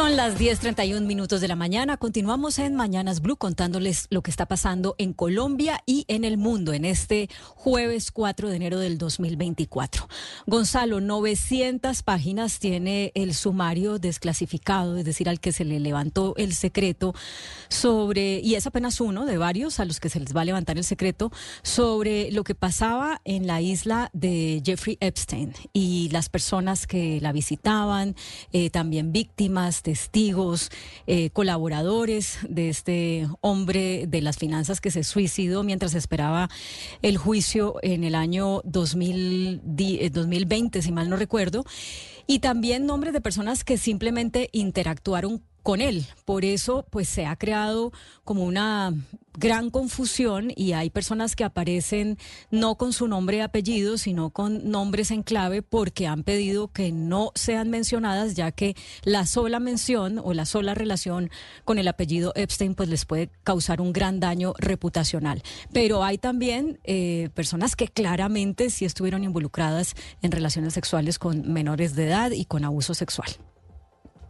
Son las 10:31 minutos de la mañana. Continuamos en Mañanas Blue contándoles lo que está pasando en Colombia y en el mundo en este jueves 4 de enero del 2024. Gonzalo, 900 páginas tiene el sumario desclasificado, es decir, al que se le levantó el secreto sobre, y es apenas uno de varios a los que se les va a levantar el secreto, sobre lo que pasaba en la isla de Jeffrey Epstein y las personas que la visitaban, eh, también víctimas testigos, eh, colaboradores de este hombre de las finanzas que se suicidó mientras esperaba el juicio en el año 2020, eh, si mal no recuerdo, y también nombres de personas que simplemente interactuaron con él. Por eso, pues se ha creado como una gran confusión y hay personas que aparecen no con su nombre y apellido, sino con nombres en clave porque han pedido que no sean mencionadas, ya que la sola mención o la sola relación con el apellido Epstein pues les puede causar un gran daño reputacional. Pero hay también eh, personas que claramente sí estuvieron involucradas en relaciones sexuales con menores de edad y con abuso sexual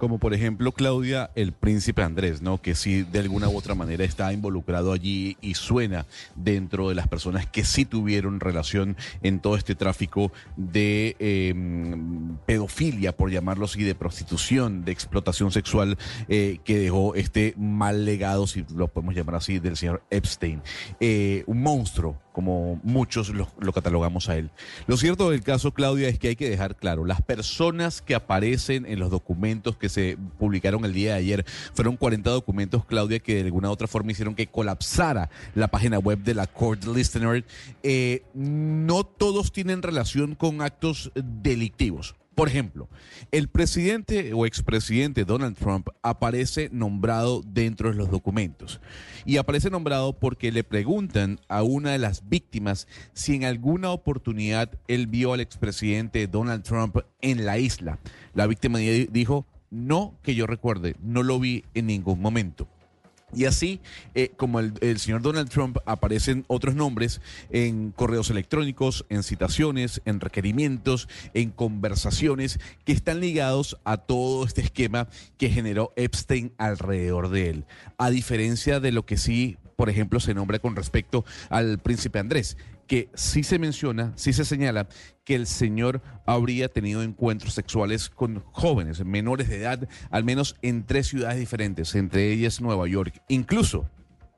como por ejemplo Claudia, el príncipe Andrés, ¿no? Que sí de alguna u otra manera está involucrado allí y suena dentro de las personas que sí tuvieron relación en todo este tráfico de em, pedofilia, por llamarlo así, de prostitución, de explotación sexual eh, que dejó este mal legado, si lo podemos llamar así, del señor Epstein. Eh, un monstruo como muchos lo, catalogamos a él. Lo cierto del caso, Claudia, es que hay que dejar claro, las personas que aparecen en los documentos que se publicaron el día de ayer, fueron 40 documentos, Claudia, que de alguna u otra forma hicieron que colapsara la página web de la Court Listener. Eh, no todos tienen relación con actos delictivos. Por ejemplo, el presidente o expresidente Donald Trump aparece nombrado dentro de los documentos. Y aparece nombrado porque le preguntan a una de las víctimas si en alguna oportunidad él vio al expresidente Donald Trump en la isla. La víctima dijo, no que yo recuerde, no lo vi en ningún momento. Y así, eh, como el, señor Donald Trump, aparecen otros nombres en correos electrónicos, en citaciones, en requerimientos, en conversaciones que están ligados a todo este esquema que generó Epstein alrededor de él. A diferencia de lo que sí, por ejemplo, se nombra con respecto al príncipe Andrés, que sí se menciona, sí se señala que el señor habría tenido encuentros sexuales con jóvenes, menores de edad, al menos en tres ciudades diferentes, entre ellas Nueva York. Incluso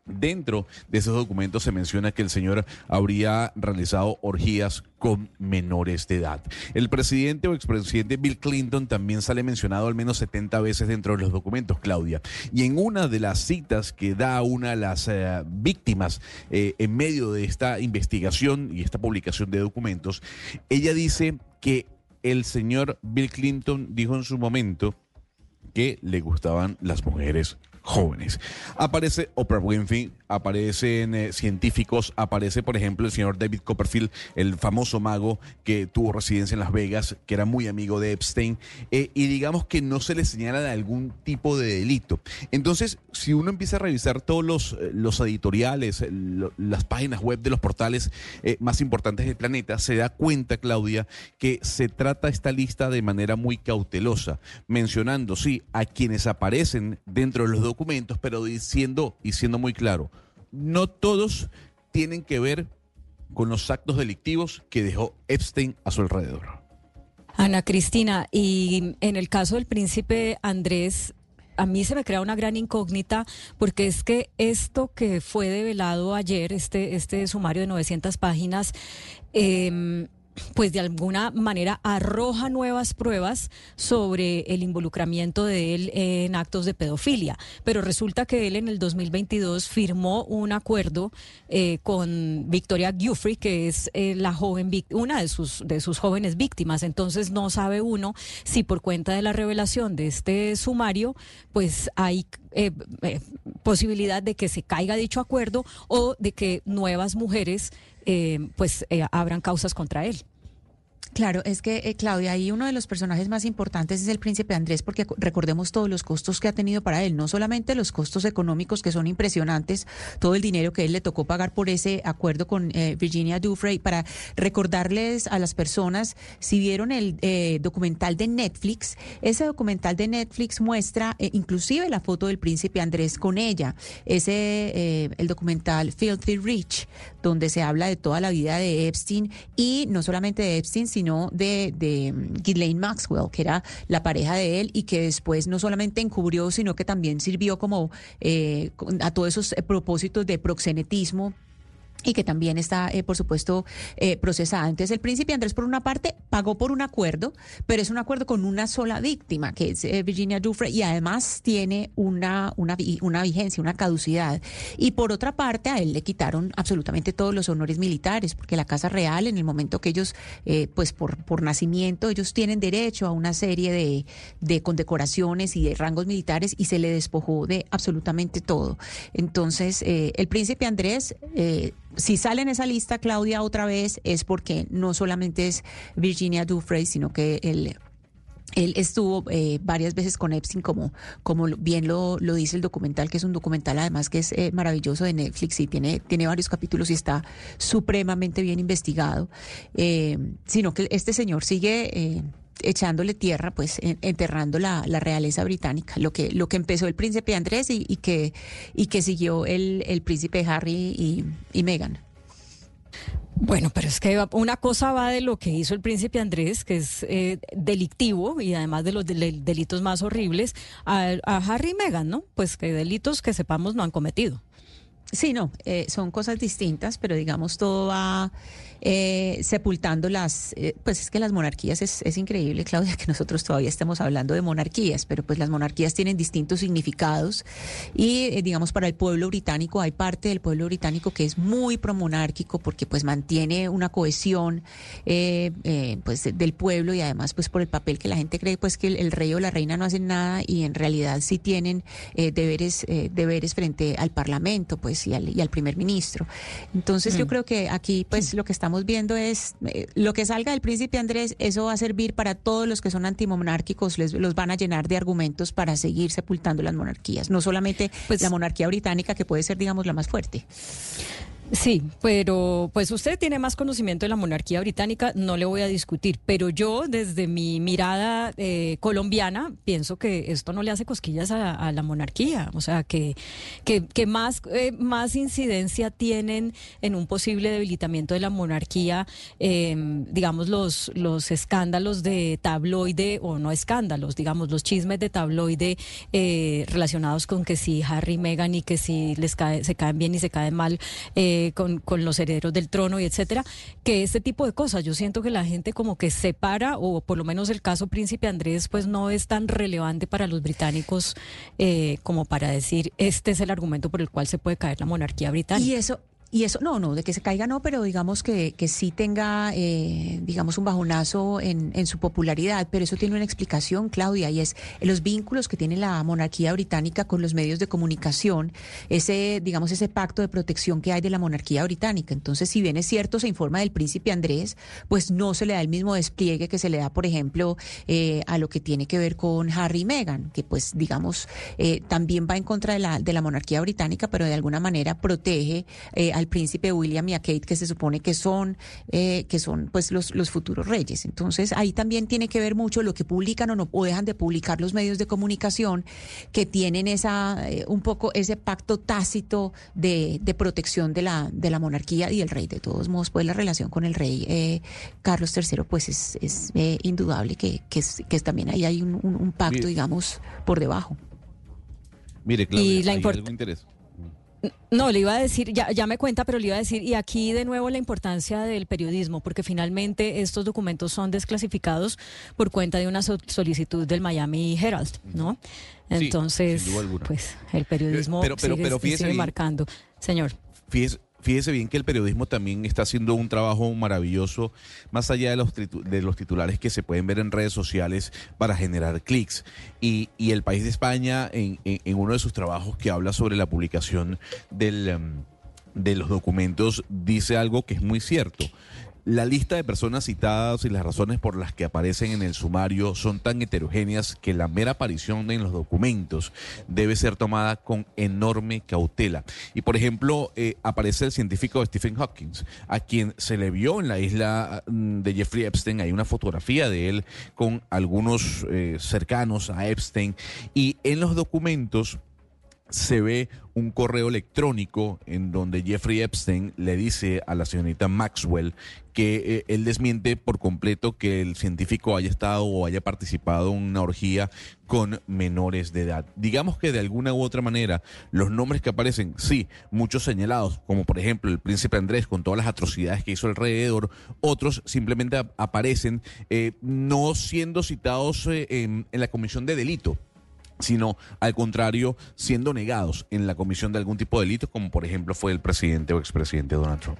Dentro de esos documentos se menciona que el señor habría realizado orgías con menores de edad. El presidente o expresidente Bill Clinton también sale mencionado al menos 70 veces dentro de los documentos, Claudia. Y en una de las citas que da una de las eh, víctimas eh, en medio de esta investigación y esta publicación de documentos, ella dice que el señor Bill Clinton dijo en su momento que le gustaban las mujeres jóvenes. Aparece Oprah Winfrey, aparecen eh, científicos, aparece por ejemplo el señor David Copperfield, el famoso mago que tuvo residencia en Las Vegas, que era muy amigo de Epstein, eh, y digamos que no se le señala algún tipo de delito. Entonces, si uno empieza a revisar todos los, eh, los editoriales, las páginas web de los portales más importantes del planeta, se da cuenta, Claudia, que se trata esta lista de manera muy cautelosa, mencionando, sí, a quienes aparecen dentro de los documentos, pero diciendo y siendo muy claro, no todos tienen que ver con los actos delictivos que dejó Epstein a su alrededor. Ana Cristina, y en el caso del príncipe Andrés, a mí se me crea una gran incógnita porque es que esto que fue develado ayer, este, este sumario de 900 páginas, eh, pues de alguna manera arroja nuevas pruebas sobre el involucramiento de él en actos de pedofilia. Pero resulta que él en el 2022 firmó un acuerdo eh, con Victoria Giuffre, que es eh, la joven una de sus de sus jóvenes víctimas. Entonces no sabe uno si por cuenta de la revelación de este sumario, pues hay eh, posibilidad de que se caiga dicho acuerdo o de que nuevas mujeres eh, pues eh, abran causas contra él. Claro, es que eh, Claudia, ahí uno de los personajes más importantes es el príncipe Andrés, porque recordemos todos los costos que ha tenido para él, no solamente los costos económicos que son impresionantes, todo el dinero que él le tocó pagar por ese acuerdo con Virginia Dufresne, para recordarles a las personas, si vieron el eh, documental de Netflix, ese documental de Netflix muestra inclusive la foto del príncipe Andrés con ella, ese el documental Filthy Rich, donde se habla de toda la vida de Epstein y no solamente de Epstein, sino de, de Ghislaine Maxwell, que era la pareja de él y que después no solamente encubrió, sino que también sirvió como eh, a todos esos eh, propósitos de proxenetismo y que también está, eh, por supuesto, eh, procesada. Entonces, el príncipe Andrés, por una parte, pagó por un acuerdo, pero es un acuerdo con una sola víctima, que es eh, Virginia Dufre, y además tiene una, una, una vigencia, una caducidad. Y por otra parte, a él le quitaron absolutamente todos los honores militares, porque la Casa Real, en el momento que ellos, pues por, por nacimiento, ellos tienen derecho a una serie de, de condecoraciones y de rangos militares, y se le despojó de absolutamente todo. Entonces, el príncipe Andrés si sale en esa lista, Claudia, otra vez, es porque no solamente es Virginia Dufresne, sino que él, estuvo eh, varias veces con Epstein, como, como bien lo, lo, dice el documental, que es un documental además que es eh, maravilloso de Netflix y tiene, tiene varios capítulos y está supremamente bien investigado, eh, sino que este señor sigue echándole tierra, pues enterrando la, la, realeza británica, lo que, lo que empezó el príncipe Andrés y, y que, y que siguió el, el príncipe Harry y, y Meghan. Bueno, pero es que una cosa va de lo que hizo el príncipe Andrés, que es eh, delictivo y además de los delitos más horribles, a, a Harry y Meghan, ¿no? Pues que delitos que sepamos no han cometido. Sí, no, eh, son cosas distintas, pero digamos todo va eh, sepultando las, eh, pues es que las monarquías es, es, increíble, Claudia, que nosotros todavía estemos hablando de monarquías, pero pues las monarquías tienen distintos significados y eh, digamos para el pueblo británico hay parte del pueblo británico que es muy promonárquico porque pues mantiene una cohesión pues del pueblo y además pues por el papel que la gente cree pues que el, rey o la reina no hacen nada y en realidad sí tienen deberes deberes frente al parlamento pues y al, y al primer ministro. Entonces yo mm. creo que aquí pues lo que estamos estamos viendo es eh, lo que salga del príncipe Andrés, eso va a servir para todos los que son antimonárquicos, les, los van a llenar de argumentos para seguir sepultando las monarquías, no solamente pues, la monarquía británica, que puede ser, digamos, la más fuerte. Sí, pero pues usted tiene más conocimiento de la monarquía británica, no le voy a discutir, pero yo desde mi mirada eh, colombiana pienso que esto no le hace cosquillas a, la monarquía, o sea, que, que, más, eh, más incidencia tienen en un posible debilitamiento de la monarquía, em, digamos, los, los escándalos de tabloide, o no escándalos, digamos, los chismes de tabloide eh, relacionados con que si Harry y Meghan y que si les cae, se caen bien y se caen mal. Eh, con, con, los herederos del trono y etcétera, que este tipo de cosas. Yo siento que la gente como que separa, o por lo menos el caso Príncipe Andrés, pues no es tan relevante para los británicos eh, como para decir este es el argumento por el cual se puede caer la monarquía británica. Y eso, y eso, no, no, de que se caiga no, pero digamos que, que sí tenga, eh, digamos, un bajonazo en, en, su popularidad, pero eso tiene una explicación, Claudia, y es los vínculos que tiene la monarquía británica con los medios de comunicación, ese, digamos, ese pacto de protección que hay de la monarquía británica. Entonces, si bien es cierto, se informa del príncipe Andrés, pues no se le da el mismo despliegue que se le da, por ejemplo, eh, a lo que tiene que ver con Harry y Meghan, que pues, digamos, eh, también va en contra de la, de la monarquía británica, pero de alguna manera protege a al príncipe William y a Kate, que se supone que son, eh, que son pues los, los futuros reyes. Entonces ahí también tiene que ver mucho lo que publican o no o dejan de publicar los medios de comunicación que tienen esa eh, un poco ese pacto tácito de, de, protección de la, de la monarquía y el rey. De todos modos, pues la relación con el rey eh, Carlos III, pues es, es indudable que, que, es, que también ahí hay un, un, pacto, digamos, por debajo. Mire, Claudia, y la hay algo no, le iba a decir, ya, ya me cuenta, pero le iba a decir, y aquí de nuevo la importancia del periodismo, porque finalmente estos documentos son desclasificados por cuenta de una solicitud del Miami Herald, ¿no? Entonces, pues el periodismo pero, sigue, marcando. Señor. Fíjese, Fíjese bien que el periodismo también está haciendo un trabajo maravilloso, más allá de los, de los titulares que se pueden ver en redes sociales para generar clics. Y, y el país de España, en, en, uno de sus trabajos que habla sobre la publicación del, em, de los documentos, dice algo que es muy cierto. La lista de personas citadas y las razones por las que aparecen en el sumario son tan heterogéneas que la mera aparición en los documentos debe ser tomada con enorme cautela. Y por ejemplo, eh, aparece el científico Stephen Hawking, a quien se le vio en la isla mm, de Jeffrey Epstein. Hay una fotografía de él con algunos eh, cercanos a Epstein. Y en los documentos se ve un correo electrónico en donde Jeffrey Epstein le dice a la señorita Maxwell que eh, él desmiente por completo que el científico haya estado o haya participado en una orgía con menores de edad. Digamos que de alguna u otra manera los nombres que aparecen, sí, muchos señalados, como por ejemplo el príncipe Andrés con todas las atrocidades que hizo alrededor, otros simplemente aparecen eh, no siendo citados eh, en la comisión de delito sino al contrario, siendo negados en la comisión de algún tipo de delito, como por ejemplo fue el presidente o expresidente Donald Trump.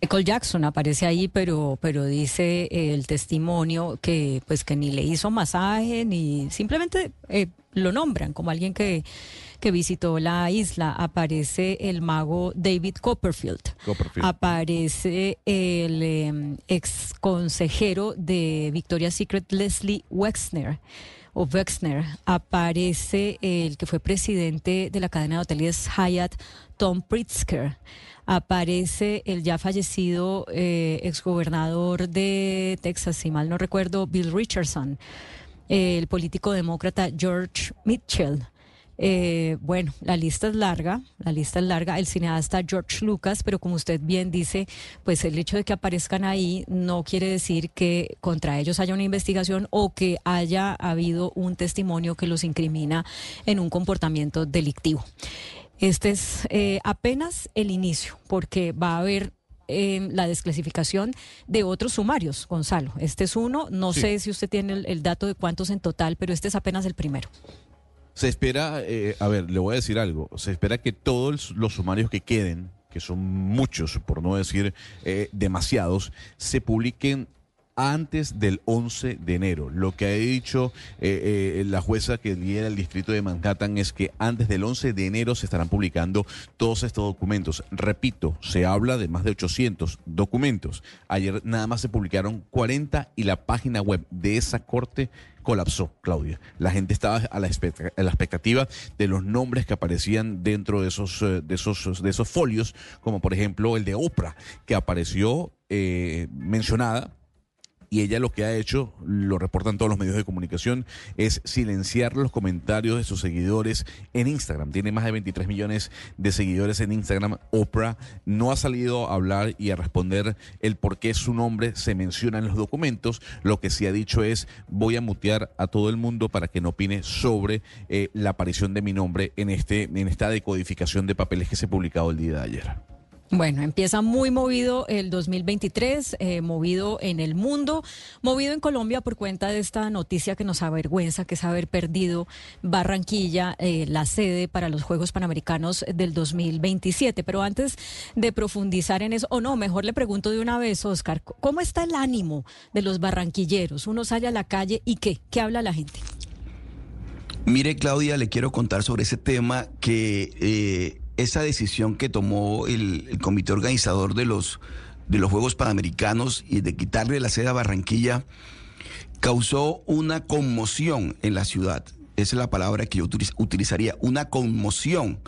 Michael Jackson aparece ahí, pero, pero dice eh, el testimonio que pues que ni le hizo masaje, ni simplemente eh, lo nombran como alguien que, que visitó la isla. Aparece el mago David Copperfield. Aparece el em, ex consejero de Victoria's Secret, Leslie Wexner o Wexner, aparece el que fue presidente de la cadena de hoteles Hyatt, Tom Pritzker. Aparece el ya fallecido eh, exgobernador de Texas, si mal no recuerdo, Bill Richardson. El político demócrata George Mitchell eh, bueno, la lista es larga, la lista es larga. El cineasta George Lucas, pero como usted bien dice, pues el hecho de que aparezcan ahí no quiere decir que contra ellos haya una investigación o que haya habido un testimonio que los incrimina en un comportamiento delictivo. Este es eh, apenas el inicio, porque va a haber eh, la desclasificación de otros sumarios, Gonzalo. Este es uno, no sé si usted tiene el, dato de cuántos en total, pero este es apenas el primero. Se espera, eh, a ver, le voy a decir algo, se espera que todos los sumarios que queden, que son muchos, por no decir eh, demasiados, se publiquen antes del 11 de enero. Lo que ha dicho eh, la jueza que lidera el distrito de Manhattan es que antes del 11 de enero se estarán publicando todos estos documentos. Repito, se habla de más de 800 documentos. Ayer nada más se publicaron 40 y la página web de esa corte colapsó, Claudia. La gente estaba a la, expectativa de los nombres que aparecían dentro de esos, eh, de esos, de esos folios, como por ejemplo el de Oprah, que apareció eh, mencionada y ella lo que ha hecho, lo reportan todos los medios de comunicación, es silenciar los comentarios de sus seguidores en Instagram. Tiene más de 23 millones de seguidores en Instagram. Oprah no ha salido a hablar y a responder el por qué su nombre se menciona en los documentos. Lo que sí ha dicho es voy a mutear a todo el mundo para que no opine sobre eh, la aparición de mi nombre en, este, en esta decodificación de papeles que se publicado el día de ayer. Bueno, empieza muy movido el 2023, eh, movido en el mundo, movido en Colombia por cuenta de esta noticia que nos avergüenza, que es haber perdido Barranquilla, eh, la sede para los Juegos Panamericanos del 2027. Pero antes de profundizar en eso, o no, mejor le pregunto de una vez, Oscar, ¿cómo está el ánimo de los barranquilleros? Uno sale a la calle y ¿qué? ¿Qué habla la gente? Mire, Claudia, le quiero contar sobre ese tema que... Eh, esa decisión que tomó el, comité organizador de los, de los Juegos Panamericanos y de quitarle la sede a Barranquilla causó una conmoción en la ciudad. Esa es la palabra que yo utilizaría, una conmoción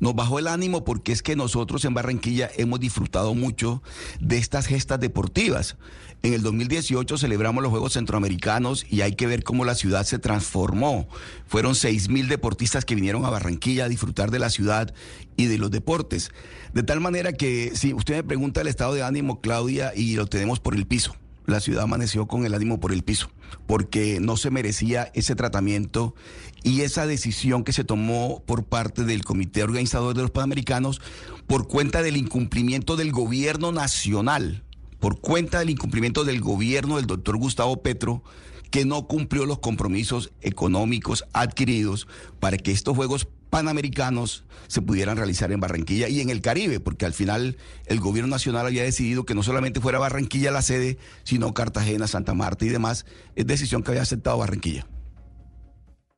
nos bajó el ánimo porque es que nosotros en Barranquilla hemos disfrutado mucho de estas gestas deportivas. En el 2018 celebramos los Juegos Centroamericanos y hay que ver cómo la ciudad se transformó. Fueron seis mil deportistas que vinieron a Barranquilla a disfrutar de la ciudad y de los deportes. De tal manera que si usted me pregunta el estado de ánimo, Claudia, y lo tenemos por el piso la ciudad amaneció con el ánimo por el piso, porque no se merecía ese tratamiento y esa decisión que se tomó por parte del Comité Organizador de los Panamericanos por cuenta del incumplimiento del gobierno nacional, por cuenta del incumplimiento del gobierno del doctor Gustavo Petro, que no cumplió los compromisos económicos adquiridos para que estos Juegos panamericanos se pudieran realizar en Barranquilla y en el Caribe, porque al final el gobierno nacional había decidido que no solamente fuera Barranquilla la sede, sino Cartagena, Santa Marta y demás. Es decisión que había aceptado Barranquilla.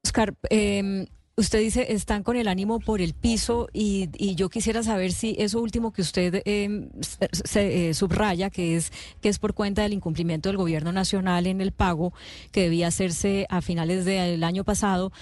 Oscar, em, usted dice están con el ánimo por el piso y, yo quisiera saber si eso último que usted em, se, eh, subraya, que es que es por cuenta del incumplimiento del gobierno nacional en el pago que debía hacerse a finales del año pasado,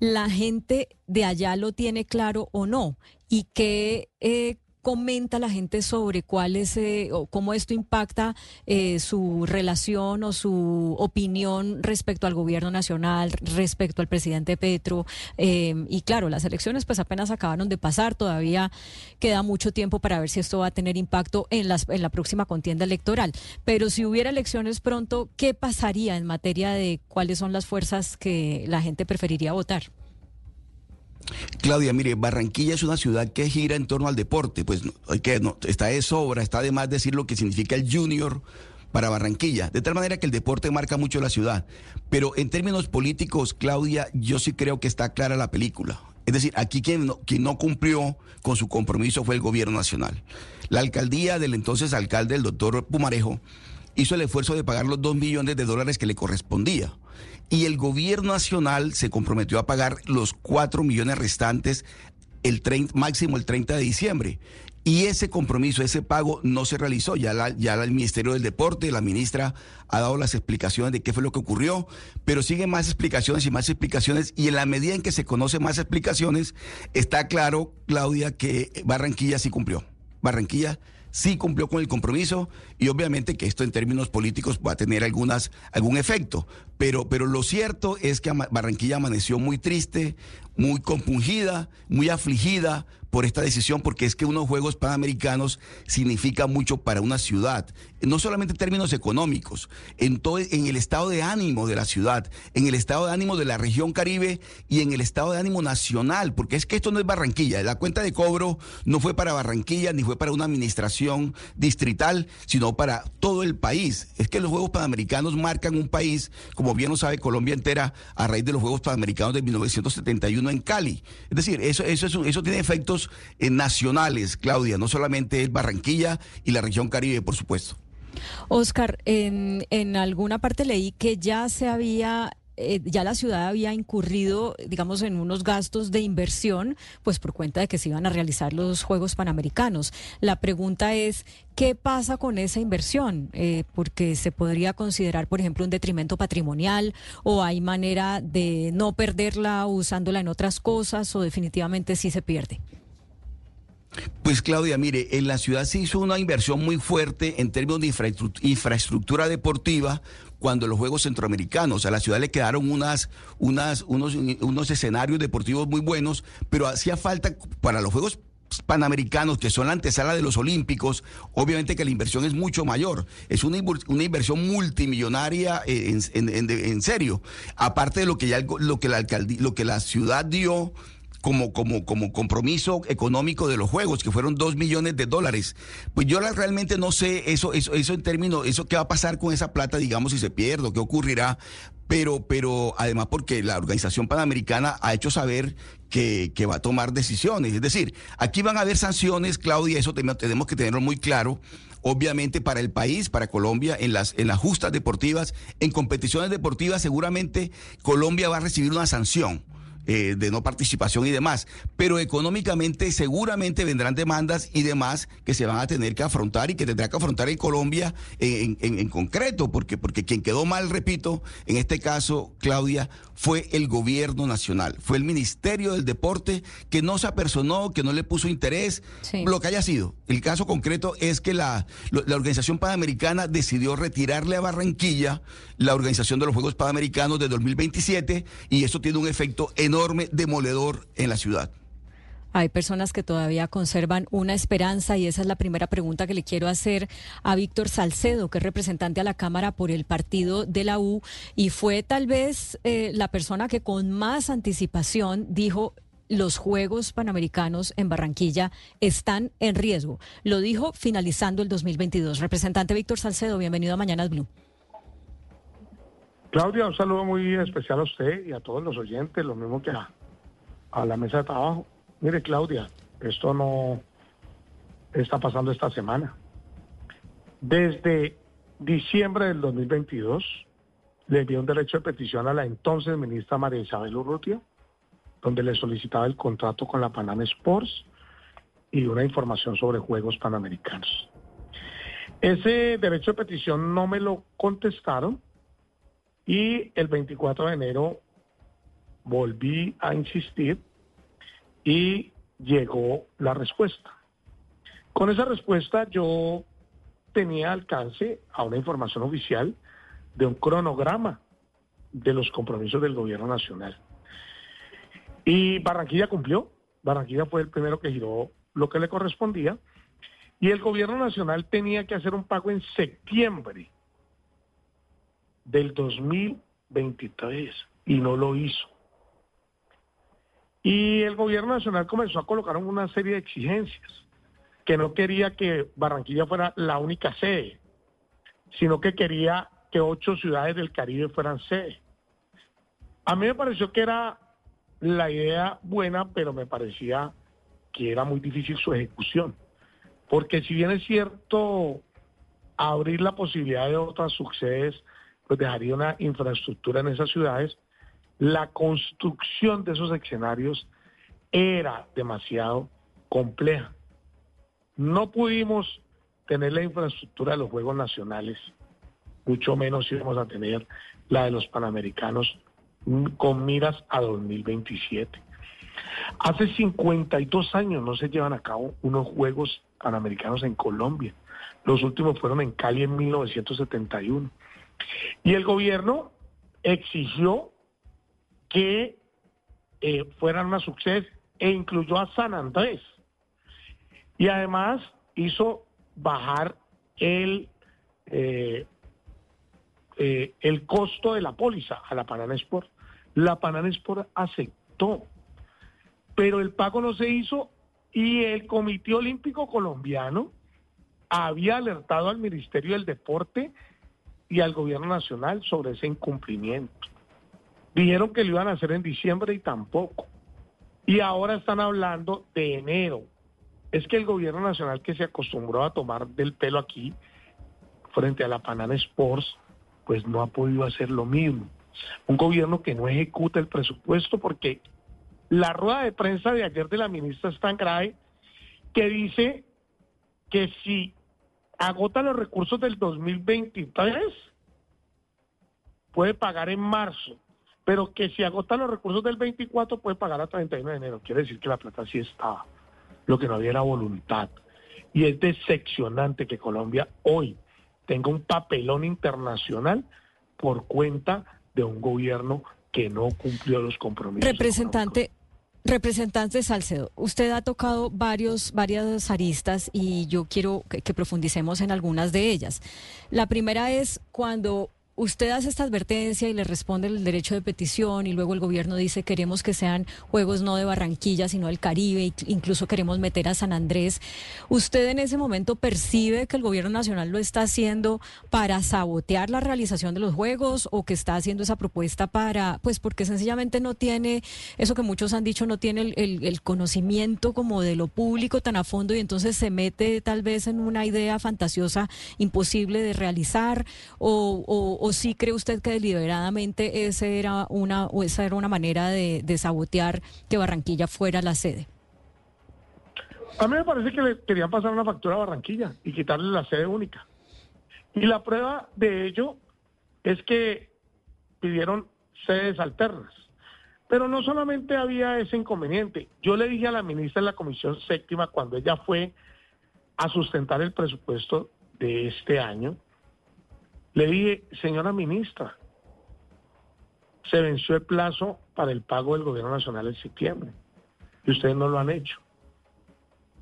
la gente de allá lo tiene claro o no y qué eh, comenta la gente sobre cuál es eh, o cómo esto impacta eh, su relación o su opinión respecto al gobierno nacional, respecto al presidente Petro. Eh, y claro, las elecciones pues apenas acabaron de pasar, todavía queda mucho tiempo para ver si esto va a tener impacto en, las, en la próxima contienda electoral. Pero si hubiera elecciones pronto, ¿qué pasaría en materia de cuáles son las fuerzas que la gente preferiría votar? Claudia, mire, Barranquilla es una ciudad que gira en torno al deporte, pues que no, está de sobra, está de más decir lo que significa el junior para Barranquilla, de tal manera que el deporte marca mucho la ciudad. Pero en términos políticos, Claudia, yo sí creo que está clara la película. Es decir, aquí quien no, quien no cumplió con su compromiso fue el gobierno nacional. La alcaldía del entonces alcalde, el doctor Pumarejo, hizo el esfuerzo de pagar los dos millones de dólares que le correspondía y el gobierno nacional se comprometió a pagar los 4 millones restantes el máximo el 30 de diciembre. Y ese compromiso, ese pago no se realizó. Ya, ya el Ministerio del Deporte, la ministra ha dado las explicaciones de qué fue lo que ocurrió, pero siguen más explicaciones y más explicaciones. Y en la medida en que se conocen más explicaciones, está claro, Claudia, que Barranquilla sí cumplió. Barranquilla sí cumplió con el compromiso y obviamente que esto en términos políticos va a tener algunas, algún efecto. Pero, pero lo cierto es que Barranquilla amaneció muy triste, muy compungida, muy afligida por esta decisión, porque es que unos Juegos Panamericanos significa mucho para una ciudad, no solamente en términos económicos, en, todo, en el estado de ánimo de la ciudad, en el estado de ánimo de la región Caribe y en el estado de ánimo nacional, porque es que esto no es Barranquilla, la cuenta de cobro no fue para Barranquilla ni fue para una administración distrital, sino para todo el país. Es que los Juegos Panamericanos marcan un país, como bien lo sabe Colombia entera, a raíz de los Juegos Panamericanos de 1971 en Cali. Es decir, eso, eso, eso tiene efectos eh, nacionales, Claudia, no solamente es Barranquilla y la región Caribe, por supuesto. Oscar, en, en alguna parte leí que ya se había eh, ya la ciudad había incurrido, digamos, en unos gastos de inversión, pues por cuenta de que se iban a realizar los Juegos Panamericanos. La pregunta es, ¿qué pasa con esa inversión? Eh, porque se podría considerar, por ejemplo, un detrimento patrimonial o hay manera de no perderla usándola en otras cosas o definitivamente sí se pierde. Pues Claudia, mire, en la ciudad se hizo una inversión muy fuerte en términos de infraestructura deportiva cuando los Juegos Centroamericanos. A la ciudad le quedaron unas, unas, unos, unos escenarios deportivos muy buenos, pero hacía falta para los Juegos Panamericanos, que son la antesala de los Olímpicos, obviamente que la inversión es mucho mayor. Es una, una inversión multimillonaria en, en, serio. Aparte de lo que ya lo que la lo que la ciudad dio como, como, como compromiso económico de los juegos, que fueron dos millones de dólares. Pues yo realmente no sé eso, eso, eso en términos, eso qué va a pasar con esa plata, digamos, si se pierde, qué ocurrirá. Pero, pero además porque la Organización Panamericana ha hecho saber que, que va a tomar decisiones. Es decir, aquí van a haber sanciones, Claudia, eso tenemos que tenerlo muy claro obviamente para el país, para Colombia, en las, en las justas deportivas, en competiciones deportivas, seguramente Colombia va a recibir una sanción. Eh, de no participación y demás. Pero económicamente seguramente vendrán demandas y demás que se van a tener que afrontar y que tendrá que afrontar en Colombia en, en concreto, porque, porque quien quedó mal, repito, en este caso, Claudia, fue el gobierno nacional, fue el Ministerio del Deporte que no se apersonó, que no le puso interés, lo que haya sido. El caso concreto es que la, la Organización Panamericana decidió retirarle a Barranquilla la organización de los Juegos Panamericanos de 2027 y eso tiene un efecto enorme, en la ciudad. Hay personas que todavía conservan una esperanza y esa es la primera pregunta que le quiero hacer a Víctor Salcedo, que es representante a la Cámara por el partido de la U y fue tal vez eh, la persona que con más anticipación dijo los Juegos Panamericanos en Barranquilla están en riesgo. Lo dijo finalizando el 2022. Representante Víctor Salcedo, bienvenido a Mañanas Blue. Claudia, un saludo muy especial a usted y a todos los oyentes, lo mismo que a la mesa de trabajo. Mire, Claudia, esto no está pasando esta semana. Desde diciembre del 2022 le envió un derecho de petición a la entonces ministra María Isabel Urrutia donde le solicitaba el contrato con la Panam Sports y una información sobre Juegos Panamericanos. Ese derecho de petición no me lo contestaron y el 24 de enero volví a insistir y llegó la respuesta. Con esa respuesta yo tenía alcance a una información oficial de un cronograma de los compromisos del gobierno nacional. Y Barranquilla cumplió. Barranquilla fue el primero que giró lo que le correspondía. Y el gobierno nacional tenía que hacer un pago en septiembre del 2023 y no lo hizo. Y el gobierno nacional comenzó a colocar una serie de exigencias, que no quería que Barranquilla fuera la única sede, sino que quería que ocho ciudades del Caribe fueran sede. A mí me pareció que era la idea buena, pero me parecía que era muy difícil su ejecución. Porque si bien es cierto abrir la posibilidad de otras subsedes, pues dejaría una infraestructura en esas ciudades, la construcción de esos escenarios era demasiado compleja. No pudimos tener la infraestructura de los Juegos Nacionales, mucho menos íbamos a tener la de los Panamericanos con miras a 2027. Hace 52 años no se llevan a cabo unos Juegos Panamericanos en Colombia. Los últimos fueron en Cali en 1971. Y el gobierno exigió que eh, fueran una suceso e incluyó a San Andrés. Y además hizo bajar el, eh, eh, el costo de la póliza a la Panana Sport. La Panana Sport aceptó, pero el pago no se hizo y el Comité Olímpico Colombiano había alertado al Ministerio del Deporte y al Gobierno Nacional sobre ese incumplimiento. Dijeron que lo iban a hacer en diciembre y tampoco. Y ahora están hablando de enero. Es que el Gobierno Nacional que se acostumbró a tomar del pelo aquí frente a la Panana Sports, pues no ha podido hacer lo mismo. Un gobierno que no ejecuta el presupuesto porque la rueda de prensa de ayer de la ministra es tan grave que dice que si agota los recursos del 2023, puede pagar en marzo, pero que si agota los recursos del 24 puede pagar a 31 de enero. Quiere decir que la plata sí estaba, lo que no había era voluntad. Y es decepcionante que Colombia hoy tenga un papelón internacional por cuenta de un gobierno que no cumplió los compromisos. Representante, Representante Salcedo, usted ha tocado varios, varias aristas y yo quiero que, profundicemos en algunas de ellas. La primera es cuando usted hace esta advertencia y le responde el derecho de petición y luego el gobierno dice queremos que sean juegos no de Barranquilla, sino del Caribe, incluso queremos meter a San Andrés. ¿Usted en ese momento percibe que el gobierno nacional lo está haciendo para sabotear la realización de los juegos o que está haciendo esa propuesta para, pues porque sencillamente no tiene, eso que muchos han dicho, no tiene el, conocimiento como de lo público tan a fondo y entonces se mete tal vez en una idea fantasiosa imposible de realizar o ¿O sí cree usted que deliberadamente ese era una, o esa era una manera de, sabotear que Barranquilla fuera la sede? A mí me parece que le querían pasar una factura a Barranquilla y quitarle la sede única. Y la prueba de ello es que pidieron sedes alternas. Pero no solamente había ese inconveniente. Yo le dije a la ministra de la Comisión Séptima cuando ella fue a sustentar el presupuesto de este año, le dije, señora ministra, se venció el plazo para el pago del gobierno nacional en septiembre y ustedes no lo han hecho.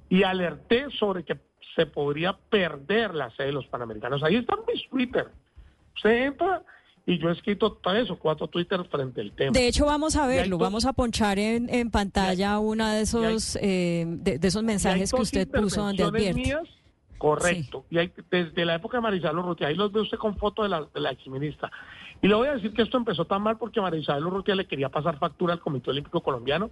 Y alerté sobre que se podría perder la sede de los Panamericanos. Ahí está mi Twitter. Usted entra y yo he escrito tres o cuatro Twitter frente al tema. De hecho, vamos a verlo, vamos a ponchar en, pantalla uno de esos, eh, de, esos mensajes que usted puso donde advierte. Correcto. Y hay, desde la época de Marisabel Urrutia, ahí los ve usted con fotos de la, de la exministra. Y le voy a decir que esto empezó tan mal porque Marisabel Urrutia le quería pasar factura al Comité Olímpico Colombiano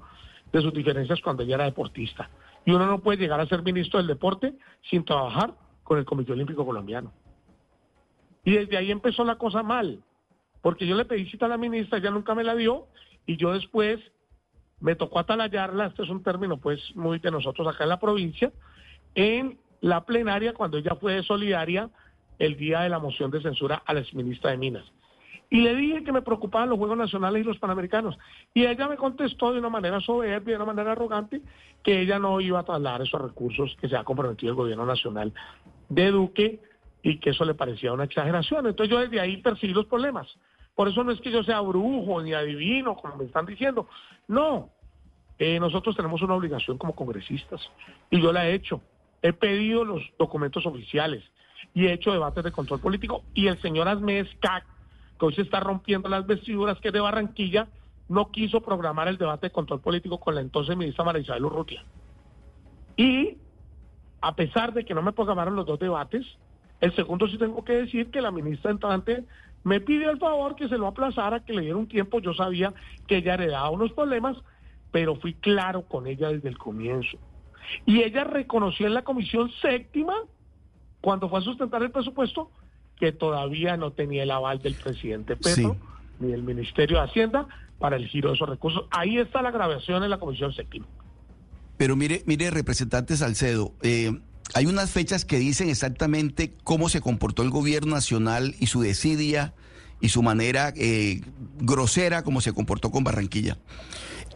de sus diferencias cuando ella era deportista. Y uno no puede llegar a ser ministro del deporte sin trabajar con el Comité Olímpico Colombiano. Y desde ahí empezó la cosa mal, porque yo le pedí cita a la ministra, ella nunca me la dio, y yo después me tocó atalayarla, este es un término pues muy de nosotros acá en la provincia, en la plenaria cuando ella fue solidaria el día de la moción de censura a la exministra de Minas. Y le dije que me preocupaban los Juegos Nacionales y los Panamericanos. Y ella me contestó de una manera soberbia, de una manera arrogante, que ella no iba a trasladar esos recursos que se ha comprometido el gobierno nacional de Duque y que eso le parecía una exageración. Entonces yo desde ahí percibí los problemas. Por eso no es que yo sea brujo ni adivino, como me están diciendo. No, eh, nosotros tenemos una obligación como congresistas y yo la he hecho. He pedido los documentos oficiales y he hecho debates de control político y el señor Asmez CAC que hoy se está rompiendo las vestiduras, que de Barranquilla, no quiso programar el debate de control político con la entonces ministra María Isabel Urrutia. Y a pesar de que no me programaron los dos debates, el segundo sí tengo que decir que la ministra entrante me pidió el favor que se lo aplazara, que le diera un tiempo. Yo sabía que ella heredaba unos problemas, pero fui claro con ella desde el comienzo. Y ella reconoció en la comisión séptima, cuando fue a sustentar el presupuesto, que todavía no tenía el aval del presidente Petro ni del Ministerio de Hacienda para el giro de esos recursos. Ahí está la grabación en la Comisión Séptima. Pero mire, mire, representante Salcedo, eh, hay unas fechas que dicen exactamente cómo se comportó el gobierno nacional y su desidia y su manera eh, grosera como se comportó con Barranquilla.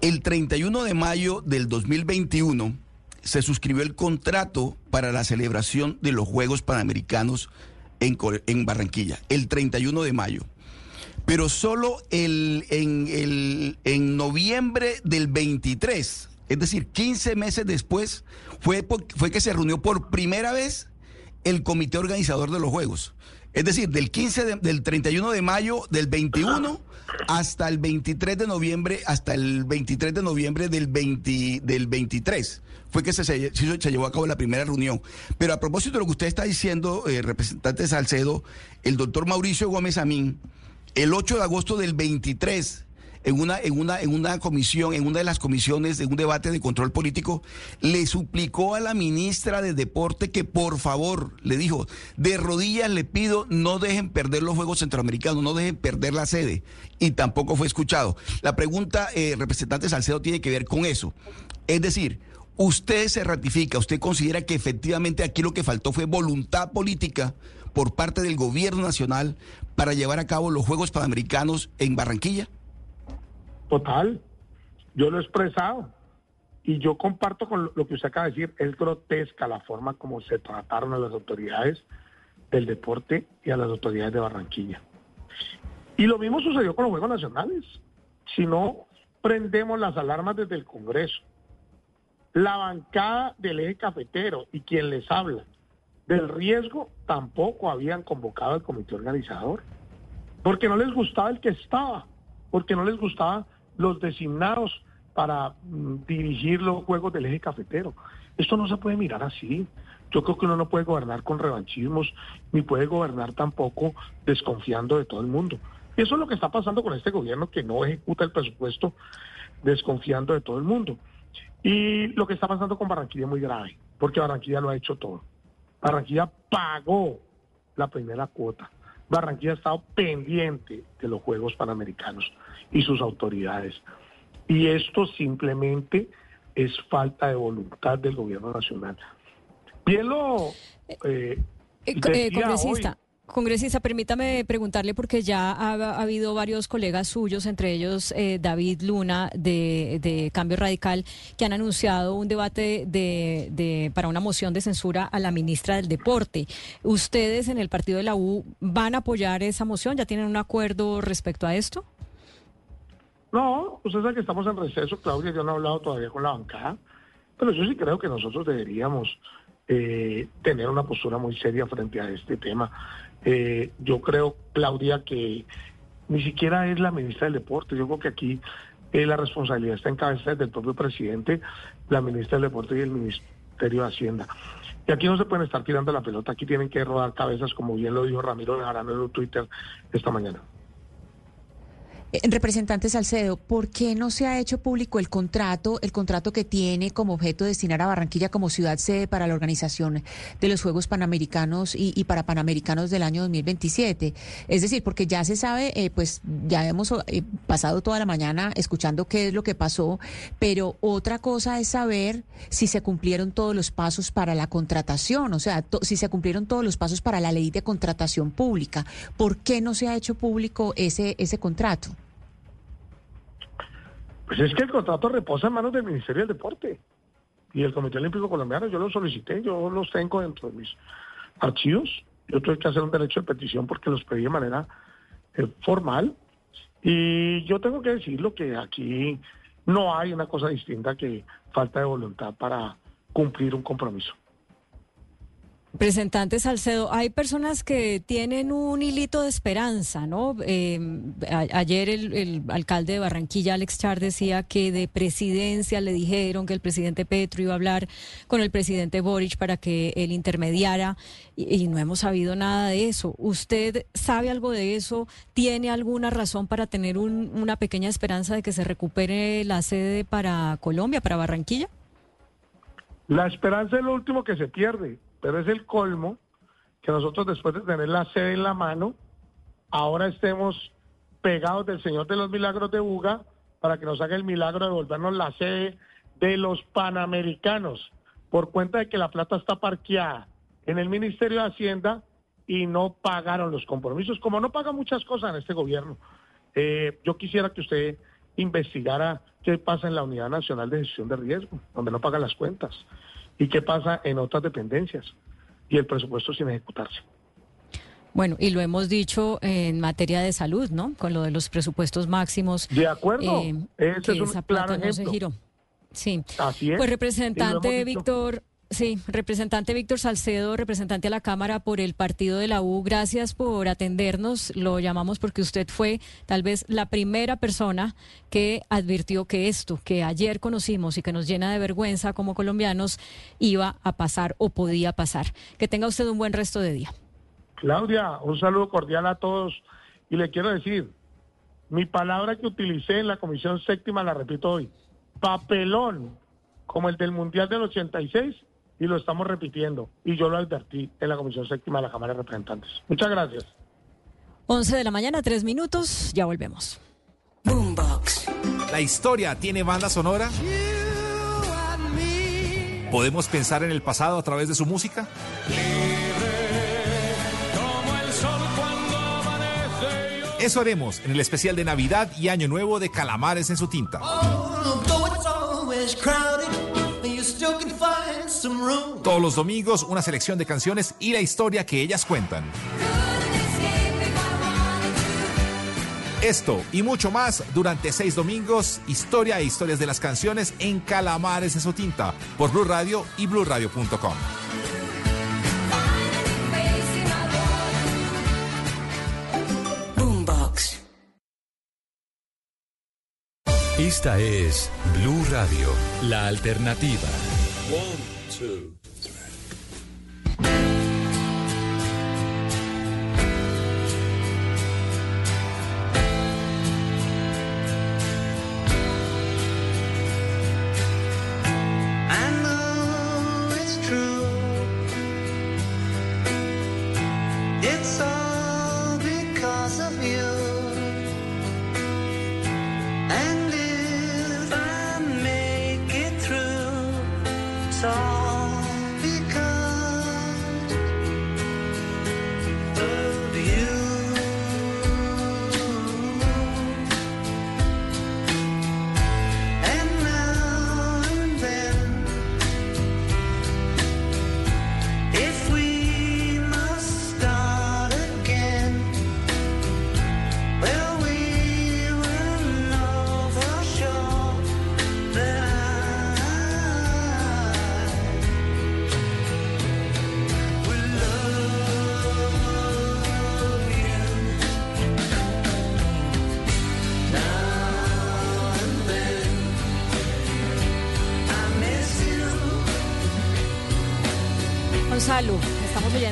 El 31 de mayo del 2021 se suscribió el contrato para la celebración de los Juegos Panamericanos en, Barranquilla, el 31 de mayo. Pero solo el, en, el, en noviembre del 23, es decir, 15 meses después, fue, fue que se reunió por primera vez el comité organizador de los Juegos. Es decir, del 15 del 31 de mayo del 21 hasta el 23 de noviembre, hasta el 23 de noviembre del, 20, del 23 fue que se, llevó a cabo la primera reunión. Pero a propósito de lo que usted está diciendo, eh, representante Salcedo, el doctor Mauricio Gómez Amín, el 8 de agosto del 23, en una, en una, en una comisión, en una de las comisiones de un debate de control político, le suplicó a la ministra de Deporte que por favor, le dijo, de rodillas le pido, no dejen perder los Juegos Centroamericanos, no dejen perder la sede. Y tampoco fue escuchado. La pregunta, eh, representante Salcedo, tiene que ver con eso. Es decir, usted se ratifica, usted considera que efectivamente aquí lo que faltó fue voluntad política por parte del gobierno nacional para llevar a cabo los Juegos Panamericanos en Barranquilla? Total, yo lo he expresado y yo comparto con lo que usted acaba de decir, es grotesca la forma como se trataron a las autoridades del deporte y a las autoridades de Barranquilla. Y lo mismo sucedió con los Juegos Nacionales. Si no prendemos las alarmas desde el Congreso, la bancada del eje cafetero y quien les habla del riesgo tampoco habían convocado al comité organizador, porque no les gustaba el que estaba, porque no les gustaba los designados para mm, dirigir los juegos del eje cafetero. Esto no se puede mirar así. Yo creo que uno no puede gobernar con revanchismos, ni puede gobernar tampoco desconfiando de todo el mundo. Eso es lo que está pasando con este gobierno que no ejecuta el presupuesto desconfiando de todo el mundo. Y lo que está pasando con Barranquilla es muy grave, porque Barranquilla lo ha hecho todo. Barranquilla pagó la primera cuota. Barranquilla ha estado pendiente de los Juegos Panamericanos y sus autoridades. Y esto simplemente es falta de voluntad del gobierno nacional. Bien lo... Eh, eh, eh congresista. Congresista, permítame preguntarle porque ya ha, habido varios colegas suyos, entre ellos eh, David Luna de, Cambio Radical, que han anunciado un debate de, para una moción de censura a la ministra del Deporte. ¿Ustedes en el partido de la U van a apoyar esa moción? ¿Ya tienen un acuerdo respecto a esto? No, usted sabe que estamos en receso, Claudia, yo no he hablado todavía con la bancada, pero yo sí creo que nosotros deberíamos eh, tener una postura muy seria frente a este tema. Eh, yo creo, Claudia, que ni siquiera es la ministra del Deporte, yo creo que aquí eh, la responsabilidad está en cabeza del propio presidente, la ministra del Deporte y el Ministerio de Hacienda. Y aquí no se pueden estar tirando la pelota, aquí tienen que rodar cabezas, como bien lo dijo Ramiro de Jarano en Twitter esta mañana. Eh, representante Salcedo, ¿por qué no se ha hecho público el contrato, el contrato que tiene como objeto destinar a Barranquilla como ciudad sede para la organización de los Juegos Panamericanos y, para Panamericanos del año 2027? Es decir, porque ya se sabe, eh, pues ya hemos eh, pasado toda la mañana escuchando qué es lo que pasó, pero otra cosa es saber si se cumplieron todos los pasos para la contratación, o sea, si se cumplieron todos los pasos para la ley de contratación pública. ¿Por qué no se ha hecho público ese, ese contrato? Pues es que el contrato reposa en manos del Ministerio del Deporte y el Comité Olímpico Colombiano. Yo lo solicité, yo los tengo dentro de mis archivos. Yo tuve que hacer un derecho de petición porque los pedí de manera eh, formal. Y yo tengo que decirlo que aquí no hay una cosa distinta que falta de voluntad para cumplir un compromiso. Representante Salcedo, hay personas que tienen un hilito de esperanza, ¿no? Eh, ayer el, alcalde de Barranquilla, Alex Char, decía que de presidencia le dijeron que el presidente Petro iba a hablar con el presidente Boric para que él intermediara y, no hemos sabido nada de eso. ¿Usted sabe algo de eso? ¿Tiene alguna razón para tener una pequeña esperanza de que se recupere la sede para Colombia, para Barranquilla? La esperanza es lo último que se pierde pero es el colmo que nosotros después de tener la sede en la mano, ahora estemos pegados del Señor de los Milagros de Buga para que nos haga el milagro de volvernos la sede de los Panamericanos, por cuenta de que la plata está parqueada en el Ministerio de Hacienda y no pagaron los compromisos, como no paga muchas cosas en este gobierno. Eh, yo quisiera que usted investigara qué pasa en la Unidad Nacional de Gestión de Riesgo, donde no pagan las cuentas y qué pasa en otras dependencias y el presupuesto sin ejecutarse. Bueno, y lo hemos dicho en materia de salud, ¿no? Con lo de los presupuestos máximos. De acuerdo. Eh, Ese es un claro ejemplo. Sí. Así es. Pues representante Víctor Sí, representante Víctor Salcedo, representante a la Cámara por el partido de la U, gracias por atendernos. Lo llamamos porque usted fue tal vez la primera persona que advirtió que esto que ayer conocimos y que nos llena de vergüenza como colombianos iba a pasar o podía pasar. Que tenga usted un buen resto de día. Claudia, un saludo cordial a todos y le quiero decir, mi palabra que utilicé en la Comisión Séptima la repito hoy, papelón como el del Mundial del 86 y lo estamos repitiendo. Y yo lo advertí en la Comisión Séptima de la Cámara de Representantes. Muchas gracias. 11 de la mañana, tres minutos, ya volvemos. Boombox. La historia tiene banda sonora. ¿Podemos pensar en el pasado a través de su música? Eso haremos en el especial de Navidad y Año Nuevo de Calamares en su tinta. Todos los domingos una selección de canciones y la historia que ellas cuentan. Esto y mucho más durante seis domingos, historia e historias de las canciones en Calamares de su tinta por Blue Radio y BlueRadio.com. Esta es Blue Radio, la alternativa. Two,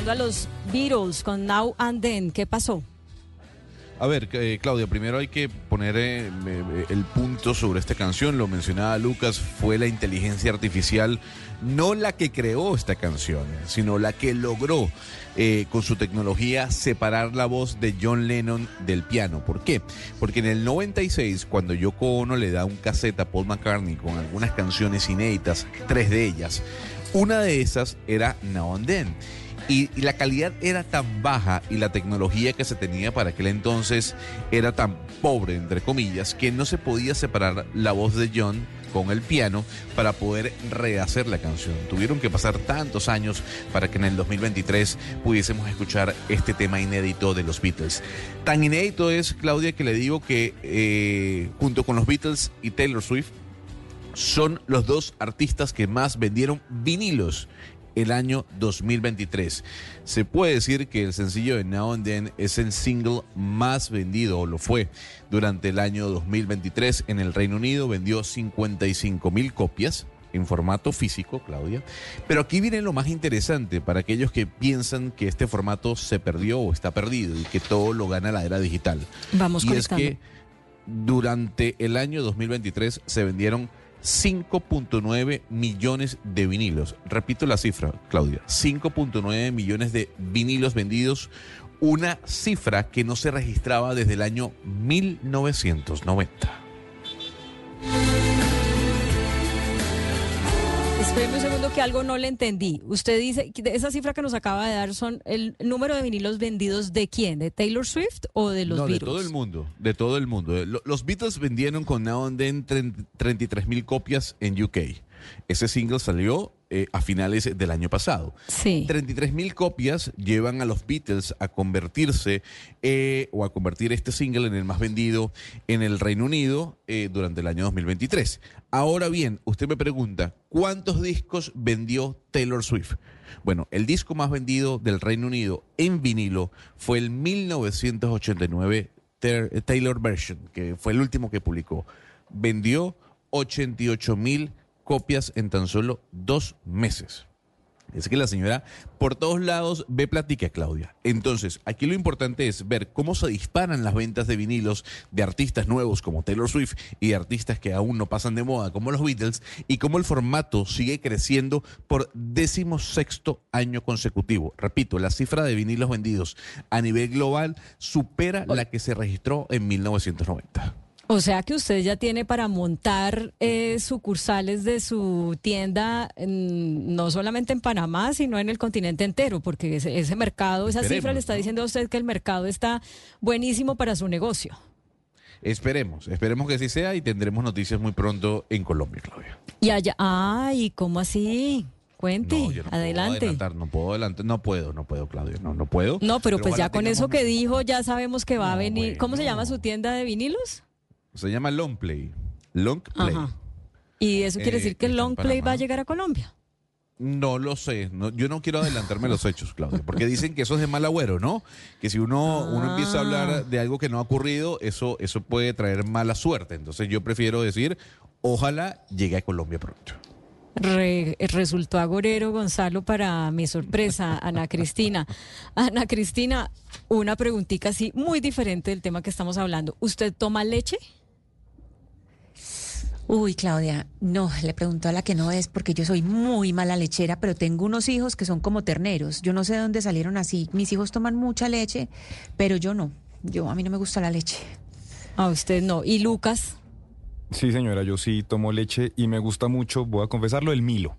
A los Beatles con Now and Then. ¿Qué pasó? A ver, eh, Claudia, primero hay que poner eh, eh, el punto sobre esta canción. Lo mencionaba Lucas, fue la inteligencia artificial, no la que creó esta canción, sino la que logró con su tecnología separar la voz de John Lennon del piano. ¿Por qué? Porque en el 96, cuando Yoko Ono le da un cassette a Paul McCartney con algunas canciones inéditas, tres de ellas, una de esas era Now and Then. Y, la calidad era tan baja y la tecnología que se tenía para aquel entonces era tan pobre, entre comillas, que no se podía separar la voz de John con el piano para poder rehacer la canción. Tuvieron que pasar tantos años para que en el 2023 pudiésemos escuchar este tema inédito de los Beatles. Tan inédito es, Claudia, que le digo que eh, junto con los Beatles y Taylor Swift son los dos artistas que más vendieron vinilos el año 2023. Se puede decir que el sencillo de Now and Then es el single más vendido, o lo fue, durante el año 2023. En el Reino Unido vendió 55 mil copias en formato físico, Claudia. Pero aquí viene lo más interesante para aquellos que piensan que este formato se perdió o está perdido y que todo lo gana la era digital. Vamos y es que durante el año 2023 se vendieron 5.9 millones de vinilos. Repito la cifra, Claudia. 5.9 millones de vinilos vendidos. Una cifra que no se registraba desde el año 1990. Espéreme un segundo que algo no le entendí. Usted dice esa cifra que nos acaba de dar son el número de vinilos vendidos de quién, de Taylor Swift o de los no, Beatles. de todo el mundo, de todo el mundo. Lo- Los Beatles vendieron con Now and Then 33 mil copias en UK. Ese single salió eh, a finales del año pasado. Sí. 33 mil copias llevan a los Beatles a convertirse eh, o a convertir este single en el más vendido en el Reino Unido eh, durante el año 2023. Ahora bien, usted me pregunta, ¿cuántos discos vendió Taylor Swift? Bueno, el disco más vendido del Reino Unido en vinilo fue el 1989 Ter- Taylor Version, que fue el último que publicó. Vendió 88 mil copias en tan solo dos meses. Es que la señora por todos lados ve platica, Claudia. Entonces, aquí lo importante es ver cómo se disparan las ventas de vinilos de artistas nuevos como Taylor Swift y de artistas que aún no pasan de moda como los Beatles y cómo el formato sigue creciendo por decimosexto año consecutivo. Repito, la cifra de vinilos vendidos a nivel global supera la que se registró en 1990. O sea que usted ya tiene para montar eh, sucursales de su tienda no solamente en Panamá, sino en el continente entero, porque ese, ese mercado, esa cifra le está diciendo a usted que el mercado está buenísimo para su negocio. Esperemos, esperemos que así sea y tendremos noticias muy pronto en Colombia, Claudia. Y allá, ay, ¿cómo así? Cuente, No, yo no Puedo adelante. adelantar, no puedo adelantar, no puedo, no puedo, Claudio, no, no puedo. No, pero, pues ya con eso que dijo, ya sabemos que va a venir. ¿Cómo se llama su tienda de vinilos? Se llama Long Play. Long Play. Ajá. Y eso quiere Eh, decir que el long play va a llegar a Colombia. No lo sé, no, yo no quiero adelantarme los hechos, Claudio, porque dicen que eso es de mal agüero, ¿no? Que si uno, uno empieza a Ah. hablar de algo que no ha ocurrido, eso, eso puede traer mala suerte. Entonces yo prefiero decir, ojalá llegue a Colombia pronto. Re- resultó agorero Gonzalo para mi sorpresa, Ana Cristina. Ana Cristina, una preguntita así muy diferente del tema que estamos hablando. ¿Usted toma leche? Uy, Claudia, no, le pregunto a la que no es porque yo soy muy mala lechera, pero tengo unos hijos que son como terneros. Yo no sé de dónde salieron así. Mis hijos toman mucha leche, pero yo no. Yo a mí no me gusta la leche. A usted no. ¿Y Lucas? Sí, señora, yo sí tomo leche y me gusta mucho, voy a confesarlo, el Milo.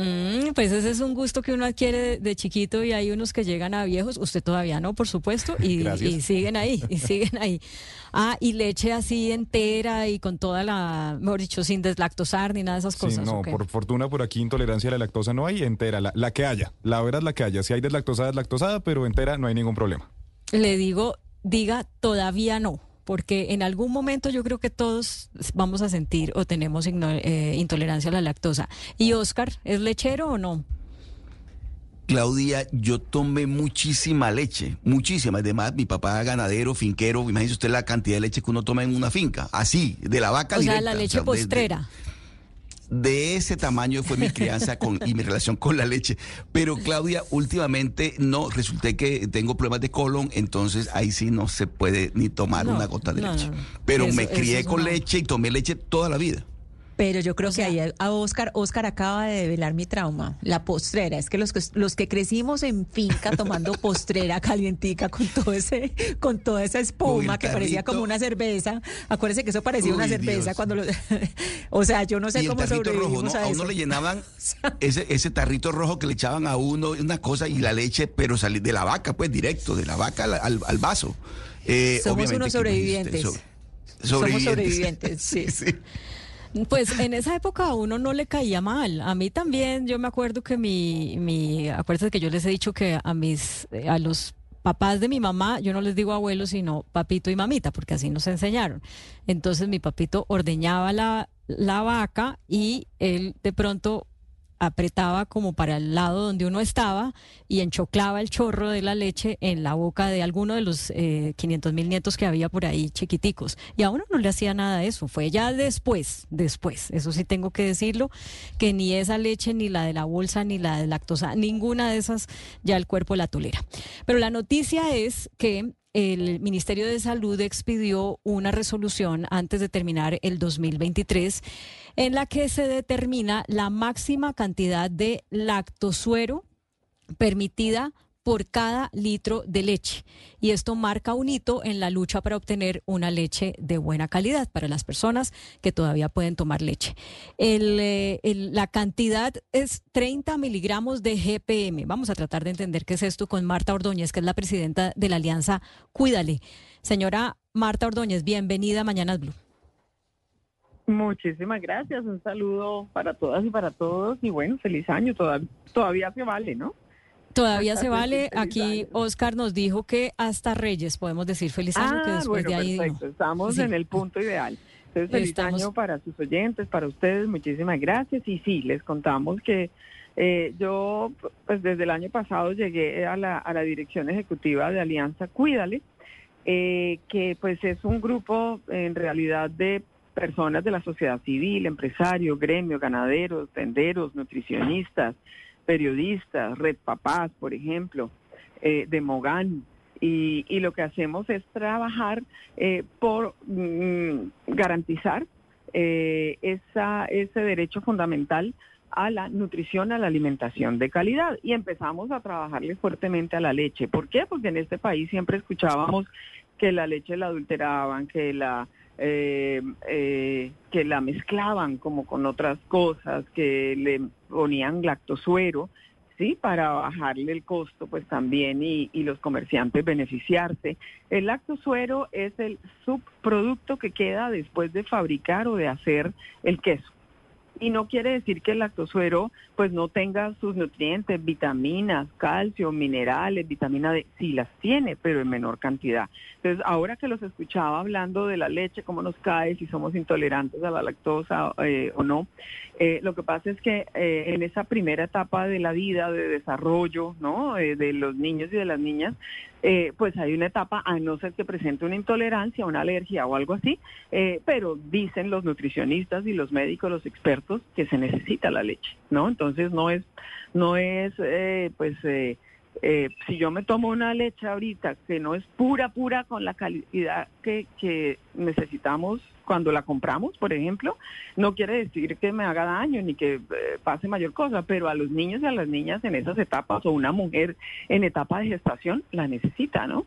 Mm, pues ese es un gusto que uno adquiere de, de chiquito y hay unos que llegan a viejos. Usted todavía no, por supuesto, y, y siguen ahí, y siguen ahí. Ah, y leche así entera y con toda la, mejor dicho, sin deslactosar ni nada de esas Sí, cosas. no, ¿ok? por fortuna por aquí intolerancia a la lactosa no hay, entera, la, la que haya. La verdad la que haya. Si hay deslactosada, deslactosada, pero entera no hay ningún problema. Le digo, diga todavía no, porque en algún momento yo creo que todos vamos a sentir o tenemos eh, intolerancia a la lactosa. ¿Y Oscar, es lechero o no? Claudia, yo tomé muchísima leche, muchísima. Además, mi papá ganadero, finquero, imagínese usted la cantidad de leche que uno toma en una finca, así, de la vaca O sea, la leche de- de- postrera. de ese tamaño fue mi crianza con, y mi relación con la leche. Pero Claudia, últimamente no, resulté que tengo problemas de colon, entonces ahí sí no se puede ni tomar No, una gota de no, leche. Pero Eso- me crié con una- leche y tomé leche toda la vida. Pero yo creo O sea- que ahí a Oscar, Oscar acaba de develar mi trauma, la postrera. Es que los que los que crecimos en finca tomando postrera calientica con todo ese, con toda esa espuma que parecía como una cerveza. Acuérdense que eso parecía una cerveza Dios. cuando lo, o sea, yo no sé y el cómo rojo, sobrevivimos ¿no? a uno le llenaban ese, ese tarrito rojo que le echaban a uno, una cosa, y la leche, pero salir de la vaca, pues directo, de la vaca al, al- al vaso. Eh, Somos unos sobrevivientes. Somos sobrevivientes, sí. Pues en esa época a uno no le caía mal. A mí también, yo me acuerdo que mi, mi, que yo les he dicho que a mis, a los papás de mi mamá, yo no les digo abuelo, sino papito y mamita, porque así nos enseñaron. Entonces mi papito ordeñaba la, la vaca y él de pronto apretaba como para el lado donde uno estaba y enchoclaba el chorro de la leche en la boca de alguno de los eh, 500 mil nietos que había por ahí chiquiticos. Y a uno no le hacía nada de eso. Fue ya después, después, eso sí tengo que decirlo, que ni esa leche, ni la de la bolsa, ni la de lactosa, ninguna de esas ya el cuerpo la tolera. Pero la noticia es que el Ministerio de Salud expidió una resolución antes de terminar el 2023 en la que se determina la máxima cantidad de lactosuero permitida por cada litro de leche. Y esto marca un hito en la lucha para obtener una leche de buena calidad para las personas que todavía pueden tomar leche. El, eh, la cantidad es 30 miligramos de GPM. Vamos a tratar de entender qué es esto con Marta Ordóñez, que es la presidenta de la Alianza Cuídale. Señora Marta Ordóñez, bienvenida a Mañanas Blue. Muchísimas gracias, un saludo para todas y para todos y bueno, feliz año, todavía, todavía se vale, ¿no? Todavía se vale. Aquí. Oscar nos dijo que hasta Reyes podemos decir feliz año, que Ah, después bueno, de ahí perfecto, estamos Sí. en el punto ideal. Entonces, feliz Estamos- año para sus oyentes, para ustedes, muchísimas gracias y sí, les contamos que eh, yo pues desde el año pasado llegué a la, a la dirección ejecutiva de Alianza Cuídale, eh, que pues es un grupo en realidad de personas de la sociedad civil, empresarios, gremios, ganaderos, tenderos, nutricionistas, periodistas, Red Papás, por ejemplo, eh, de Mogán. Y, y lo que hacemos es trabajar eh, por mm, garantizar eh, esa, ese derecho fundamental a la nutrición, a la alimentación de calidad. Y empezamos a trabajarle fuertemente a la leche. ¿Por qué? Porque en este país siempre escuchábamos que la leche la adulteraban, que la eh, eh, que la mezclaban como con otras cosas, que le ponían lactosuero, sí, para bajarle el costo, pues también y, y los comerciantes beneficiarse. El lactosuero es el subproducto que queda después de fabricar o de hacer el queso. Y no quiere decir que el lactosuero pues no tenga sus nutrientes, vitaminas, calcio, minerales, vitamina D, sí las tiene, pero en menor cantidad. Entonces, ahora que los escuchaba hablando de la leche, cómo nos cae, si somos intolerantes a la lactosa eh, o no, eh, lo que pasa es que eh, en esa primera etapa de la vida, de desarrollo, ¿no? Eh, de los niños y de las niñas, eh, pues hay una etapa, a no ser que presente una intolerancia, una alergia o algo así, eh, pero dicen los nutricionistas y los médicos, los expertos, que se necesita la leche, ¿no? Entonces no es, no es, eh, pues, eh, si yo me tomo una leche ahorita que no es pura, pura con la calidad que, que necesitamos cuando la compramos, por ejemplo, no quiere decir que me haga daño ni que eh, pase mayor cosa, pero a los niños y a las niñas en esas etapas o una mujer en etapa de gestación la necesita, ¿no?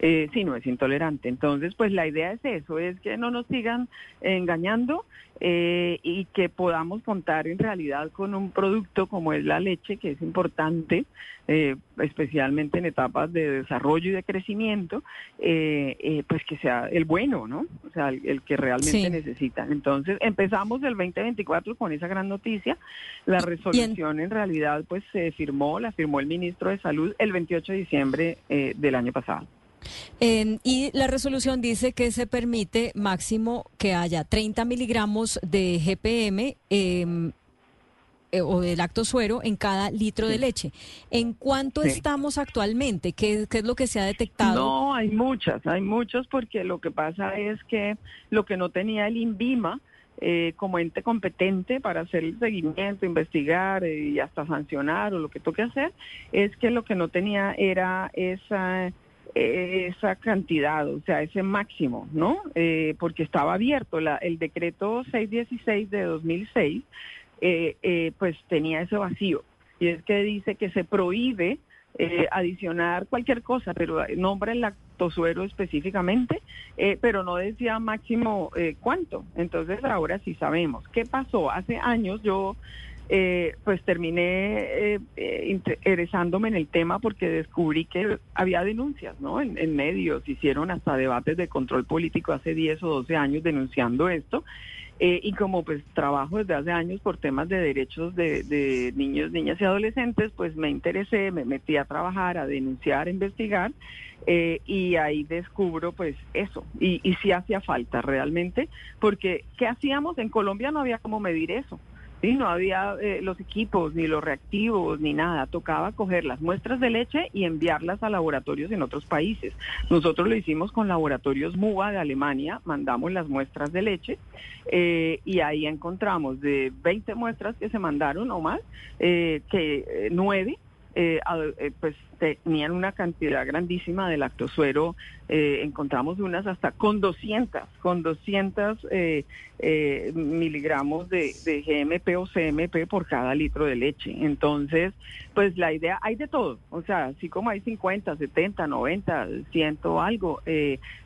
Eh, si no es intolerante. Entonces, pues la idea es eso, es que no nos sigan engañando eh, y que podamos contar en realidad con un producto como es la leche, que es importante, eh, especialmente en etapas de desarrollo y de crecimiento, eh, eh, pues que sea el bueno, ¿no? O sea, el, el que realmente Sí. necesitan. Entonces, empezamos el 2024 con esa gran noticia. La resolución en realidad pues se firmó, la firmó el ministro de Salud el 28 de diciembre eh, del año pasado. Eh, y la resolución dice que se permite máximo que haya 30 miligramos de GPM eh, eh, o de lactosuero en cada litro de leche. ¿En cuánto Sí. estamos actualmente? ¿Qué, qué es lo que se ha detectado? No, hay muchas, hay muchos porque lo que pasa es que lo que no tenía el INVIMA eh, como ente competente para hacer el seguimiento, investigar eh, y hasta sancionar o lo que toque hacer, es que lo que no tenía era esa esa cantidad, o sea, ese máximo, ¿no? Eh, porque estaba abierto. La, el decreto 616 de 2006, eh, eh, pues tenía ese vacío. Y es que dice que se prohíbe adicionar cualquier cosa, pero nombra el lactosuero específicamente, pero no decía máximo cuánto. Entonces ahora sí sabemos. ¿Qué pasó? Hace años yo eh, pues terminé eh, eh, interesándome en el tema porque descubrí que había denuncias, ¿no? En, medios, hicieron hasta debates de control político hace 10 o 12 años denunciando esto. y como pues trabajo desde hace años por temas de derechos de, niños, niñas y adolescentes, pues me interesé, me metí a trabajar, a denunciar, a investigar. y ahí descubro pues eso, y, y sí hacía falta realmente, porque ¿qué hacíamos? En Colombia no había cómo medir eso. Sí, no había eh, los equipos, ni los reactivos, ni nada. Tocaba coger las muestras de leche y enviarlas a laboratorios en otros países. Nosotros lo hicimos con laboratorios MUBA de Alemania, mandamos las muestras de leche eh, y ahí encontramos de 20 muestras que se mandaron o más, eh, que nueve eh, eh, pues tenían una cantidad grandísima de lactosuero, eh, encontramos unas hasta con 200, con 200 miligramos de, GMP o CMP por cada litro de leche. Entonces, pues la idea, hay de todo, o sea, así como hay 50, 70, 90, 100 algo,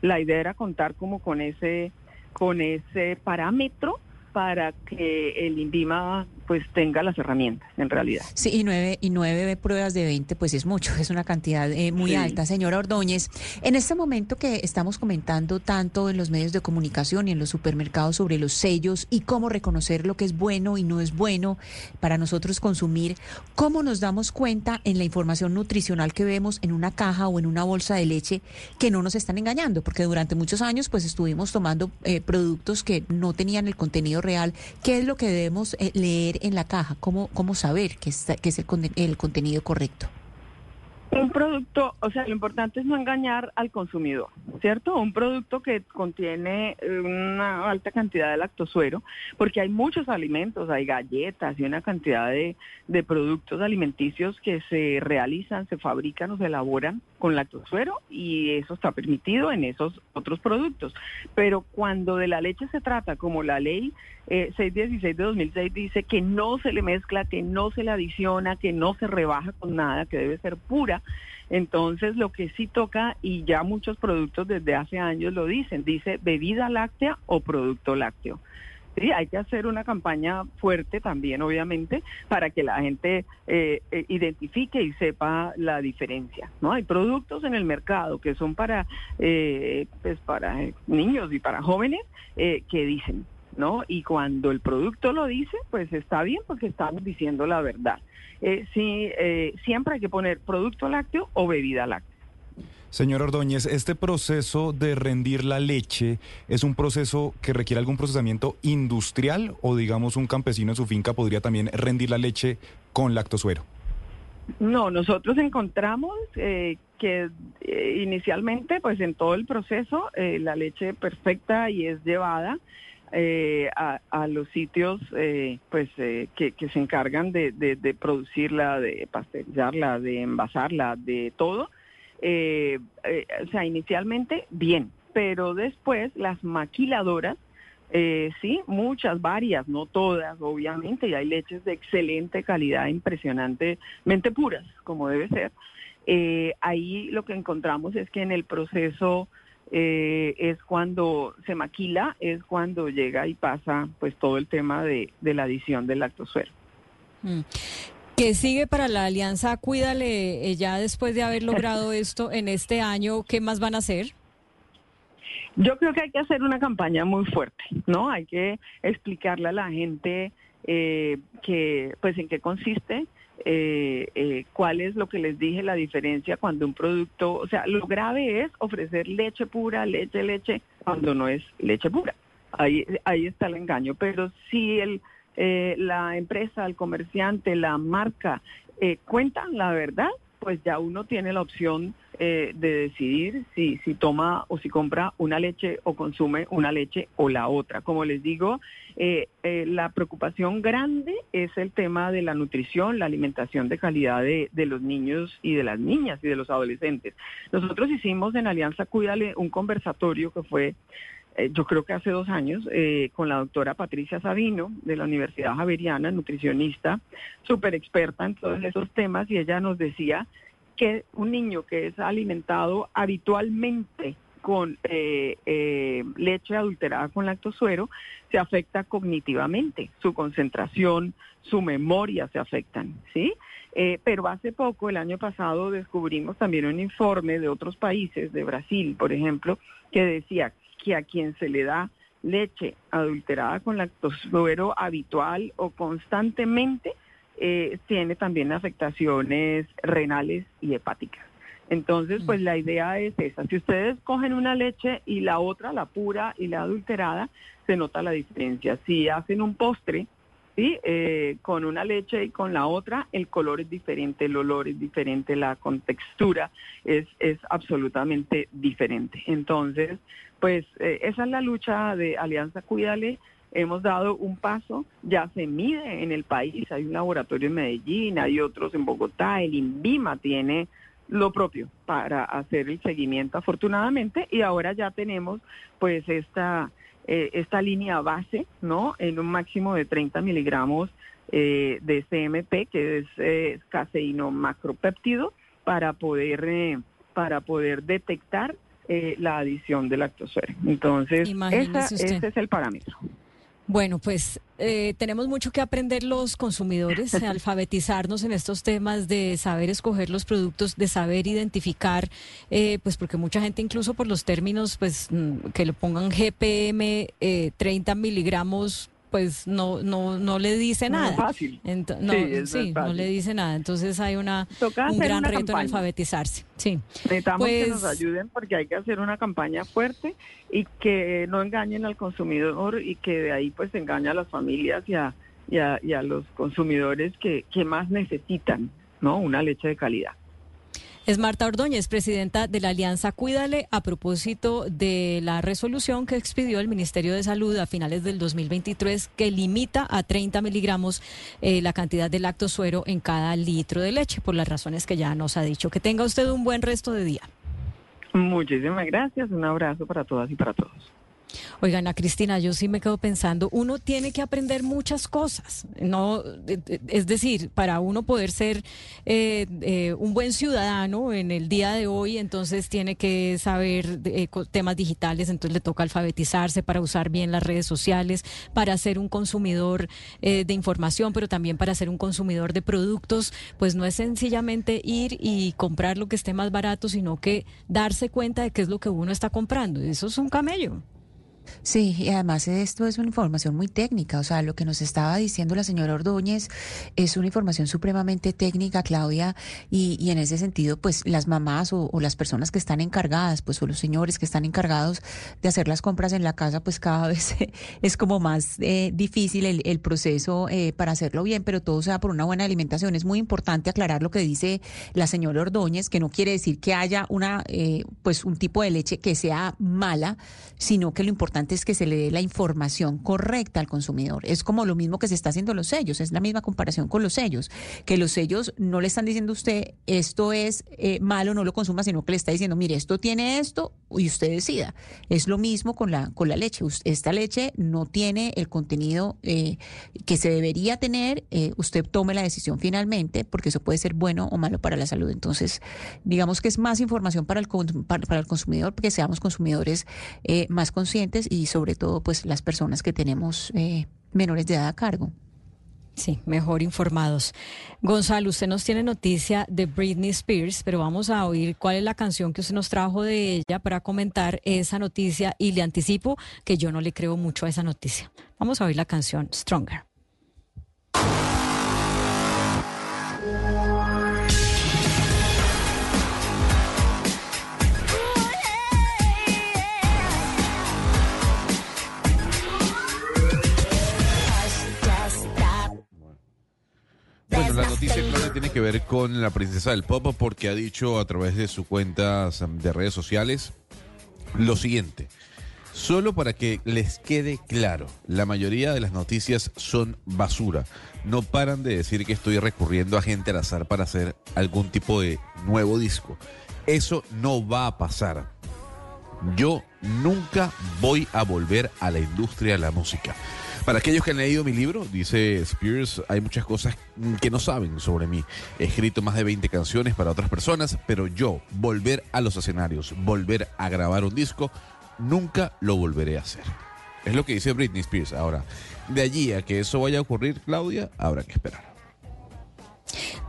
la idea era contar como con ese, con ese parámetro para que el INVIMA pues tenga las herramientas en realidad. Sí, y nueve, y nueve pruebas de 20 pues es mucho, es una cantidad eh, muy alta. Señora Ordóñez, en este momento que estamos comentando tanto en los medios de comunicación y en los supermercados sobre los sellos y cómo reconocer lo que es bueno y no es bueno para nosotros consumir, ¿cómo nos damos cuenta en la información nutricional que vemos en una caja o en una bolsa de leche que no nos están engañando? Porque durante muchos años pues estuvimos tomando eh, productos que no tenían el contenido real. ¿Qué es lo que debemos eh, leer en la caja? ¿Cómo, cómo saber que es, que es el, el contenido correcto? Un producto, o sea, lo importante es no engañar al consumidor, ¿cierto? Un producto que contiene eh, una alta cantidad de lactosuero, porque hay muchos alimentos, hay galletas y una cantidad de, de productos alimenticios que se realizan, se fabrican o se elaboran con lactosuero y eso está permitido en esos otros productos. Pero cuando de la leche se trata, como la ley 616 eh, de 2006 dice que no se le mezcla, que no se le adiciona, que no se rebaja con nada, que debe ser pura. Entonces, lo que sí toca, y ya muchos productos desde hace años lo dicen, dice bebida láctea o producto lácteo. Sí, hay que hacer una campaña fuerte también, obviamente, para que la gente eh, eh, identifique y sepa la diferencia. No, hay productos en el mercado que son para, pues para niños y para jóvenes que dicen ¿no? Y cuando el producto lo dice, pues está bien porque estamos diciendo la verdad. Eh, sí, eh, siempre hay que poner producto lácteo o bebida láctea. Señor Ordóñez, ¿este proceso de rendir la leche es un proceso que requiere algún procesamiento industrial o digamos un campesino en su finca podría también rendir la leche con lactosuero? No, nosotros encontramos eh, que inicialmente, pues en todo el proceso, la leche perfecta y es llevada eh, a, los sitios pues que, se encargan de, producirla, de pasteurizarla, de envasarla, de todo. O sea, inicialmente bien, pero después las maquiladoras, sí, muchas, varias, no todas, obviamente, y hay leches de excelente calidad, impresionantemente puras, como debe ser. ahí lo que encontramos es que en el proceso eh, es cuando se maquila, es cuando llega y pasa pues todo el tema de, la adición del lactosuero. Mm. ¿Qué sigue para la alianza Cuídale eh, ya después de haber logrado esto en este año? ¿Qué más van a hacer? Yo creo que hay que hacer una campaña muy fuerte, ¿no? Hay que explicarle a la gente eh, que, pues, en qué consiste, eh, eh, cuál es lo que les dije, la diferencia cuando un producto, o sea, lo grave es ofrecer leche pura, leche, leche, cuando no es leche pura. Ahí, ahí está el engaño, pero si el, eh, la empresa, el comerciante, la marca cuentan la verdad, pues ya uno tiene la opción eh, de decidir si, si toma o si compra una leche o consume una leche o la otra. Como les digo, eh, eh, la preocupación grande es el tema de la nutrición, la alimentación de calidad de, de, los niños y de las niñas y de los adolescentes. Nosotros hicimos en Alianza Cuídale un conversatorio que fue yo creo que hace dos años, eh, con la doctora Patricia Sabino de la Universidad Javeriana, nutricionista, súper experta en todos esos temas, y ella nos decía que un niño que es alimentado habitualmente con eh, eh, leche adulterada con lactosuero se afecta cognitivamente, su concentración, su memoria se afectan, ¿sí? Eh, pero hace poco, el año pasado, descubrimos también un informe de otros países, de Brasil, por ejemplo, que decía que a quien se le da leche adulterada con lactosuero habitual o constantemente, eh, tiene también afectaciones renales y hepáticas. Entonces, pues la idea es esa. Si ustedes cogen una leche y la otra, la pura y la adulterada, se nota la diferencia. Si hacen un postre, ¿sí? Eh, con una leche y con la otra, el color es diferente, el olor es diferente, la contextura es, es absolutamente diferente. Entonces, pues eh, esa es la lucha de Alianza Cuídale hemos dado un paso, ya se mide en el país, hay un laboratorio en Medellín, hay otros en Bogotá, el INVIMA tiene lo propio para hacer el seguimiento afortunadamente y ahora ya tenemos pues esta, eh, esta línea base, ¿no? En un máximo de 30 miligramos eh, de CMP, que es eh, caseíno macropéptido, para poder, para poder detectar la adición de lactosuero. Entonces, ese es el parámetro. Bueno, pues eh, tenemos mucho que aprender los consumidores, alfabetizarnos en estos temas de saber escoger los productos, de saber identificar, eh, pues porque mucha gente incluso por los términos, pues mm, que le pongan GPM eh, 30 miligramos pues no no no le dice nada. fácil. no, sí, no, le dice nada. Entonces hay una un gran reto en alfabetizarse. Sí. Necesitamos que nos pues ayuden porque hay que hacer una campaña fuerte y que no engañen al consumidor y que de ahí pues engañe a las familias y a, y a, los consumidores que, que más necesitan, ¿no? Una leche de calidad. Es Marta Ordóñez, presidenta de la Alianza Cuídale, a propósito de la resolución que expidió el Ministerio de Salud a finales del 2023 que limita a 30 miligramos eh, la cantidad de lactosuero en cada litro de leche, por las razones que ya nos ha dicho. Que tenga usted un buen resto de día. Muchísimas gracias. Un abrazo para todas y para todos. Oigan, a Cristina, yo sí me quedo pensando, uno tiene que aprender muchas cosas, no, eh, eh, es decir, para uno poder ser eh, un buen ciudadano en el día de hoy, entonces tiene que saber temas digitales, entonces le toca alfabetizarse para usar bien las redes sociales, para ser un consumidor de información, pero también para ser un consumidor de productos, pues no es sencillamente ir y comprar lo que esté más barato, sino que darse cuenta de qué es lo que uno está comprando. Eso es un camello. Sí, y además esto es una información muy técnica, o sea, lo que nos estaba diciendo la señora Ordóñez es una información supremamente técnica, Claudia, y, en ese sentido, pues las mamás o, las personas que están encargadas, pues o los señores que están encargados de hacer las compras en la casa, pues cada vez es como más eh, difícil el, proceso eh, para hacerlo bien, pero todo sea por una buena alimentación. Es muy importante aclarar lo que dice la señora Ordóñez, que no quiere decir que haya una, eh, pues un tipo de leche que sea mala, sino que lo importante es que se le dé la información correcta al consumidor. Es como lo mismo que se está haciendo los sellos, es la misma comparación con los sellos, que los sellos no le están diciendo a usted esto es eh, malo, no lo consuma, sino que le está diciendo, mire, esto tiene esto y usted decida. Es lo mismo con la, con la leche. Esta leche no tiene el contenido eh, que se debería tener, eh, usted tome la decisión finalmente, porque eso puede ser bueno o malo para la salud. Entonces, digamos que es más información para el, para, para el consumidor, porque seamos consumidores más conscientes y sobre todo pues las personas que tenemos eh, menores de edad a cargo. Sí, mejor informados. Gonzalo, usted nos tiene noticia de Britney Spears, pero vamos a oír cuál es la canción que usted nos trajo de ella para comentar esa noticia y le anticipo que yo no le creo mucho a esa noticia. Vamos a oír la canción Stronger. Bueno, la noticia tiene que ver ver con la princesa del pop porque ha dicho a través de sus cuentas de redes sociales lo siguiente. Solo para que les quede claro, la mayoría de las noticias son basura. No paran de decir que estoy recurriendo a gente al azar para hacer algún tipo de nuevo disco. Eso no va a pasar. Yo nunca voy a volver a la industria de la música. Para aquellos que han leído mi libro, dice Spears, hay muchas cosas que no saben sobre mí. He escrito más de 20 canciones para otras personas, pero yo volver a los escenarios, volver a grabar un disco, nunca lo volveré a hacer. Es lo que dice Britney Spears. Ahora, de allí a que eso vaya a ocurrir, Claudia, habrá que esperar.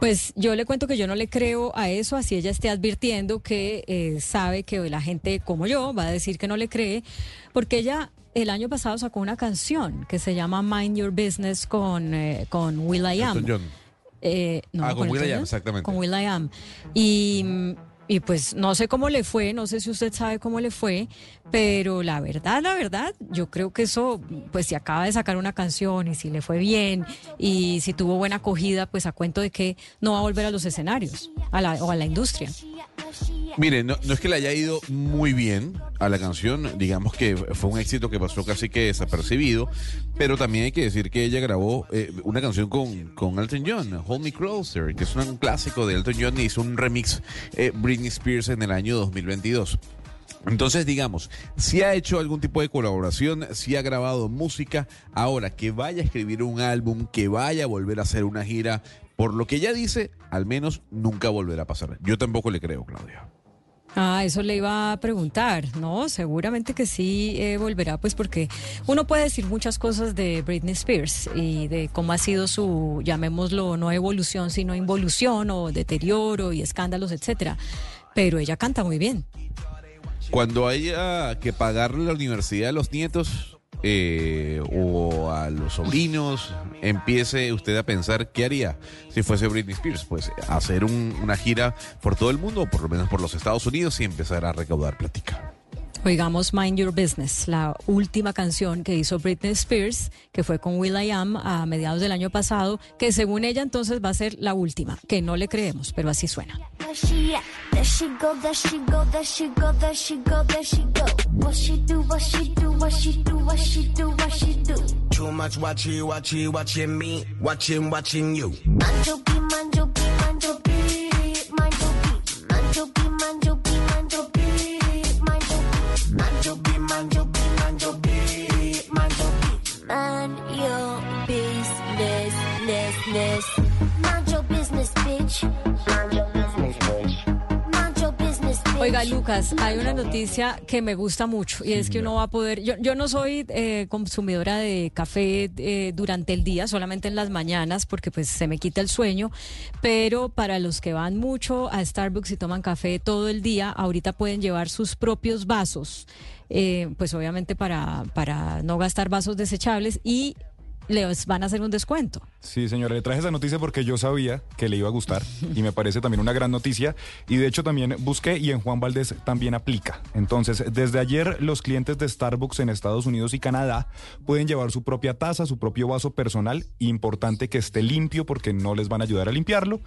Pues yo le cuento que yo no le creo a eso, así ella esté advirtiendo que eh, sabe que la gente como yo va a decir que no le cree, porque ella el año pasado sacó una canción que se llama Mind Your Business con, eh, con Will I Am. Eh, no, ah, con, Will I Am, exactamente. Con Will I Am. Y y pues no sé cómo le fue, no sé si usted sabe cómo le fue, pero la verdad, la verdad, yo creo que eso, pues si acaba de sacar una canción y si le fue bien y si tuvo buena acogida, pues a cuento de que no va a volver a los escenarios a la, o a la industria. Mire, no, es que le haya ido muy bien a la canción, digamos que fue un éxito que pasó casi que desapercibido, pero también hay que decir que ella grabó eh, una canción con, con Elton John, Hold Me Closer, que es un clásico de Elton John y hizo un remix eh, Britney Spears en el año 2022. Entonces, digamos, si ha hecho algún tipo de colaboración, si ha grabado música, ahora que vaya a escribir un álbum, que vaya a volver a hacer una gira, por lo que ella dice, al menos nunca volverá a pasar. Yo tampoco le creo, Claudia. Ah, eso le iba a preguntar, ¿no? Seguramente que sí eh, volverá, pues porque uno puede decir muchas cosas de Britney Spears y de cómo ha sido su, llamémoslo, no evolución, sino involución o deterioro y escándalos, etcétera. Pero ella canta muy bien. Cuando haya que pagarle la universidad a los nietos, eh, o a los sobrinos, empiece usted a pensar qué haría si fuese Britney Spears, pues hacer una gira por todo el mundo, o por lo menos por los Estados Unidos y empezar a recaudar plática. Oigamos Mind Your Business, la última canción que hizo Britney Spears, que fue con Will I Am a mediados del año pasado, que según ella entonces va a ser la última, que no le creemos, pero así suena. Oiga, Lucas, hay una noticia que me gusta mucho y es que uno va a poder. Yo, yo no soy eh, consumidora de café eh, durante el día, solamente en las mañanas, porque pues se me quita el sueño. Pero para los que van mucho a Starbucks y toman café todo el día, ahorita pueden llevar sus propios vasos. Eh, pues obviamente para, para no gastar vasos desechables y les van a hacer un descuento. Sí, señora, le traje esa noticia porque yo sabía que le iba a gustar y me parece también una gran noticia. Y de hecho también busqué y en Juan Valdés también aplica. Entonces, desde ayer los clientes de Starbucks en Estados Unidos y Canadá pueden llevar su propia taza, su propio vaso personal. Importante que esté limpio porque no les van a ayudar a limpiarlo.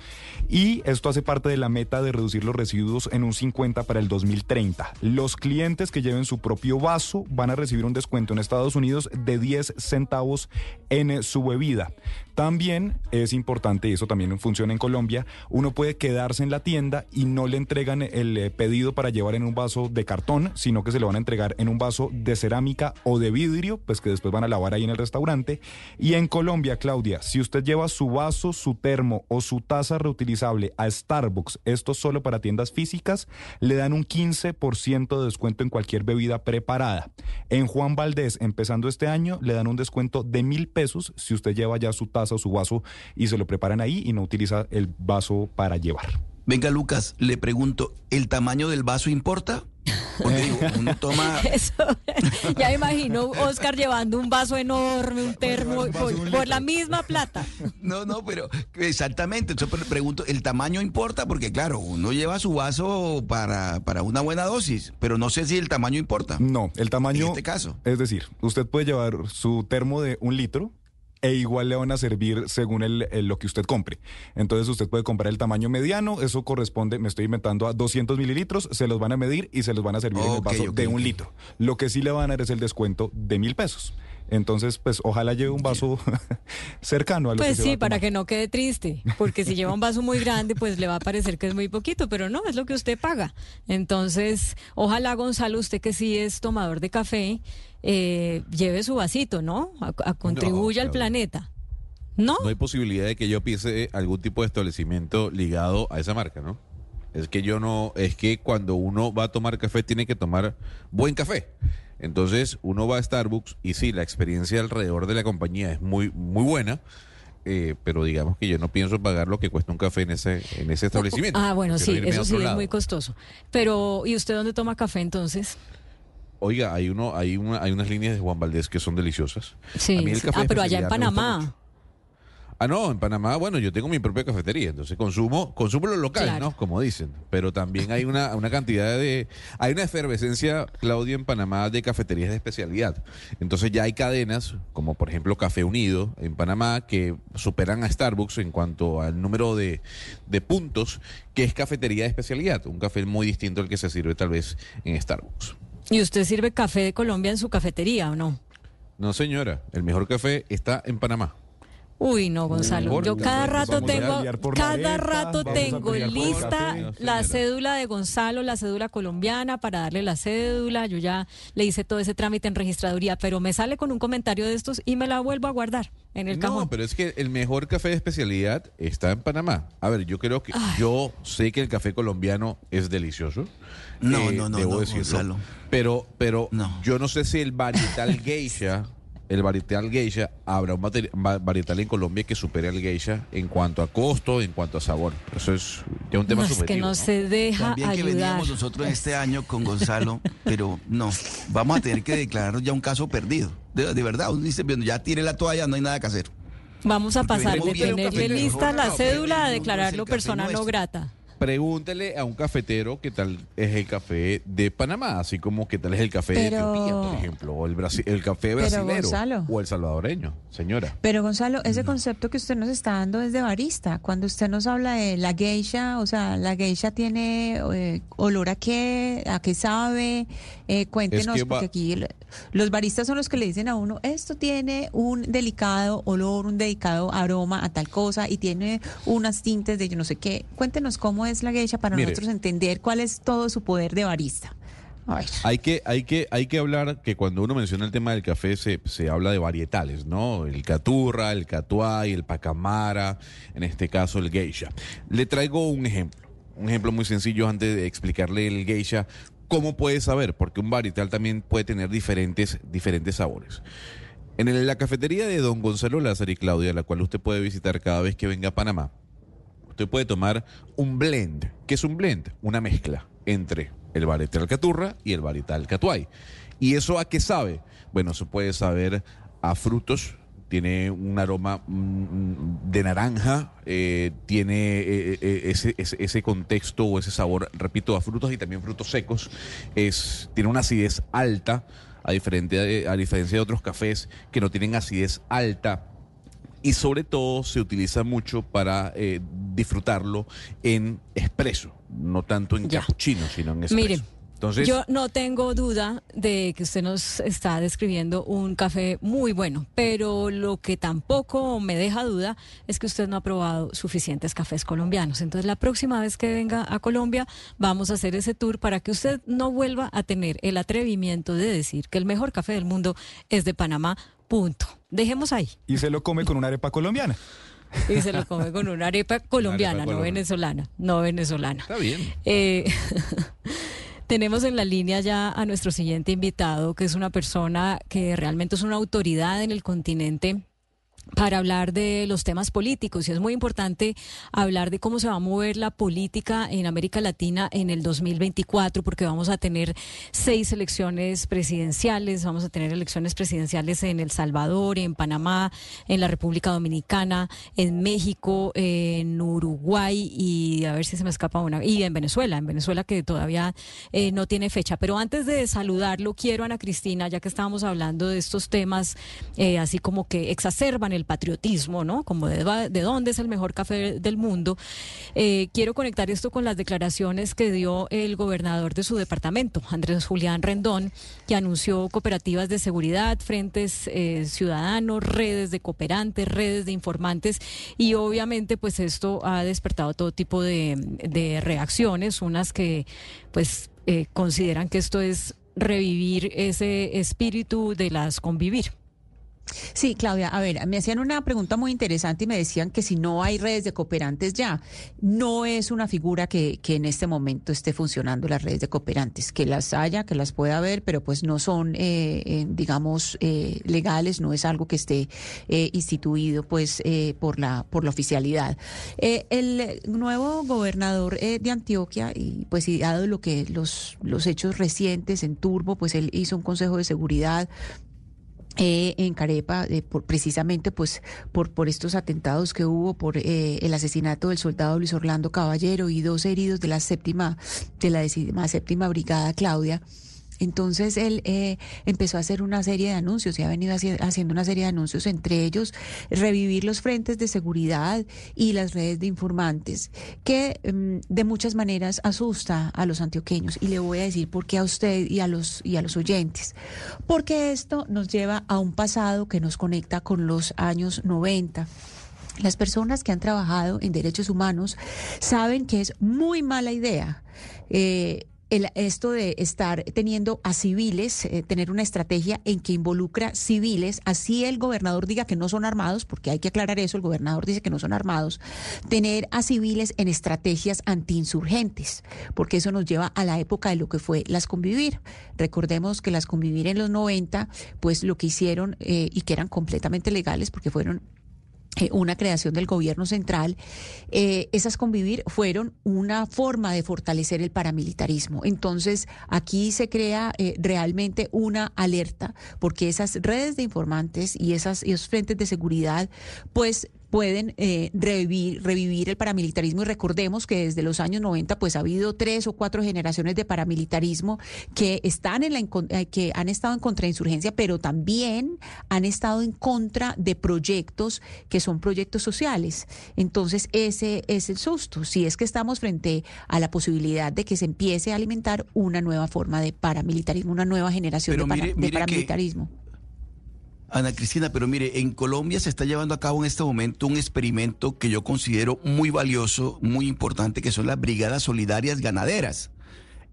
Y esto hace parte de la meta de reducir los residuos en un 50 para el 2030. Los clientes que lleven su propio vaso van a recibir un descuento en Estados Unidos de 10 centavos en su bebida. También es importante, y eso también funciona en Colombia, uno puede quedarse en la tienda y no le entregan el eh, pedido para llevar en un vaso de cartón, sino que se lo van a entregar en un vaso de cerámica o de vidrio, pues que después van a lavar ahí en el restaurante. Y en Colombia, Claudia, si usted lleva su vaso, su termo o su taza reutilizable a Starbucks, esto solo para tiendas físicas, le dan un 15% de descuento en cualquier bebida preparada. En Juan Valdés, empezando este año, le dan un descuento de mil pesos si usted lleva ya su taza o su vaso y se lo preparan ahí y no utiliza el vaso para llevar. Venga, Lucas, le pregunto, ¿el tamaño del vaso importa? Porque digo, uno toma. Eso, ya imagino Oscar llevando un vaso enorme, un termo, por, la misma plata. No, no, pero exactamente. Yo pregunto, ¿el tamaño importa? Porque, claro, uno lleva su vaso para, para una buena dosis, pero no sé si el tamaño importa. No, el tamaño. En este caso. Es decir, usted puede llevar su termo de un litro e igual le van a servir según el, el- lo que usted compre. Entonces usted puede comprar el tamaño mediano, eso corresponde, me estoy inventando, a 200 mililitros, se los van a medir y se los van a servir en el vaso de un litro. Lo que sí le van a dar es el descuento de mil pesos. Entonces, pues ojalá lleve un vaso cercano a lo que Pues sí, para que no quede triste, porque si lleva un vaso muy grande, pues le va a parecer que es muy poquito, pero no, es lo que usted paga. Entonces, ojalá Gonzalo, usted que sí es tomador de café, eh, lleve su vasito, ¿no? A, a contribuya al planeta. ¿No? No hay posibilidad de que yo piense algún tipo de establecimiento ligado a esa marca, ¿no? Es que yo no, es que cuando uno va a tomar café tiene que tomar buen café. Entonces uno va a Starbucks y sí, la experiencia alrededor de la compañía es muy, muy buena, eh, pero digamos que yo no pienso pagar lo que cuesta un café en ese, en ese establecimiento. Ah, bueno, sí, eso sí es muy costoso. Pero, ¿y usted dónde toma café entonces? Oiga, hay uno, hay una, hay unas líneas de Juan Valdés que son deliciosas. Sí, A mí el sí. café ah, pero allá en Panamá. Ah, no, en Panamá, bueno, yo tengo mi propia cafetería, entonces consumo, consumo lo local, Claro. ¿no? Como dicen. Pero también hay una, una cantidad de, hay una efervescencia, Claudia, en Panamá de cafeterías de especialidad. Entonces ya hay cadenas, como por ejemplo Café Unido en Panamá, que superan a Starbucks en cuanto al número de, de puntos, que es cafetería de especialidad. Un café muy distinto al que se sirve tal vez en Starbucks. ¿Y usted sirve café de Colombia en su cafetería o no? No, señora, el mejor café está en Panamá. Uy, no, Gonzalo. Yo cada rato tengo, cada rato tengo lista. No, la cédula de Gonzalo, la cédula colombiana para darle la cédula. Yo ya le hice todo ese trámite en registraduría, pero me sale con un comentario de estos y me la vuelvo a guardar en el no, cajón. pero es que el mejor café de especialidad está en Panamá. A ver, yo creo que yo sé que el café colombiano es delicioso. Eh, No, no, no, debo no, decirlo. Gonzalo. Pero, pero No. yo no sé si el varietal geisha, el varietal geisha, habrá un varietal en Colombia que supere al geisha en cuanto a costo, en cuanto a sabor. Eso es ya un tema No, es que no ¿no? se deja También que veníamos nosotros este año con Gonzalo, pero no, vamos a tener que declararnos ya un caso perdido. De, de verdad, uno dice, ya tire la toalla, no hay nada que hacer. Vamos a Porque pasar de café, lista la cédula a declararlo persona no grata. Pregúntele a un cafetero qué tal es el café de Panamá, así como qué tal es el café de Etiopía, por ejemplo, o el, brasi- el café brasilero Gonzalo. o el salvadoreño, señora. Pero Gonzalo, ese concepto que usted nos está dando es de barista. Cuando usted nos habla de la geisha, o sea, la geisha tiene eh, olor a qué, a qué sabe, eh, cuéntenos, Es que va- porque aquí los baristas son los que le dicen a uno, esto tiene un delicado olor, un delicado aroma a tal cosa y tiene unas tintes de yo no sé qué. Cuéntenos cómo es la geisha para Mire. nosotros entender cuál es todo su poder de barista. Hay que, hay que, hay que hablar que cuando uno menciona el tema del café se, se habla de varietales, ¿no? El caturra, el catuay, el pacamara, en este caso el geisha. Le traigo un ejemplo, un ejemplo muy sencillo antes de explicarle el geisha. ¿Cómo puede saber? Porque un varietal también puede tener diferentes, diferentes sabores. En la cafetería de Don Gonzalo Lázaro y Claudia, la cual usted puede visitar cada vez que venga a Panamá, usted puede tomar un blend. ¿Qué es un blend? Una mezcla entre el varietal caturra y el varietal catuay. ¿Y eso a qué sabe? Bueno, eso puede saber a frutos, tiene un aroma mm, de naranja, eh, tiene eh, eh, ese, ese, ese contexto o ese sabor, repito, a frutos y también frutos secos. Es, tiene una acidez alta, a, diferente, a diferencia de otros cafés que no tienen acidez alta y sobre todo se utiliza mucho para eh, disfrutarlo en espresso, no tanto en Ya. cappuccino, sino en espresso. Mire, Entonces, Yo no tengo duda de que usted nos está describiendo un café muy bueno, pero lo que tampoco me deja duda es que usted no ha probado suficientes cafés colombianos. Entonces, la próxima vez que venga a Colombia, vamos a hacer ese tour para que usted no vuelva a tener el atrevimiento de decir que el mejor café del mundo es de Panamá. Punto. Dejemos ahí. Y se lo come con una arepa colombiana. Y se lo come con una arepa colombiana, no venezolana. No venezolana. está bien. Eh, tenemos en la línea ya a nuestro siguiente invitado, que es una persona que realmente es una autoridad en el continente para hablar de los temas políticos y es muy importante hablar de cómo se va a mover la política en América Latina en el 2024 porque vamos a tener seis elecciones presidenciales, vamos a tener elecciones presidenciales en El Salvador, en Panamá, en la República Dominicana, en México, en Uruguay y a ver si se me escapa una y en Venezuela, en Venezuela que todavía eh, no tiene fecha. Pero antes de saludarlo quiero Ana Cristina, ya que estábamos hablando de estos temas eh, así como que exacerban el patriotismo, ¿no? Como de, de dónde es el mejor café del mundo. Eh, quiero conectar esto con las declaraciones que dio el gobernador de su departamento, Andrés Julián Rendón, que anunció cooperativas de seguridad, frentes eh, ciudadanos, redes de cooperantes, redes de informantes y obviamente pues esto ha despertado todo tipo de, de reacciones, unas que pues eh, consideran que esto es revivir ese espíritu de las convivir. Sí, Claudia, a ver, me hacían una pregunta muy interesante y me decían que si no hay redes de cooperantes ya, no es una figura que, que en este momento esté funcionando las redes de cooperantes, que las haya, que las pueda haber, pero pues no son, eh, eh, digamos, eh, legales, no es algo que esté instituido pues por, la, por la oficialidad. el nuevo gobernador de Antioquia, y pues y dado lo que los, los hechos recientes en Turbo, pues él hizo un consejo de seguridad eh, en Carepa, eh, por, precisamente pues por, por estos atentados que hubo, por eh, el asesinato del soldado Luis Orlando Caballero y dos heridos de la séptima, de la décima séptima brigada Claudia. Entonces él eh, empezó a hacer una serie de anuncios y ha venido haciendo una serie de anuncios, entre ellos revivir los frentes de seguridad y las redes de informantes, que mm, de muchas maneras asusta a los antioqueños. Y le voy a decir por qué a usted y a los, y a los oyentes. Porque esto nos lleva a un pasado que nos conecta con los años 90. Las personas que han trabajado en derechos humanos saben que es muy mala idea. Eh, el, esto de estar teniendo a civiles, eh, tener una estrategia en que involucra civiles, así el gobernador diga que no son armados, porque hay que aclarar eso, el gobernador dice que no son armados, tener a civiles en estrategias antiinsurgentes, porque eso nos lleva a la época de lo que fue las convivir. Recordemos que las convivir en los 90, pues lo que hicieron eh, y que eran completamente legales, porque fueron una creación del gobierno central, eh, esas convivir fueron una forma de fortalecer el paramilitarismo. Entonces, aquí se crea eh, realmente una alerta, porque esas redes de informantes y, esas, esos frentes de seguridad, pues pueden eh, revivir, revivir, el paramilitarismo. Y recordemos que desde los años 90 pues ha habido tres o cuatro generaciones de paramilitarismo que están en la eh, que han estado en contrainsurgencia pero también han estado en contra de proyectos que son proyectos sociales. Entonces ese es el susto. Si es que estamos frente a la posibilidad de que se empiece a alimentar una nueva forma de paramilitarismo una nueva generación de, paramilitarismo Ana Cristina, pero mire, en Colombia se está llevando a cabo en este momento un experimento que yo considero muy valioso, muy importante, que son las brigadas solidarias ganaderas.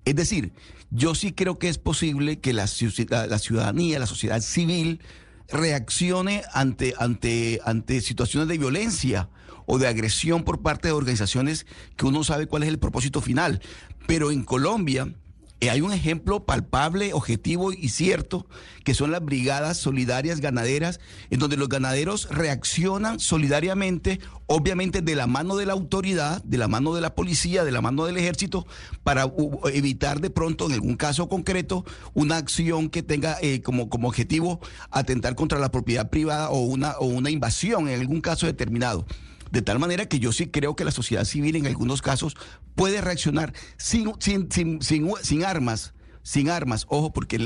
Es decir, yo sí creo que es posible que la, ciudadanía, la sociedad civil, reaccione ante, ante, ante situaciones de violencia o de agresión por parte de organizaciones que uno sabe cuál es el propósito final. Pero en Colombia, eh, hay un ejemplo palpable, objetivo y cierto, que son las brigadas solidarias ganaderas, en donde los ganaderos reaccionan solidariamente, obviamente de la mano de la autoridad, de la mano de la policía, de la mano del ejército, para evitar de pronto, en algún caso concreto, una acción que tenga eh, como, como objetivo atentar contra la propiedad privada o una, o una invasión en algún caso determinado. De tal manera que yo sí creo que la sociedad civil en algunos casos puede reaccionar sin, sin, sin, sin, armas sin armas. Ojo, porque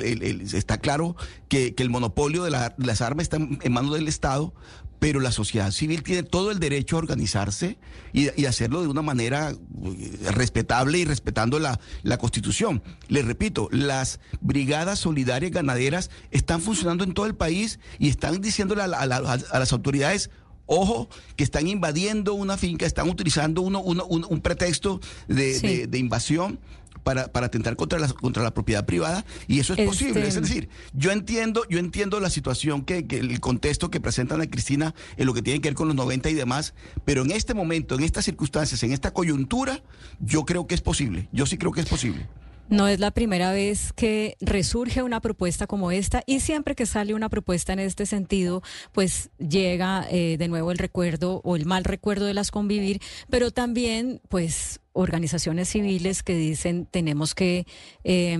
está claro que, el monopolio de las armas está en manos del Estado, pero la sociedad civil tiene todo el derecho a organizarse y, hacerlo de una manera eh, respetable y respetando la, Constitución. Les repito, las brigadas solidarias ganaderas están funcionando en todo el país y están diciéndole a las autoridades, Ojo, que están invadiendo una finca, están utilizando uno, un, pretexto de, invasión para, para, atentar contra la, contra la propiedad privada y eso es posible. Es este, decir, yo entiendo, yo entiendo la situación que, que, el contexto que presentan a Cristina en lo que tiene que ver con los 90 y demás, pero en este momento, en estas circunstancias, en esta coyuntura, yo creo que es posible. Yo sí creo que es posible. No es la primera vez que resurge una propuesta como esta y siempre que sale una propuesta en este sentido, pues llega eh, de nuevo el recuerdo o el mal recuerdo de las convivir, pero también pues organizaciones civiles que dicen tenemos que... Eh,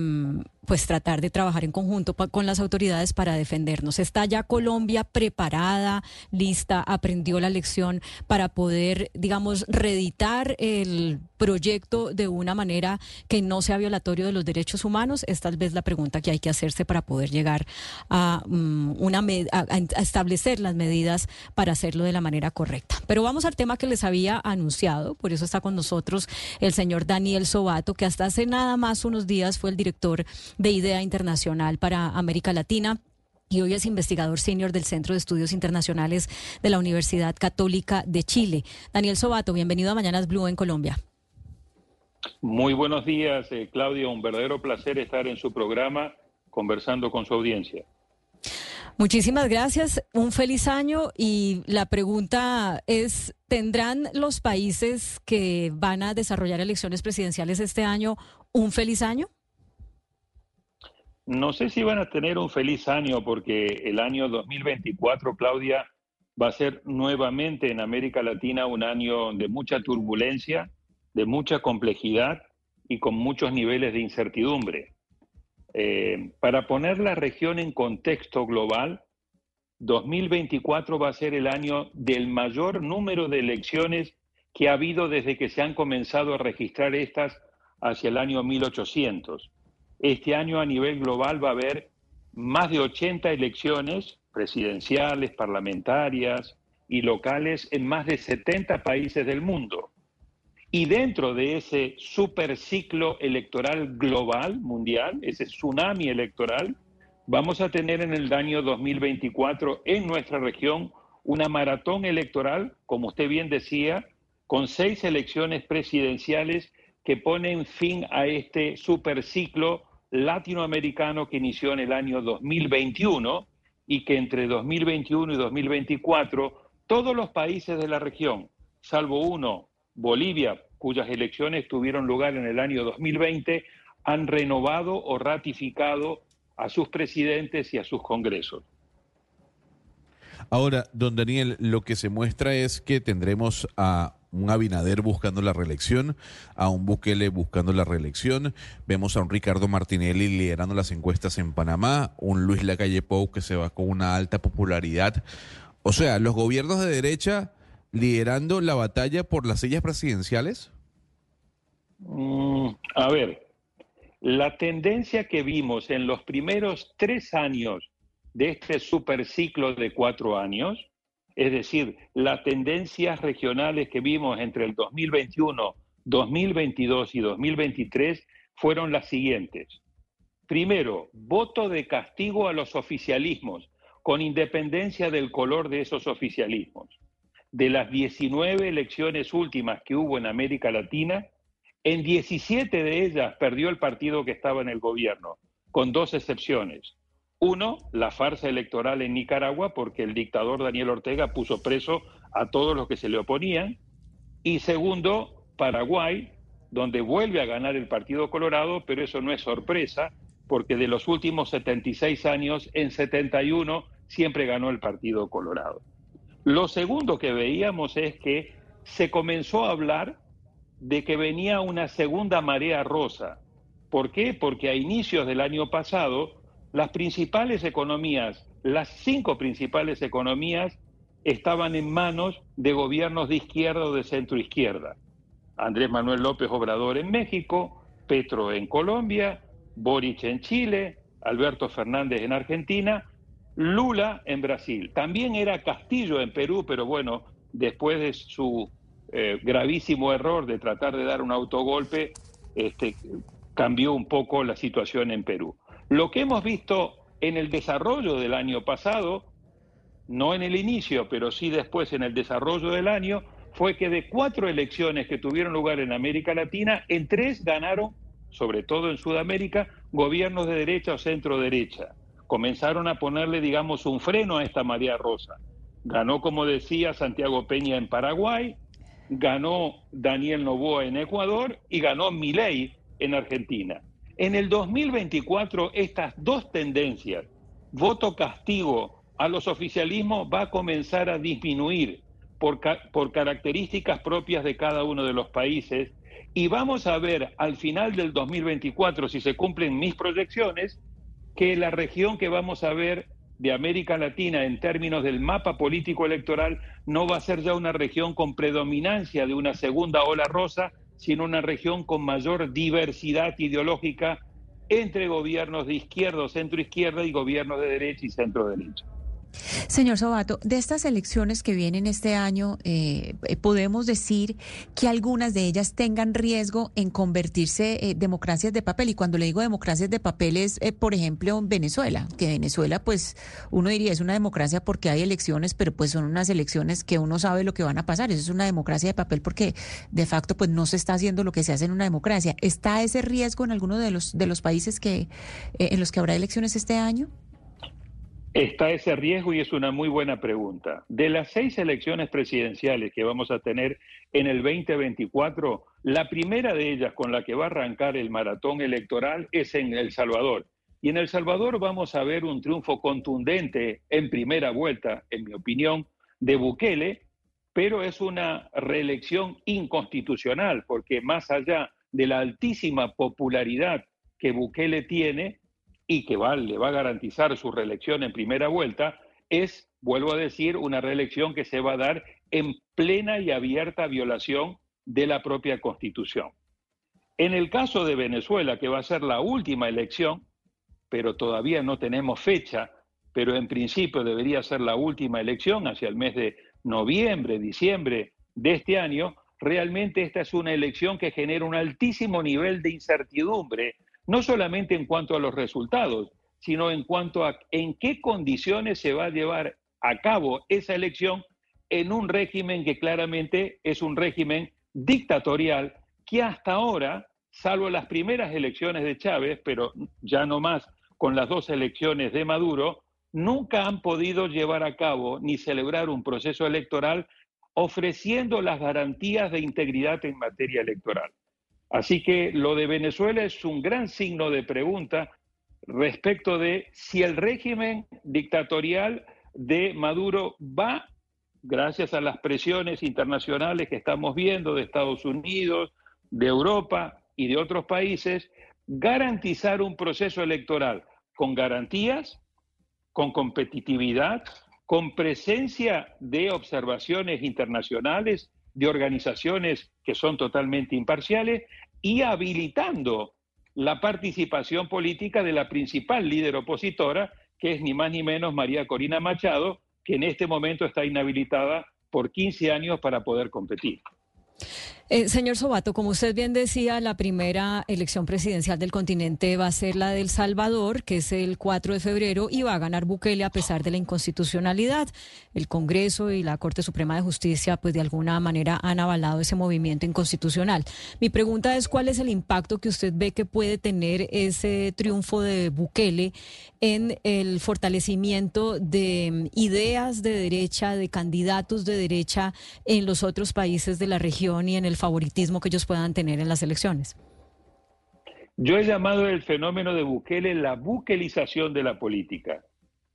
pues tratar de trabajar en conjunto con las autoridades para defendernos. ¿Está ya Colombia preparada, lista, aprendió la lección para poder, digamos, reeditar el proyecto de una manera que no sea violatorio de los derechos humanos? Es tal vez la pregunta que hay que hacerse para poder llegar a, mm, una a establecer las medidas para hacerlo de la manera correcta. Pero vamos al tema que les había anunciado, por eso está con nosotros el señor Daniel Sobato, que hasta hace nada más unos días fue el director de IDEA Internacional para América Latina y hoy es investigador senior del Centro de Estudios Internacionales de la Universidad Católica de Chile. Daniel Sobato, bienvenido a Mañanas Blue en Colombia. Muy buenos días, eh, Claudia. Un verdadero placer estar en su programa conversando con su audiencia. Muchísimas gracias, un feliz año y la pregunta es, ¿tendrán los países que van a desarrollar elecciones presidenciales este año un feliz año? No sé si van a tener un feliz año porque el año 2024, Claudia, va a ser nuevamente en América Latina un año de mucha turbulencia, de mucha complejidad y con muchos niveles de incertidumbre. Eh, para poner la región en contexto global, 2024 va a ser el año del mayor número de elecciones que ha habido desde que se han comenzado a registrar estas hacia el año 1800. Este año a nivel global va a haber más de 80 elecciones presidenciales, parlamentarias y locales en más de 70 países del mundo. Y dentro de ese superciclo electoral global, mundial, ese tsunami electoral, vamos a tener en el año 2024 en nuestra región una maratón electoral, como usted bien decía, con seis elecciones presidenciales que ponen fin a este superciclo latinoamericano que inició en el año 2021 y que entre 2021 y 2024 todos los países de la región, salvo uno, Bolivia, cuyas elecciones tuvieron lugar en el año 2020, han renovado o ratificado a sus presidentes y a sus congresos. Ahora, don Daniel, lo que se muestra es que tendremos a un Abinader buscando la reelección, a un Bukele buscando la reelección, vemos a un Ricardo Martinelli liderando las encuestas en Panamá, un Luis Lacalle Pou que se va con una alta popularidad. O sea, los gobiernos de derecha liderando la batalla por las sillas presidenciales? Mm, a ver, la tendencia que vimos en los primeros tres años de este superciclo de cuatro años, es decir, las tendencias regionales que vimos entre el 2021, 2022 y 2023 fueron las siguientes. Primero, voto de castigo a los oficialismos, con independencia del color de esos oficialismos de las 19 elecciones últimas que hubo en América Latina, en 17 de ellas perdió el partido que estaba en el gobierno, con dos excepciones. Uno, la farsa electoral en Nicaragua, porque el dictador Daniel Ortega puso preso a todos los que se le oponían. Y segundo, Paraguay, donde vuelve a ganar el Partido Colorado, pero eso no es sorpresa, porque de los últimos 76 años, en 71 siempre ganó el Partido Colorado. Lo segundo que veíamos es que se comenzó a hablar de que venía una segunda marea rosa. ¿Por qué? Porque a inicios del año pasado, las principales economías, las cinco principales economías, estaban en manos de gobiernos de izquierda o de centro izquierda. Andrés Manuel López Obrador en México, Petro en Colombia, Boric en Chile, Alberto Fernández en Argentina Lula en Brasil. También era Castillo en Perú, pero bueno, después de su eh, gravísimo error de tratar de dar un autogolpe, este, cambió un poco la situación en Perú. Lo que hemos visto en el desarrollo del año pasado, no en el inicio, pero sí después en el desarrollo del año, fue que de cuatro elecciones que tuvieron lugar en América Latina, en tres ganaron, sobre todo en Sudamérica, gobiernos de derecha o centro derecha comenzaron a ponerle, digamos, un freno a esta marea rosa. Ganó, como decía, Santiago Peña en Paraguay, ganó Daniel Novoa en Ecuador y ganó Milei en Argentina. En el 2024, estas dos tendencias, voto castigo a los oficialismos, va a comenzar a disminuir por, por características propias de cada uno de los países. Y vamos a ver al final del 2024, si se cumplen mis proyecciones, que la región que vamos a ver de América Latina en términos del mapa político electoral no va a ser ya una región con predominancia de una segunda ola rosa, sino una región con mayor diversidad ideológica entre gobiernos de izquierda o centro izquierda y gobiernos de derecha y centro derecha. Señor Sobato, de estas elecciones que vienen este año, eh, eh, podemos decir que algunas de ellas tengan riesgo en convertirse eh, democracias de papel. Y cuando le digo democracias de papel es, por ejemplo, Venezuela, que Venezuela, pues uno diría es una democracia porque hay elecciones, pero pues son unas elecciones que uno sabe lo que van a pasar. Eso es una democracia de papel porque de facto pues no se está haciendo lo que se hace en una democracia. ¿Está ese riesgo en alguno de los, de los países que, en los que habrá elecciones este año? Está ese riesgo y es una muy buena pregunta. De las seis elecciones presidenciales que vamos a tener en el 2024, la primera de ellas con la que va a arrancar el maratón electoral es en El Salvador. Y en El Salvador vamos a ver un triunfo contundente en primera vuelta, en mi opinión, de Bukele, pero es una reelección inconstitucional, porque más allá de la altísima popularidad que Bukele tiene, y que le va a garantizar su reelección en primera vuelta, es, vuelvo a decir, una reelección que se va a dar en plena y abierta violación de la propia Constitución. En el caso de Venezuela, que va a ser la última elección, pero todavía no tenemos fecha, pero en principio debería ser la última elección hacia el mes de noviembre, diciembre de este año, realmente esta es una elección que genera un altísimo nivel de incertidumbre no solamente en cuanto a los resultados, sino en cuanto a en qué condiciones se va a llevar a cabo esa elección en un régimen que claramente es un régimen dictatorial que hasta ahora, salvo las primeras elecciones de Chávez, pero ya no más con las dos elecciones de Maduro, nunca han podido llevar a cabo ni celebrar un proceso electoral ofreciendo las garantías de integridad en materia electoral. Así que lo de Venezuela es un gran signo de pregunta respecto de si el régimen dictatorial de Maduro va, gracias a las presiones internacionales que estamos viendo de Estados Unidos, de Europa y de otros países, garantizar un proceso electoral con garantías, con competitividad, con presencia de observaciones internacionales de organizaciones que son totalmente imparciales y habilitando la participación política de la principal líder opositora, que es ni más ni menos María Corina Machado, que en este momento está inhabilitada por 15 años para poder competir. Eh, señor Sobato, como usted bien decía, la primera elección presidencial del continente va a ser la del Salvador, que es el 4 de febrero, y va a ganar Bukele a pesar de la inconstitucionalidad. El Congreso y la Corte Suprema de Justicia, pues de alguna manera han avalado ese movimiento inconstitucional. Mi pregunta es, ¿cuál es el impacto que usted ve que puede tener ese triunfo de Bukele en el fortalecimiento de mm, ideas de derecha, de candidatos de derecha en los otros países de la región y en el favoritismo que ellos puedan tener en las elecciones? Yo he llamado el fenómeno de Bukele la buquelización de la política.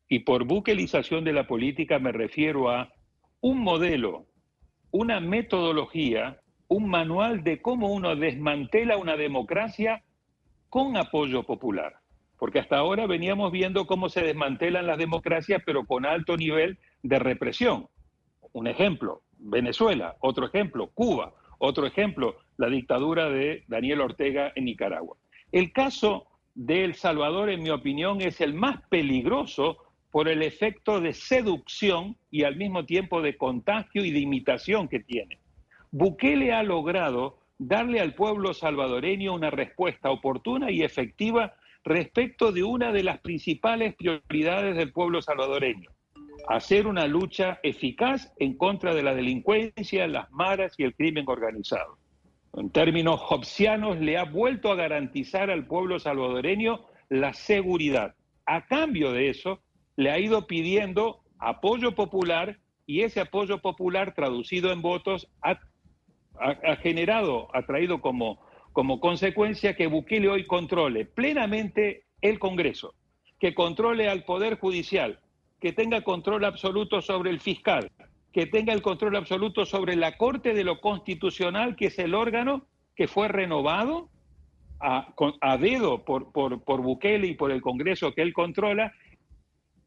Y por buquelización de la política me refiero a un modelo, una metodología, un manual de cómo uno desmantela una democracia con apoyo popular. Porque hasta ahora veníamos viendo cómo se desmantelan las democracias, pero con alto nivel de represión. Un ejemplo, Venezuela. Otro ejemplo, Cuba. Otro ejemplo, la dictadura de Daniel Ortega en Nicaragua. El caso de El Salvador, en mi opinión, es el más peligroso por el efecto de seducción y al mismo tiempo de contagio y de imitación que tiene. Bukele ha logrado darle al pueblo salvadoreño una respuesta oportuna y efectiva respecto de una de las principales prioridades del pueblo salvadoreño, hacer una lucha eficaz en contra de la delincuencia, las maras y el crimen organizado. En términos hobbesianos, le ha vuelto a garantizar al pueblo salvadoreño la seguridad. A cambio de eso, le ha ido pidiendo apoyo popular y ese apoyo popular traducido en votos ha, generado, ha traído como, como consecuencia que Bukele hoy controle plenamente el Congreso, que controle al Poder Judicial, que tenga control absoluto sobre el fiscal, que tenga el control absoluto sobre la Corte de lo Constitucional, que es el órgano que fue renovado a, dedo por, por, por Bukele y por el Congreso que él controla,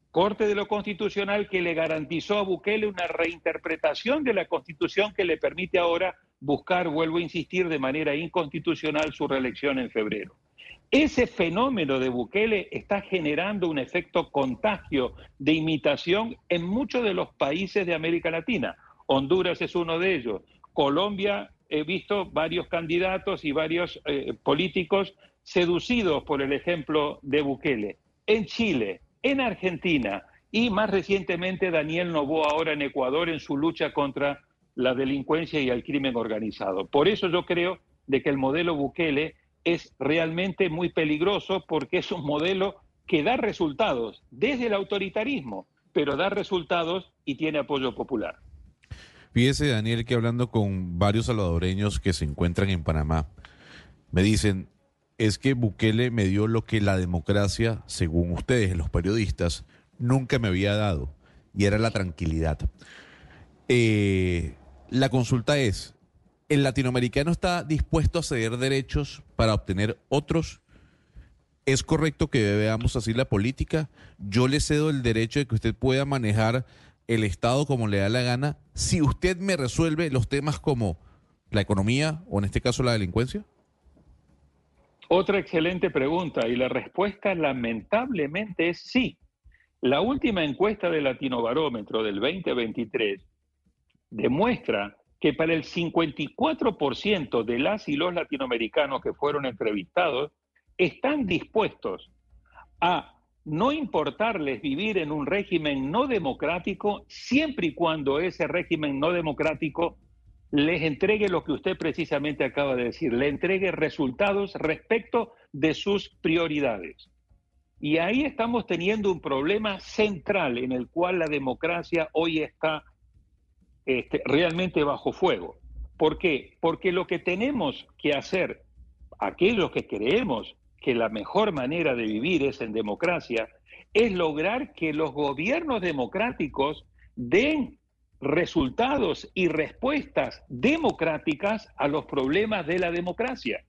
Corte de lo Constitucional que le garantizó a Bukele una reinterpretación de la Constitución que le permite ahora buscar, vuelvo a insistir, de manera inconstitucional su reelección en febrero. Ese fenómeno de Bukele está generando un efecto contagio de imitación en muchos de los países de América Latina. Honduras es uno de ellos. Colombia, he visto varios candidatos y varios eh, políticos seducidos por el ejemplo de Bukele. En Chile, en Argentina y más recientemente Daniel Novoa ahora en Ecuador en su lucha contra la delincuencia y el crimen organizado. Por eso yo creo de que el modelo Bukele es realmente muy peligroso porque es un modelo que da resultados desde el autoritarismo, pero da resultados y tiene apoyo popular. Fíjese, Daniel, que hablando con varios salvadoreños que se encuentran en Panamá, me dicen, es que Bukele me dio lo que la democracia, según ustedes, los periodistas, nunca me había dado, y era la tranquilidad. Eh, la consulta es, ¿el latinoamericano está dispuesto a ceder derechos para obtener otros? ¿Es correcto que veamos así la política? Yo le cedo el derecho de que usted pueda manejar el Estado como le da la gana si usted me resuelve los temas como la economía o en este caso la delincuencia. Otra excelente pregunta y la respuesta lamentablemente es sí. La última encuesta del Latinobarómetro del 2023 demuestra que para el 54% de las y los latinoamericanos que fueron entrevistados están dispuestos a no importarles vivir en un régimen no democrático siempre y cuando ese régimen no democrático les entregue lo que usted precisamente acaba de decir, le entregue resultados respecto de sus prioridades. Y ahí estamos teniendo un problema central en el cual la democracia hoy está este, realmente bajo fuego. ¿Por qué? Porque lo que tenemos que hacer, aquellos que creemos que la mejor manera de vivir es en democracia, es lograr que los gobiernos democráticos den resultados y respuestas democráticas a los problemas de la democracia.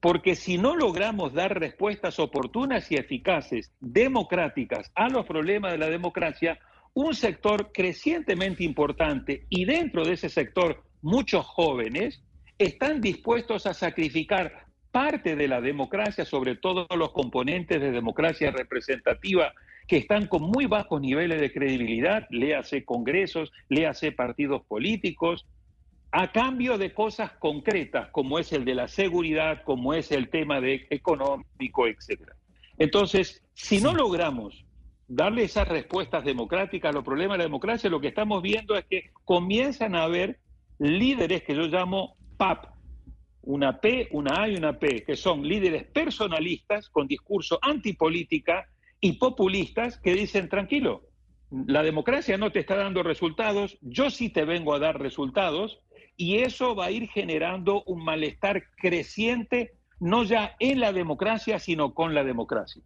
Porque si no logramos dar respuestas oportunas y eficaces, democráticas, a los problemas de la democracia, un sector crecientemente importante y dentro de ese sector muchos jóvenes están dispuestos a sacrificar parte de la democracia, sobre todo los componentes de democracia representativa que están con muy bajos niveles de credibilidad, léase congresos, léase partidos políticos, a cambio de cosas concretas, como es el de la seguridad, como es el tema de económico, etcétera. Entonces, si no logramos darle esas respuestas democráticas a los problemas de la democracia, lo que estamos viendo es que comienzan a haber líderes que yo llamo PAP, una P, una A y una P, que son líderes personalistas con discurso antipolítica y populistas que dicen, tranquilo, la democracia no te está dando resultados, yo sí te vengo a dar resultados, y eso va a ir generando un malestar creciente, no ya en la democracia, sino con la democracia.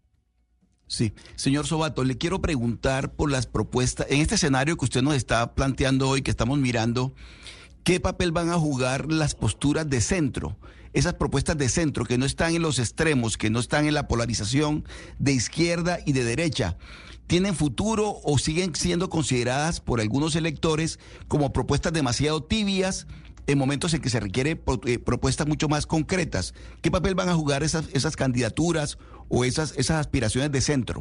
Sí, señor Sobato, le quiero preguntar por las propuestas, en este escenario que usted nos está planteando hoy, que estamos mirando, ¿qué papel van a jugar las posturas de centro? esas propuestas de centro que no están en los extremos, que no están en la polarización de izquierda y de derecha, ¿tienen futuro o siguen siendo consideradas por algunos electores como propuestas demasiado tibias en momentos en que se requiere eh, propuestas mucho más concretas? ¿Qué papel van a jugar esas, esas candidaturas o esas, esas aspiraciones de centro?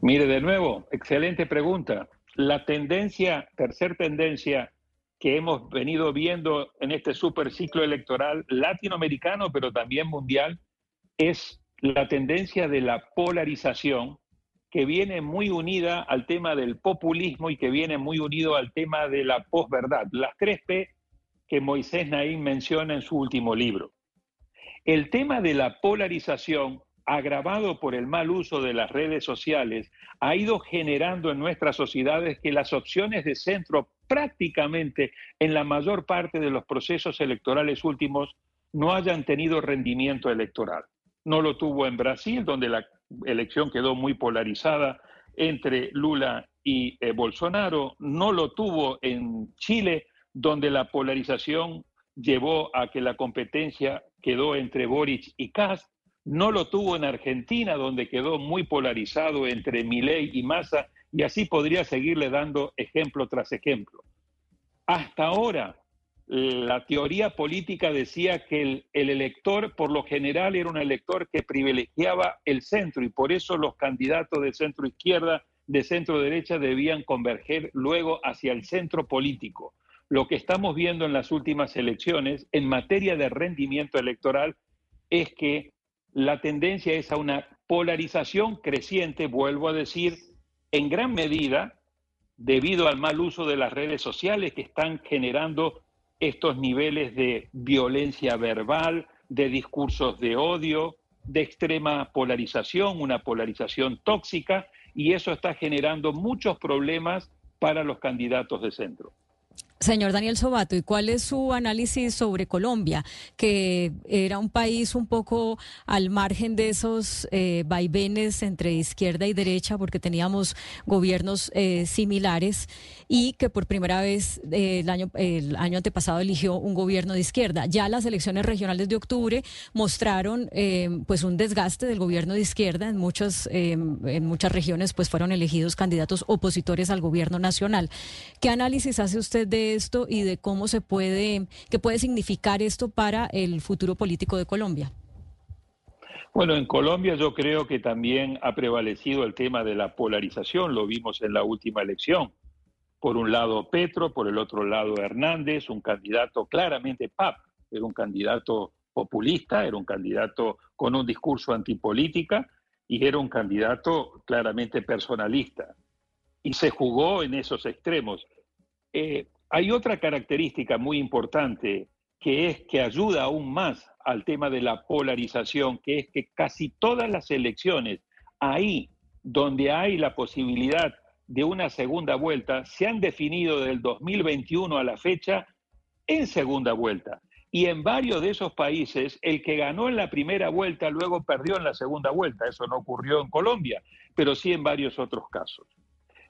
Mire, de nuevo, excelente pregunta. La tendencia, tercer tendencia que hemos venido viendo en este super ciclo electoral latinoamericano, pero también mundial, es la tendencia de la polarización que viene muy unida al tema del populismo y que viene muy unido al tema de la posverdad, las tres P que Moisés Naín menciona en su último libro. El tema de la polarización, agravado por el mal uso de las redes sociales, ha ido generando en nuestras sociedades que las opciones de centro prácticamente en la mayor parte de los procesos electorales últimos no hayan tenido rendimiento electoral. No lo tuvo en Brasil, donde la elección quedó muy polarizada entre Lula y eh, Bolsonaro, no lo tuvo en Chile, donde la polarización llevó a que la competencia quedó entre Boric y Kass, no lo tuvo en Argentina, donde quedó muy polarizado entre Milei y Massa, y así podría seguirle dando ejemplo tras ejemplo. Hasta ahora, la teoría política decía que el, elector, por lo general, era un elector que privilegiaba el centro y por eso los candidatos de centro izquierda, de centro derecha, debían converger luego hacia el centro político. Lo que estamos viendo en las últimas elecciones en materia de rendimiento electoral es que la tendencia es a una polarización creciente, vuelvo a decir, en gran medida debido al mal uso de las redes sociales que están generando estos niveles de violencia verbal, de discursos de odio, de extrema polarización, una polarización tóxica, y eso está generando muchos problemas para los candidatos de centro. Señor Daniel Sobato, ¿y cuál es su análisis sobre Colombia, que era un país un poco al margen de esos eh, vaivenes entre izquierda y derecha, porque teníamos gobiernos eh, similares y que por primera vez eh, el, año, el año antepasado eligió un gobierno de izquierda? Ya las elecciones regionales de octubre mostraron pues un desgaste del gobierno de izquierda en muchas, en muchas regiones, pues fueron elegidos candidatos opositores al gobierno nacional. ¿Qué análisis hace usted de esto y de cómo se puede, qué puede significar esto para el futuro político de Colombia. Bueno, en Colombia yo creo que también ha prevalecido el tema de la polarización, lo vimos en la última elección. Por un lado Petro, por el otro lado Hernández, un candidato claramente PAP, era un candidato populista, era un candidato con un discurso antipolítica y era un candidato claramente personalista. Y se jugó en esos extremos. Eh, hay otra característica muy importante que es que ayuda aún más al tema de la polarización, que es que casi todas las elecciones, ahí donde hay la posibilidad de una segunda vuelta, se han definido del 2021 a la fecha en segunda vuelta. Y en varios de esos países, el que ganó en la primera vuelta luego perdió en la segunda vuelta. Eso no ocurrió en Colombia, pero sí en varios otros casos.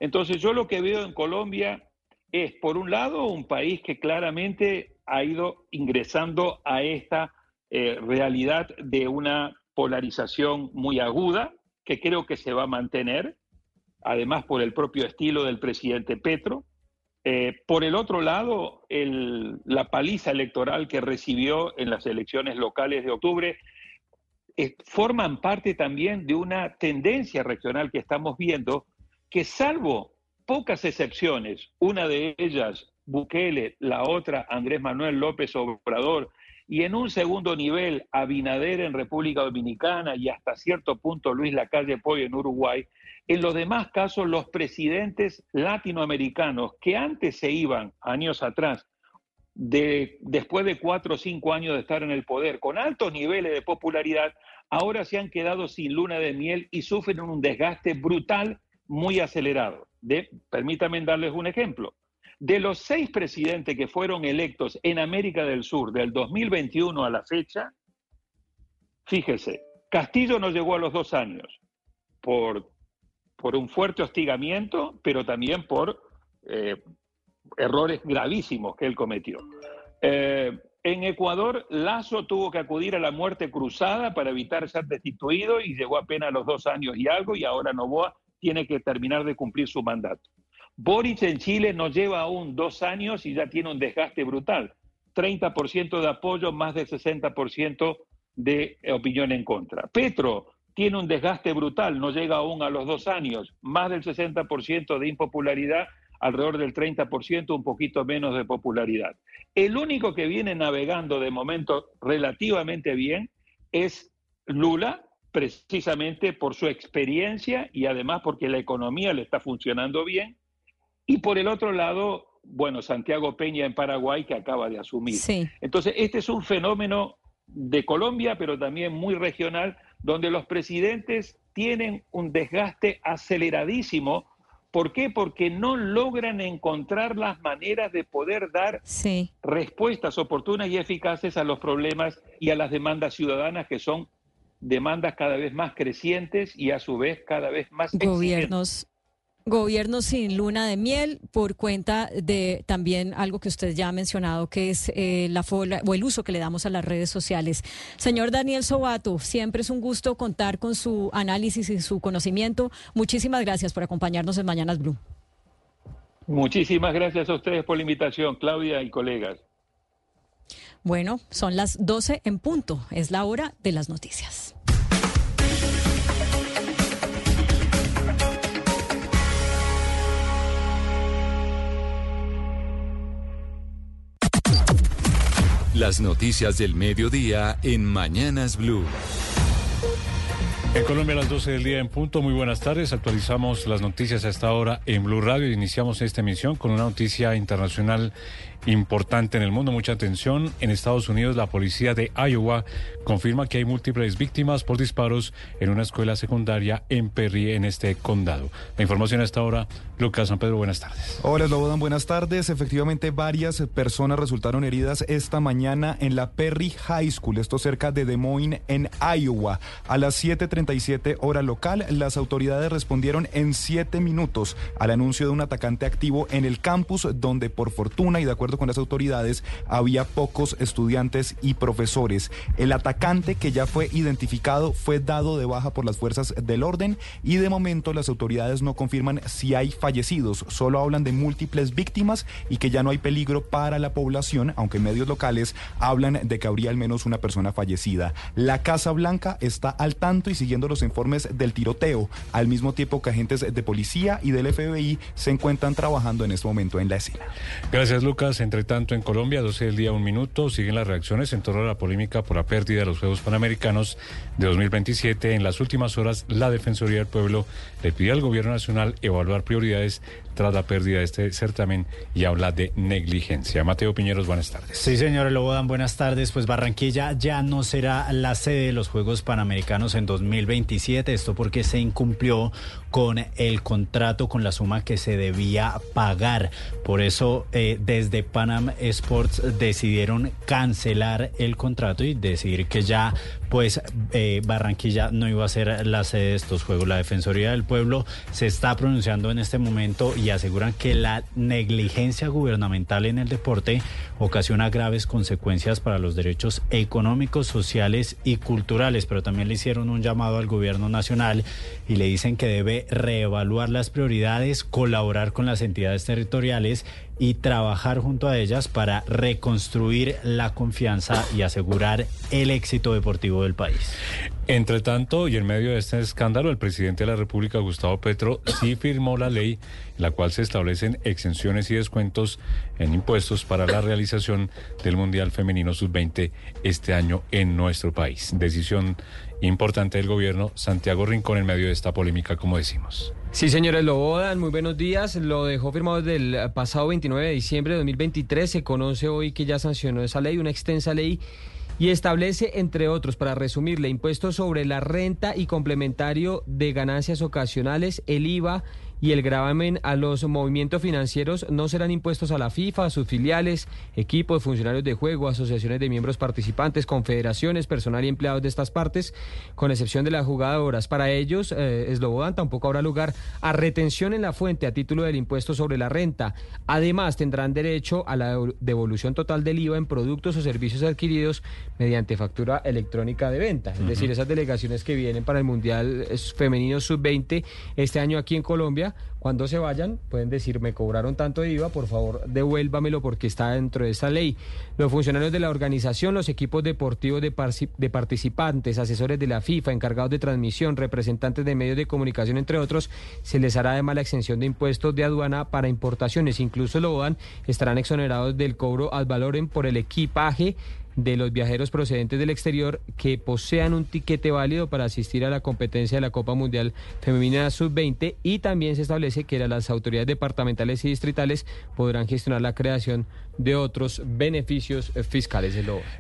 Entonces yo lo que veo en Colombia es, por un lado, un país que claramente ha ido ingresando a esta eh, realidad de una polarización muy aguda, que creo que se va a mantener, además por el propio estilo del presidente Petro. Eh, por el otro lado, la paliza electoral que recibió en las elecciones locales de octubre eh, forman parte también de una tendencia regional que estamos viendo, que salvo pocas excepciones, una de ellas Bukele, la otra Andrés Manuel López Obrador, y en un segundo nivel Abinader en República Dominicana y hasta cierto punto Luis Lacalle Poy en Uruguay, en los demás casos los presidentes latinoamericanos que antes se iban años atrás, de, después de cuatro o cinco años de estar en el poder, con altos niveles de popularidad, ahora se han quedado sin luna de miel y sufren un desgaste brutal muy acelerado. Permítanme darles un ejemplo. De los seis presidentes que fueron electos en América del Sur del 2021 a la fecha, fíjese, Castillo no llegó a los dos años por, por un fuerte hostigamiento, pero también por eh, errores gravísimos que él cometió. Eh, en Ecuador, Lazo tuvo que acudir a la muerte cruzada para evitar ser destituido y llegó apenas a los dos años y algo, y ahora Novoa tiene que terminar de cumplir su mandato. Boric en Chile nos lleva aún dos años y ya tiene un desgaste brutal. 30% de apoyo, más de 60% de opinión en contra. Petro tiene un desgaste brutal, no llega aún a los dos años, más del 60% de impopularidad, alrededor del 30%, un poquito menos de popularidad. El único que viene navegando de momento relativamente bien es Lula, precisamente por su experiencia y además porque la economía le está funcionando bien. Y por el otro lado, bueno, Santiago Peña en Paraguay que acaba de asumir. Entonces, este es un fenómeno de Colombia, pero también muy regional, donde los presidentes tienen un desgaste aceleradísimo. ¿Por qué? Porque no logran encontrar las maneras de poder dar respuestas oportunas y eficaces a los problemas y a las demandas ciudadanas que son demandas cada vez más crecientes y a su vez cada vez más gobiernos Gobierno sin luna de miel por cuenta de también algo que usted ya ha mencionado, que es eh, la o el uso que le damos a las redes sociales. Señor Daniel Sobato, siempre es un gusto contar con su análisis y su conocimiento. Muchísimas gracias por acompañarnos en Mañanas Blue. Muchísimas gracias a ustedes por la invitación, Claudia y colegas. Bueno, son las 12 en punto. Es la hora de las noticias. Las noticias del mediodía en Mañanas Blue. En Colombia a las 12 del día en punto, muy buenas tardes. Actualizamos las noticias a esta hora en Blue Radio. Iniciamos esta emisión con una noticia internacional importante en el mundo. Mucha atención. En Estados Unidos, la policía de Iowa confirma que hay múltiples víctimas por disparos en una escuela secundaria en Perry, en este condado. La información a esta hora, Lucas San Pedro, buenas tardes. Hola, Lobodan, buenas tardes. Efectivamente, varias personas resultaron heridas esta mañana en la Perry High School, esto cerca de Des Moines, en Iowa. A las 7:37 hora local, las autoridades respondieron en siete minutos al anuncio de un atacante activo en el campus, donde por fortuna y de acuerdo con las autoridades, había pocos estudiantes y profesores. El atacante que ya fue identificado fue dado de baja por las fuerzas del orden y de momento las autoridades no confirman si hay fallecidos, solo hablan de múltiples víctimas y que ya no hay peligro para la población, aunque medios locales hablan de que habría al menos una persona fallecida. La Casa Blanca está al tanto y siguiendo los informes del tiroteo, al mismo tiempo que agentes de policía y del FBI se encuentran trabajando en este momento en la escena. Gracias, Lucas. Entre tanto, en Colombia, 12 del día, un minuto, siguen las reacciones en torno a la polémica por la pérdida de los Juegos Panamericanos de 2027. En las últimas horas, la Defensoría del Pueblo le pidió al Gobierno Nacional evaluar prioridades tras la pérdida de este certamen y habla de negligencia. Mateo Piñeros, buenas tardes. Sí, señor Lobodan, buenas tardes. Pues Barranquilla ya no será la sede de los Juegos Panamericanos en 2027. Esto porque se incumplió con el contrato, con la suma que se debía pagar. Por eso, eh, desde Panam Sports decidieron cancelar el contrato y decidir que ya, pues, eh, Barranquilla no iba a ser la sede de estos Juegos. La Defensoría del Pueblo se está pronunciando en este momento y aseguran que la negligencia gubernamental en el deporte ocasiona graves consecuencias para los derechos económicos, sociales y culturales, pero también le hicieron un llamado al gobierno nacional y le dicen que debe reevaluar las prioridades, colaborar con las entidades territoriales y trabajar junto a ellas para reconstruir la confianza y asegurar el éxito deportivo del país. Entre tanto, y en medio de este escándalo, el presidente de la República, Gustavo Petro, sí firmó la ley en la cual se establecen exenciones y descuentos en impuestos para la realización del Mundial Femenino Sub-20 este año en nuestro país. Decisión importante del gobierno. Santiago Rincón en medio de esta polémica, como decimos. Sí, señores Lobodan, muy buenos días. Lo dejó firmado desde el pasado 29 de diciembre de 2023. Se conoce hoy que ya sancionó esa ley, una extensa ley y establece, entre otros, para resumirle, impuestos sobre la renta y complementario de ganancias ocasionales, el IVA y el gravamen a los movimientos financieros no serán impuestos a la FIFA, a sus filiales, equipos, funcionarios de juego, asociaciones de miembros participantes, confederaciones, personal y empleados de estas partes, con excepción de las jugadoras. Para ellos, eh, Eslobodan tampoco habrá lugar a retención en la fuente a título del impuesto sobre la renta. Además, tendrán derecho a la devolución total del IVA en productos o servicios adquiridos mediante factura electrónica de venta. Es decir, esas delegaciones que vienen para el Mundial Femenino Sub-20 este año aquí en Colombia cuando se vayan, pueden decir, me cobraron tanto de IVA, por favor, devuélvamelo porque está dentro de esta ley. Los funcionarios de la organización, los equipos deportivos de, participantes, asesores de la FIFA, encargados de transmisión, representantes de medios de comunicación, entre otros, se les hará además la exención de impuestos de aduana para importaciones. Incluso lo dan, estarán exonerados del cobro ad valorem por el equipaje de los viajeros procedentes del exterior que posean un tiquete válido para asistir a la competencia de la Copa Mundial Femenina Sub-20 y también se establece que las autoridades departamentales y distritales podrán gestionar la creación de otros beneficios fiscales.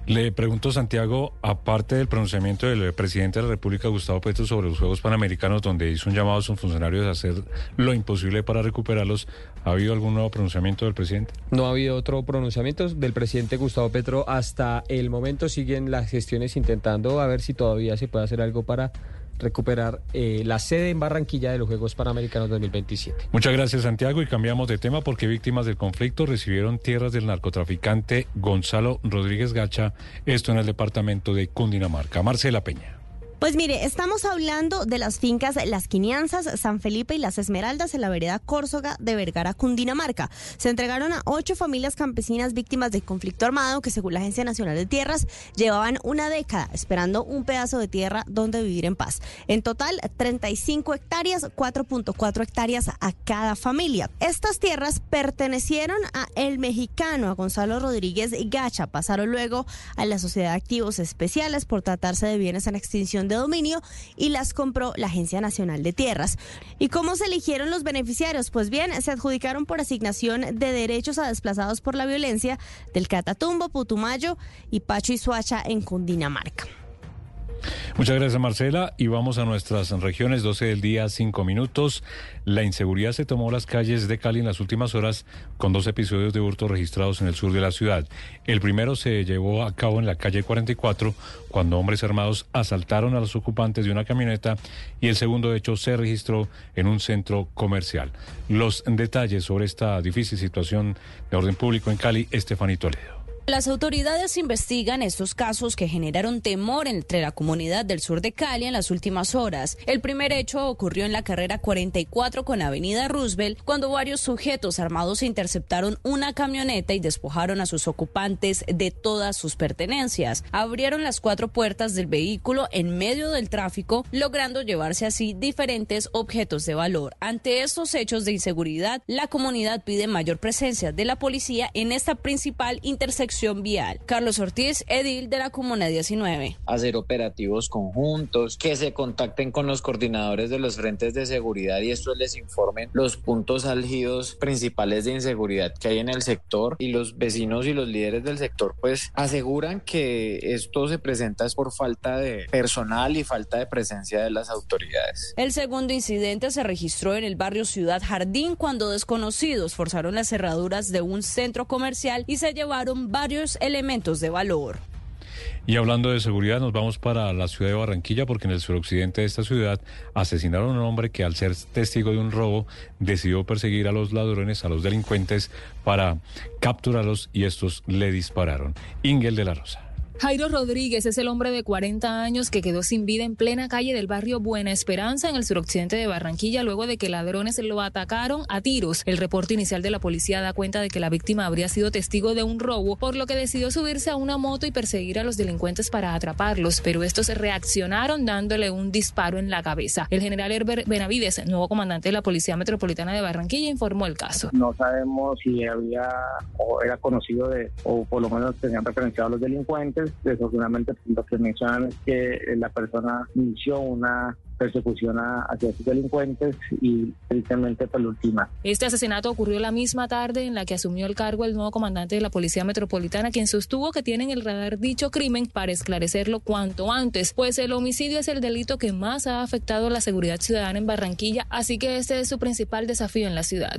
Le pregunto, Santiago, aparte del pronunciamiento del presidente de la República, Gustavo Petro, sobre los Juegos Panamericanos, donde hizo un llamado a sus funcionarios a hacer lo imposible para recuperarlos, ¿ha habido algún nuevo pronunciamiento del presidente? No ha habido otro pronunciamiento del presidente Gustavo Petro hasta el momento siguen las gestiones intentando a ver si todavía se puede hacer algo para recuperar eh, la sede en Barranquilla de los Juegos Panamericanos 2027. Muchas gracias Santiago y cambiamos de tema porque víctimas del conflicto recibieron tierras del narcotraficante Gonzalo Rodríguez Gacha, esto en el departamento de Cundinamarca. Marcela Peña. Pues mire, estamos hablando de las fincas Las Quinianzas, San Felipe y Las Esmeraldas en la vereda Córsoga de Vergara, Cundinamarca. Se entregaron a ocho familias campesinas víctimas del conflicto armado que, según la Agencia Nacional de Tierras, llevaban una década esperando un pedazo de tierra donde vivir en paz. En total, 35 hectáreas, 4.4 hectáreas a cada familia. Estas tierras pertenecieron a el mexicano, a Gonzalo Rodríguez Gacha. Pasaron luego a la Sociedad de Activos Especiales por tratarse de bienes en extinción de dominio y las compró la Agencia Nacional de Tierras. ¿Y cómo se eligieron los beneficiarios? Pues bien, se adjudicaron por asignación de derechos a desplazados por la violencia del Catatumbo, Putumayo y Pacho y Suacha en Cundinamarca. Muchas gracias Marcela y vamos a nuestras regiones, 12 del día, 5 minutos. La inseguridad se tomó las calles de Cali en las últimas horas con dos episodios de hurto registrados en el sur de la ciudad. El primero se llevó a cabo en la calle 44 cuando hombres armados asaltaron a los ocupantes de una camioneta y el segundo hecho se registró en un centro comercial. Los detalles sobre esta difícil situación de orden público en Cali, Estefanito Toledo. Las autoridades investigan estos casos que generaron temor entre la comunidad del sur de Cali en las últimas horas. El primer hecho ocurrió en la carrera 44 con Avenida Roosevelt, cuando varios sujetos armados interceptaron una camioneta y despojaron a sus ocupantes de todas sus pertenencias. Abrieron las cuatro puertas del vehículo en medio del tráfico, logrando llevarse así diferentes objetos de valor. Ante estos hechos de inseguridad, la comunidad pide mayor presencia de la policía en esta principal intersección vial. Carlos Ortiz, edil de la Comuna 19. Hacer operativos conjuntos, que se contacten con los coordinadores de los frentes de seguridad y estos les informen los puntos álgidos principales de inseguridad que hay en el sector y los vecinos y los líderes del sector pues aseguran que esto se presenta es por falta de personal y falta de presencia de las autoridades. El segundo incidente se registró en el barrio Ciudad Jardín cuando desconocidos forzaron las cerraduras de un centro comercial y se llevaron varios elementos de valor. Y hablando de seguridad, nos vamos para la ciudad de Barranquilla porque en el suroccidente de esta ciudad asesinaron a un hombre que al ser testigo de un robo decidió perseguir a los ladrones, a los delincuentes para capturarlos y estos le dispararon. Ingel de la Rosa. Jairo Rodríguez es el hombre de 40 años que quedó sin vida en plena calle del barrio Buena Esperanza en el suroccidente de Barranquilla luego de que ladrones lo atacaron a tiros. El reporte inicial de la policía da cuenta de que la víctima habría sido testigo de un robo, por lo que decidió subirse a una moto y perseguir a los delincuentes para atraparlos, pero estos reaccionaron dándole un disparo en la cabeza. El general Herbert Benavides, nuevo comandante de la Policía Metropolitana de Barranquilla, informó el caso. No sabemos si había o era conocido de, o por lo menos tenían referenciado a los delincuentes desafortunadamente lo que mencionan es que la persona inició una persecución hacia sus delincuentes y tristemente por la última. Este asesinato ocurrió la misma tarde en la que asumió el cargo el nuevo comandante de la Policía Metropolitana, quien sostuvo que tienen el radar dicho crimen para esclarecerlo cuanto antes, pues el homicidio es el delito que más ha afectado la seguridad ciudadana en Barranquilla, así que este es su principal desafío en la ciudad.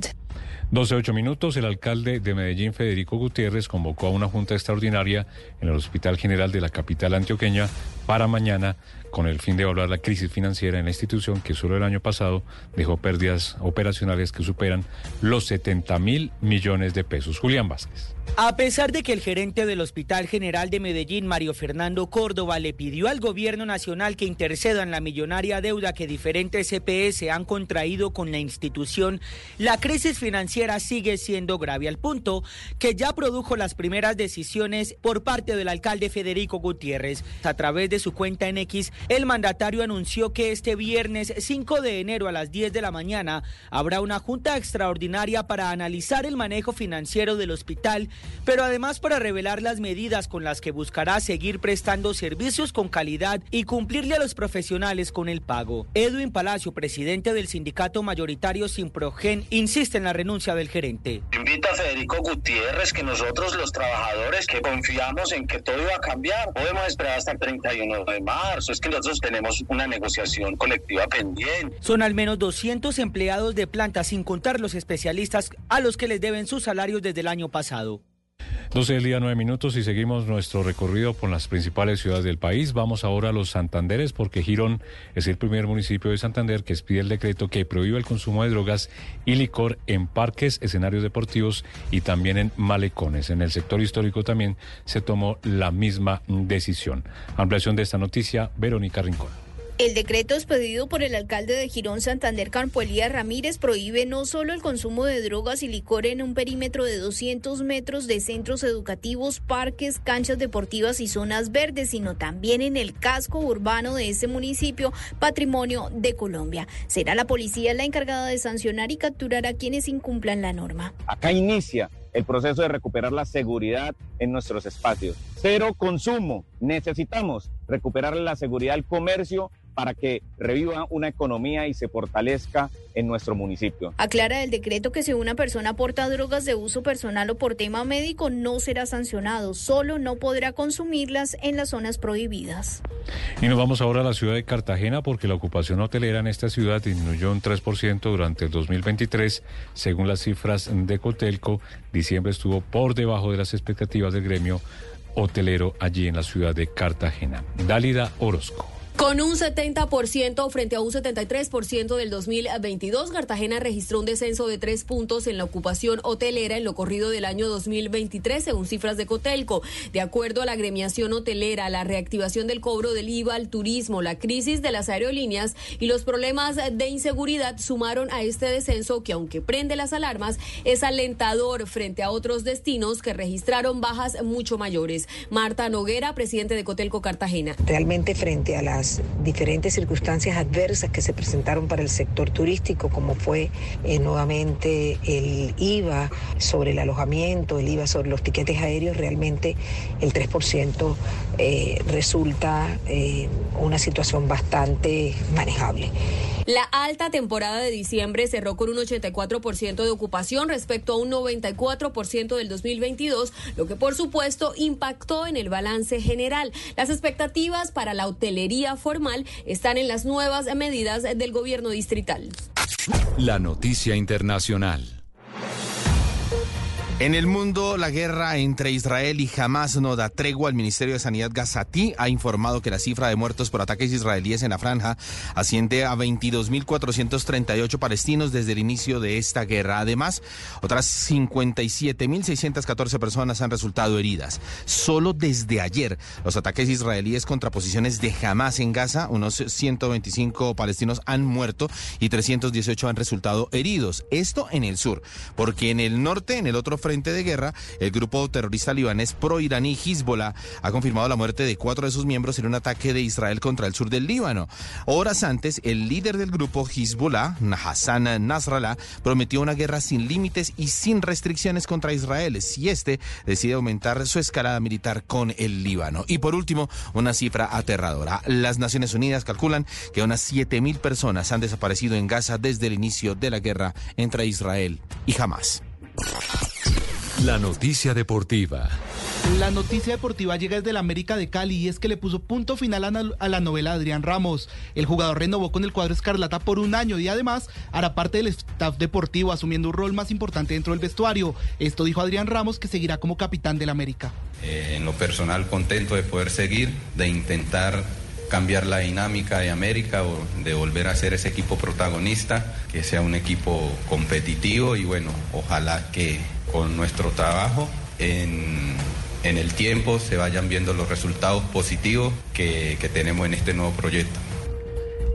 12 minutos, el alcalde de Medellín, Federico Gutiérrez, convocó a una junta extraordinaria en el Hospital General de la capital antioqueña para mañana con el fin de evaluar la crisis financiera en la institución que solo el año pasado dejó pérdidas operacionales que superan los 70 mil millones de pesos. Julián Vázquez. A pesar de que el gerente del Hospital General de Medellín, Mario Fernando Córdoba, le pidió al gobierno nacional que interceda en la millonaria deuda que diferentes CPS han contraído con la institución, la crisis financiera sigue siendo grave al punto que ya produjo las primeras decisiones por parte del alcalde Federico Gutiérrez. A través de su cuenta en X, el mandatario anunció que este viernes 5 de enero a las 10 de la mañana habrá una junta extraordinaria para analizar el manejo financiero del hospital pero además para revelar las medidas con las que buscará seguir prestando servicios con calidad y cumplirle a los profesionales con el pago. Edwin Palacio, presidente del sindicato mayoritario Simprogen, insiste en la renuncia del gerente. Invita a Federico Gutiérrez que nosotros los trabajadores que confiamos en que todo iba a cambiar, podemos esperar hasta el 31 de marzo. Es que nosotros tenemos una negociación colectiva pendiente. Son al menos 200 empleados de planta sin contar los especialistas a los que les deben sus salarios desde el año pasado. 12 del día, 9 minutos y seguimos nuestro recorrido por las principales ciudades del país. Vamos ahora a los Santanderes porque Girón es el primer municipio de Santander que expide el decreto que prohíbe el consumo de drogas y licor en parques, escenarios deportivos y también en malecones. En el sector histórico también se tomó la misma decisión. Ampliación de esta noticia, Verónica Rincón. El decreto expedido por el alcalde de Girón Santander, Campo Elías Ramírez, prohíbe no solo el consumo de drogas y licor en un perímetro de 200 metros de centros educativos, parques, canchas deportivas y zonas verdes, sino también en el casco urbano de ese municipio, patrimonio de Colombia. Será la policía la encargada de sancionar y capturar a quienes incumplan la norma. Acá inicia el proceso de recuperar la seguridad en nuestros espacios. Cero consumo. Necesitamos recuperar la seguridad al comercio para que reviva una economía y se fortalezca en nuestro municipio. Aclara el decreto que si una persona porta drogas de uso personal o por tema médico no será sancionado, solo no podrá consumirlas en las zonas prohibidas. Y nos vamos ahora a la ciudad de Cartagena porque la ocupación hotelera en esta ciudad disminuyó un 3% durante el 2023, según las cifras de Cotelco. Diciembre estuvo por debajo de las expectativas del gremio hotelero allí en la ciudad de Cartagena. Dálida Orozco. Con un 70% frente a un 73% del 2022, Cartagena registró un descenso de tres puntos en la ocupación hotelera en lo corrido del año 2023, según cifras de Cotelco. De acuerdo a la agremiación hotelera, la reactivación del cobro del IVA al turismo, la crisis de las aerolíneas y los problemas de inseguridad sumaron a este descenso que, aunque prende las alarmas, es alentador frente a otros destinos que registraron bajas mucho mayores. Marta Noguera, presidente de Cotelco Cartagena. Realmente frente a las diferentes circunstancias adversas que se presentaron para el sector turístico, como fue eh, nuevamente el IVA sobre el alojamiento, el IVA sobre los tiquetes aéreos, realmente el 3% eh, resulta eh, una situación bastante manejable. La alta temporada de diciembre cerró con un 84% de ocupación respecto a un 94% del 2022, lo que por supuesto impactó en el balance general. Las expectativas para la hotelería formal están en las nuevas medidas del gobierno distrital. La noticia internacional. En el mundo, la guerra entre Israel y Hamas no da tregua. El Ministerio de Sanidad Gazatí ha informado que la cifra de muertos por ataques israelíes en la franja asciende a 22.438 palestinos desde el inicio de esta guerra. Además, otras 57.614 personas han resultado heridas. Solo desde ayer, los ataques israelíes contra posiciones de Hamas en Gaza, unos 125 palestinos han muerto y 318 han resultado heridos. Esto en el sur, porque en el norte, en el otro frente, frente de guerra, el grupo terrorista libanés pro-iraní Hezbollah ha confirmado la muerte de cuatro de sus miembros en un ataque de Israel contra el sur del Líbano. Horas antes, el líder del grupo Hezbollah, Hassan Nasrallah, prometió una guerra sin límites y sin restricciones contra Israel si este decide aumentar su escalada militar con el Líbano. Y por último, una cifra aterradora. Las Naciones Unidas calculan que unas 7.000 personas han desaparecido en Gaza desde el inicio de la guerra entre Israel y Hamas. La noticia deportiva. La noticia deportiva llega desde la América de Cali y es que le puso punto final a la novela Adrián Ramos. El jugador renovó con el cuadro Escarlata por un año y además hará parte del staff deportivo asumiendo un rol más importante dentro del vestuario. Esto dijo Adrián Ramos que seguirá como capitán del América. Eh, en lo personal contento de poder seguir, de intentar cambiar la dinámica de América o de volver a ser ese equipo protagonista, que sea un equipo competitivo y bueno, ojalá que con nuestro trabajo en, el tiempo se vayan viendo los resultados positivos que tenemos en este nuevo proyecto.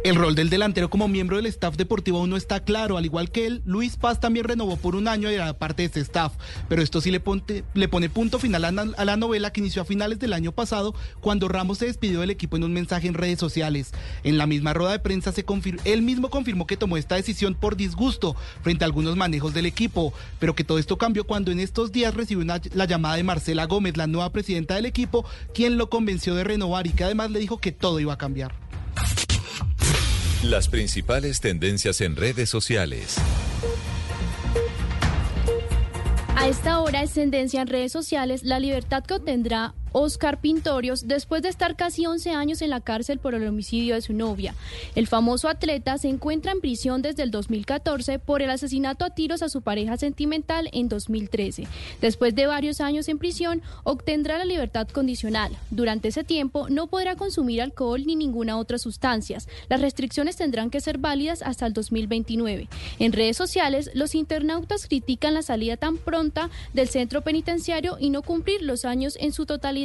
El rol del delantero como miembro del staff deportivo aún no está claro, al igual que él, Luis Paz también renovó por un año y era parte de ese staff, pero esto sí le, le pone punto final a, la novela que inició a finales del año pasado cuando Ramos se despidió del equipo en un mensaje en redes sociales. En la misma rueda de prensa se él mismo confirmó que tomó esta decisión por disgusto frente a algunos manejos del equipo, pero que todo esto cambió cuando en estos días recibió la llamada de Marcela Gómez, la nueva presidenta del equipo, quien lo convenció de renovar y que además le dijo que todo iba a cambiar. Las principales tendencias en redes sociales. A esta hora es tendencia en redes sociales la libertad que obtendrá Oscar Pintorios después de estar casi 11 años en la cárcel por el homicidio de su novia. El famoso atleta se encuentra en prisión desde el 2014 por el asesinato a tiros a su pareja sentimental en 2013. Después de varios años en prisión, obtendrá la libertad condicional. Durante ese tiempo no podrá consumir alcohol ni ninguna otra sustancia. Las restricciones tendrán que ser válidas hasta el 2029. En redes sociales, los internautas critican la salida tan pronta del centro penitenciario y no cumplir los años en su totalidad.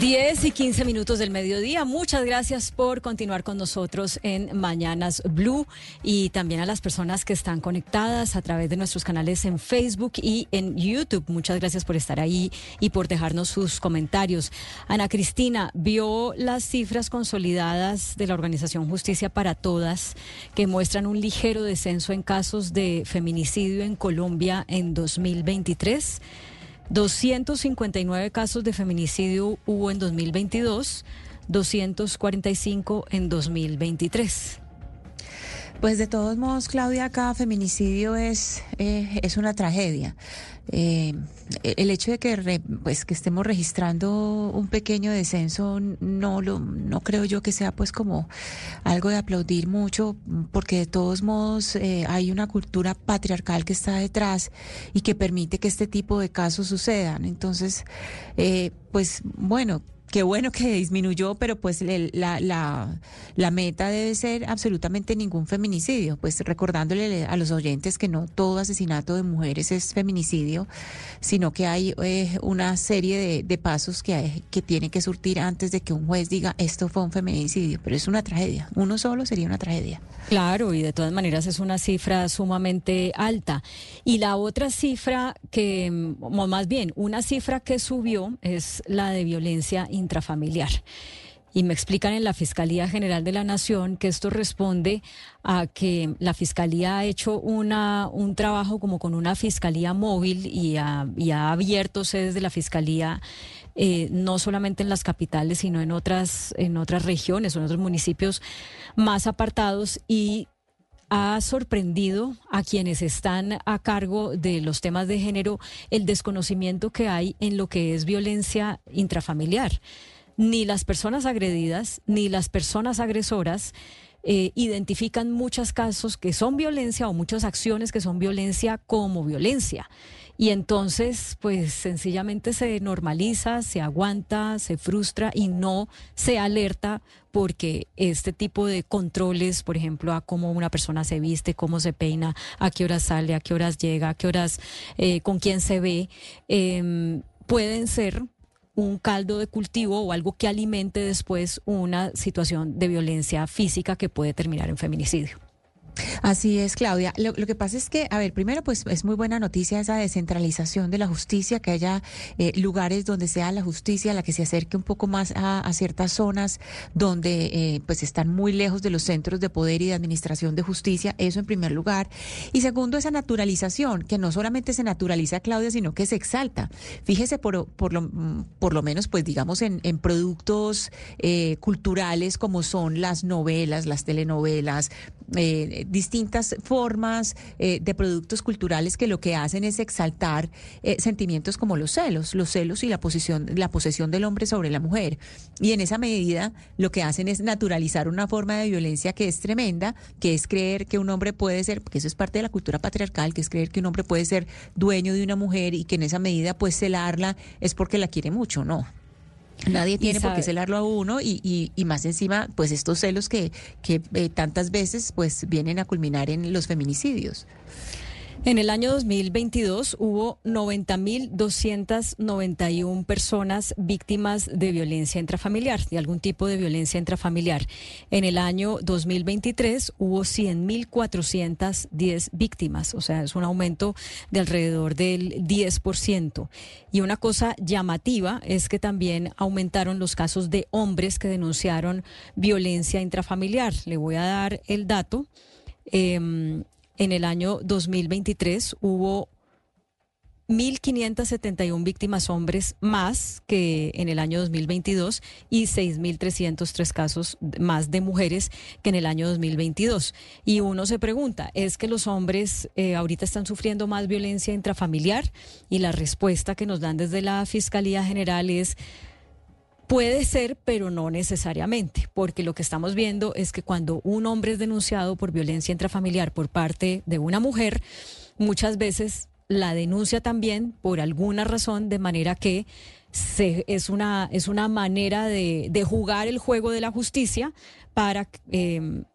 10 y 15 minutos del mediodía. Muchas gracias por continuar con nosotros en Mañanas Blue y también a las personas que están conectadas a través de nuestros canales en Facebook y en YouTube. Muchas gracias por estar ahí y por dejarnos sus comentarios. Ana Cristina, vio las cifras consolidadas de la organización Justicia para Todas que muestran un ligero descenso en casos de feminicidio en Colombia en 2023. 259 casos de feminicidio hubo en 2022, 245 en 2023. Pues de todos modos, Claudia, cada feminicidio es, eh, es una tragedia. Eh, el hecho de que pues que estemos registrando un pequeño descenso no lo no creo yo que sea pues como algo de aplaudir mucho porque de todos modos eh, hay una cultura patriarcal que está detrás y que permite que este tipo de casos sucedan. Entonces eh, pues bueno qué bueno que disminuyó, pero pues la, la, meta debe ser absolutamente ningún feminicidio. Pues recordándole a los oyentes que no todo asesinato de mujeres es feminicidio, sino que hay eh, una serie de, pasos que, hay, que tiene que surtir antes de que un juez diga esto fue un feminicidio. Pero es una tragedia. Uno solo sería una tragedia. Claro, y de todas maneras es una cifra sumamente alta. Y la otra cifra que, o más bien, una cifra que subió es la de violencia intrafamiliar. Y me explican en la Fiscalía General de la Nación que esto responde a que la Fiscalía ha hecho una, un trabajo como con una Fiscalía móvil y ha, abierto sedes de la Fiscalía eh, no solamente en las capitales, sino en otras, en otras regiones o en otros municipios más apartados y ha sorprendido a quienes están a cargo de los temas de género el desconocimiento que hay en lo que es violencia intrafamiliar ni las personas agredidas, ni las personas agresoras eh, identifican muchos casos que son violencia o muchas acciones que son violencia como violencia. Y entonces, pues sencillamente se normaliza, se aguanta, se frustra y no se alerta porque este tipo de controles, por ejemplo, a cómo una persona se viste, cómo se peina, a qué horas sale, a qué horas llega, a qué horas, eh, con quién se ve, em, pueden ser un caldo de cultivo o algo que alimente después una situación de violencia física que puede terminar en feminicidio. Así es, Claudia. Lo, que pasa es que, a ver, primero, pues es muy buena noticia esa descentralización de la justicia, que haya eh, lugares donde sea la justicia la que se acerque un poco más a, ciertas zonas donde eh, pues están muy lejos de los centros de poder y de administración de justicia. Eso en primer lugar. Y segundo, esa naturalización, que no solamente se naturaliza, Claudia, sino que se exalta. Fíjese, por, por, lo, por lo menos, pues digamos, en, en productos eh, culturales como son las novelas, las telenovelas, eh, distintas formas eh, de productos culturales que lo que hacen es exaltar eh, sentimientos como los celos, los celos y la posición, la posesión del hombre sobre la mujer. Y en esa medida lo que hacen es naturalizar una forma de violencia que es tremenda, que es creer que un hombre puede ser, porque eso es parte de la cultura patriarcal, que es creer que un hombre puede ser dueño de una mujer y que en esa medida pues celarla es porque la quiere mucho, no. Nadie tiene por qué celarlo a uno y, y, más encima, pues estos celos que, que eh, tantas veces pues vienen a culminar en los feminicidios. En el año 2022 hubo 90.291 personas víctimas de violencia intrafamiliar, de algún tipo de violencia intrafamiliar. En el año 2023 hubo 100.410 víctimas, o sea, es un aumento de alrededor del 10%. Y una cosa llamativa es que también aumentaron los casos de hombres que denunciaron violencia intrafamiliar. Le voy a dar el dato. Eh, en el año 2023 hubo 1.571 víctimas hombres más que en el año 2022 y 6.303 casos más de mujeres que en el año 2022. Y uno se pregunta, ¿es que los hombres eh, ahorita están sufriendo más violencia intrafamiliar? Y la respuesta que nos dan desde la Fiscalía General es... Puede ser, pero no necesariamente, porque lo que estamos viendo es que cuando un hombre es denunciado por violencia intrafamiliar por parte de una mujer, muchas veces la denuncia también por alguna razón, de manera que se, es, una, es una manera de, jugar el juego de la justicia para en,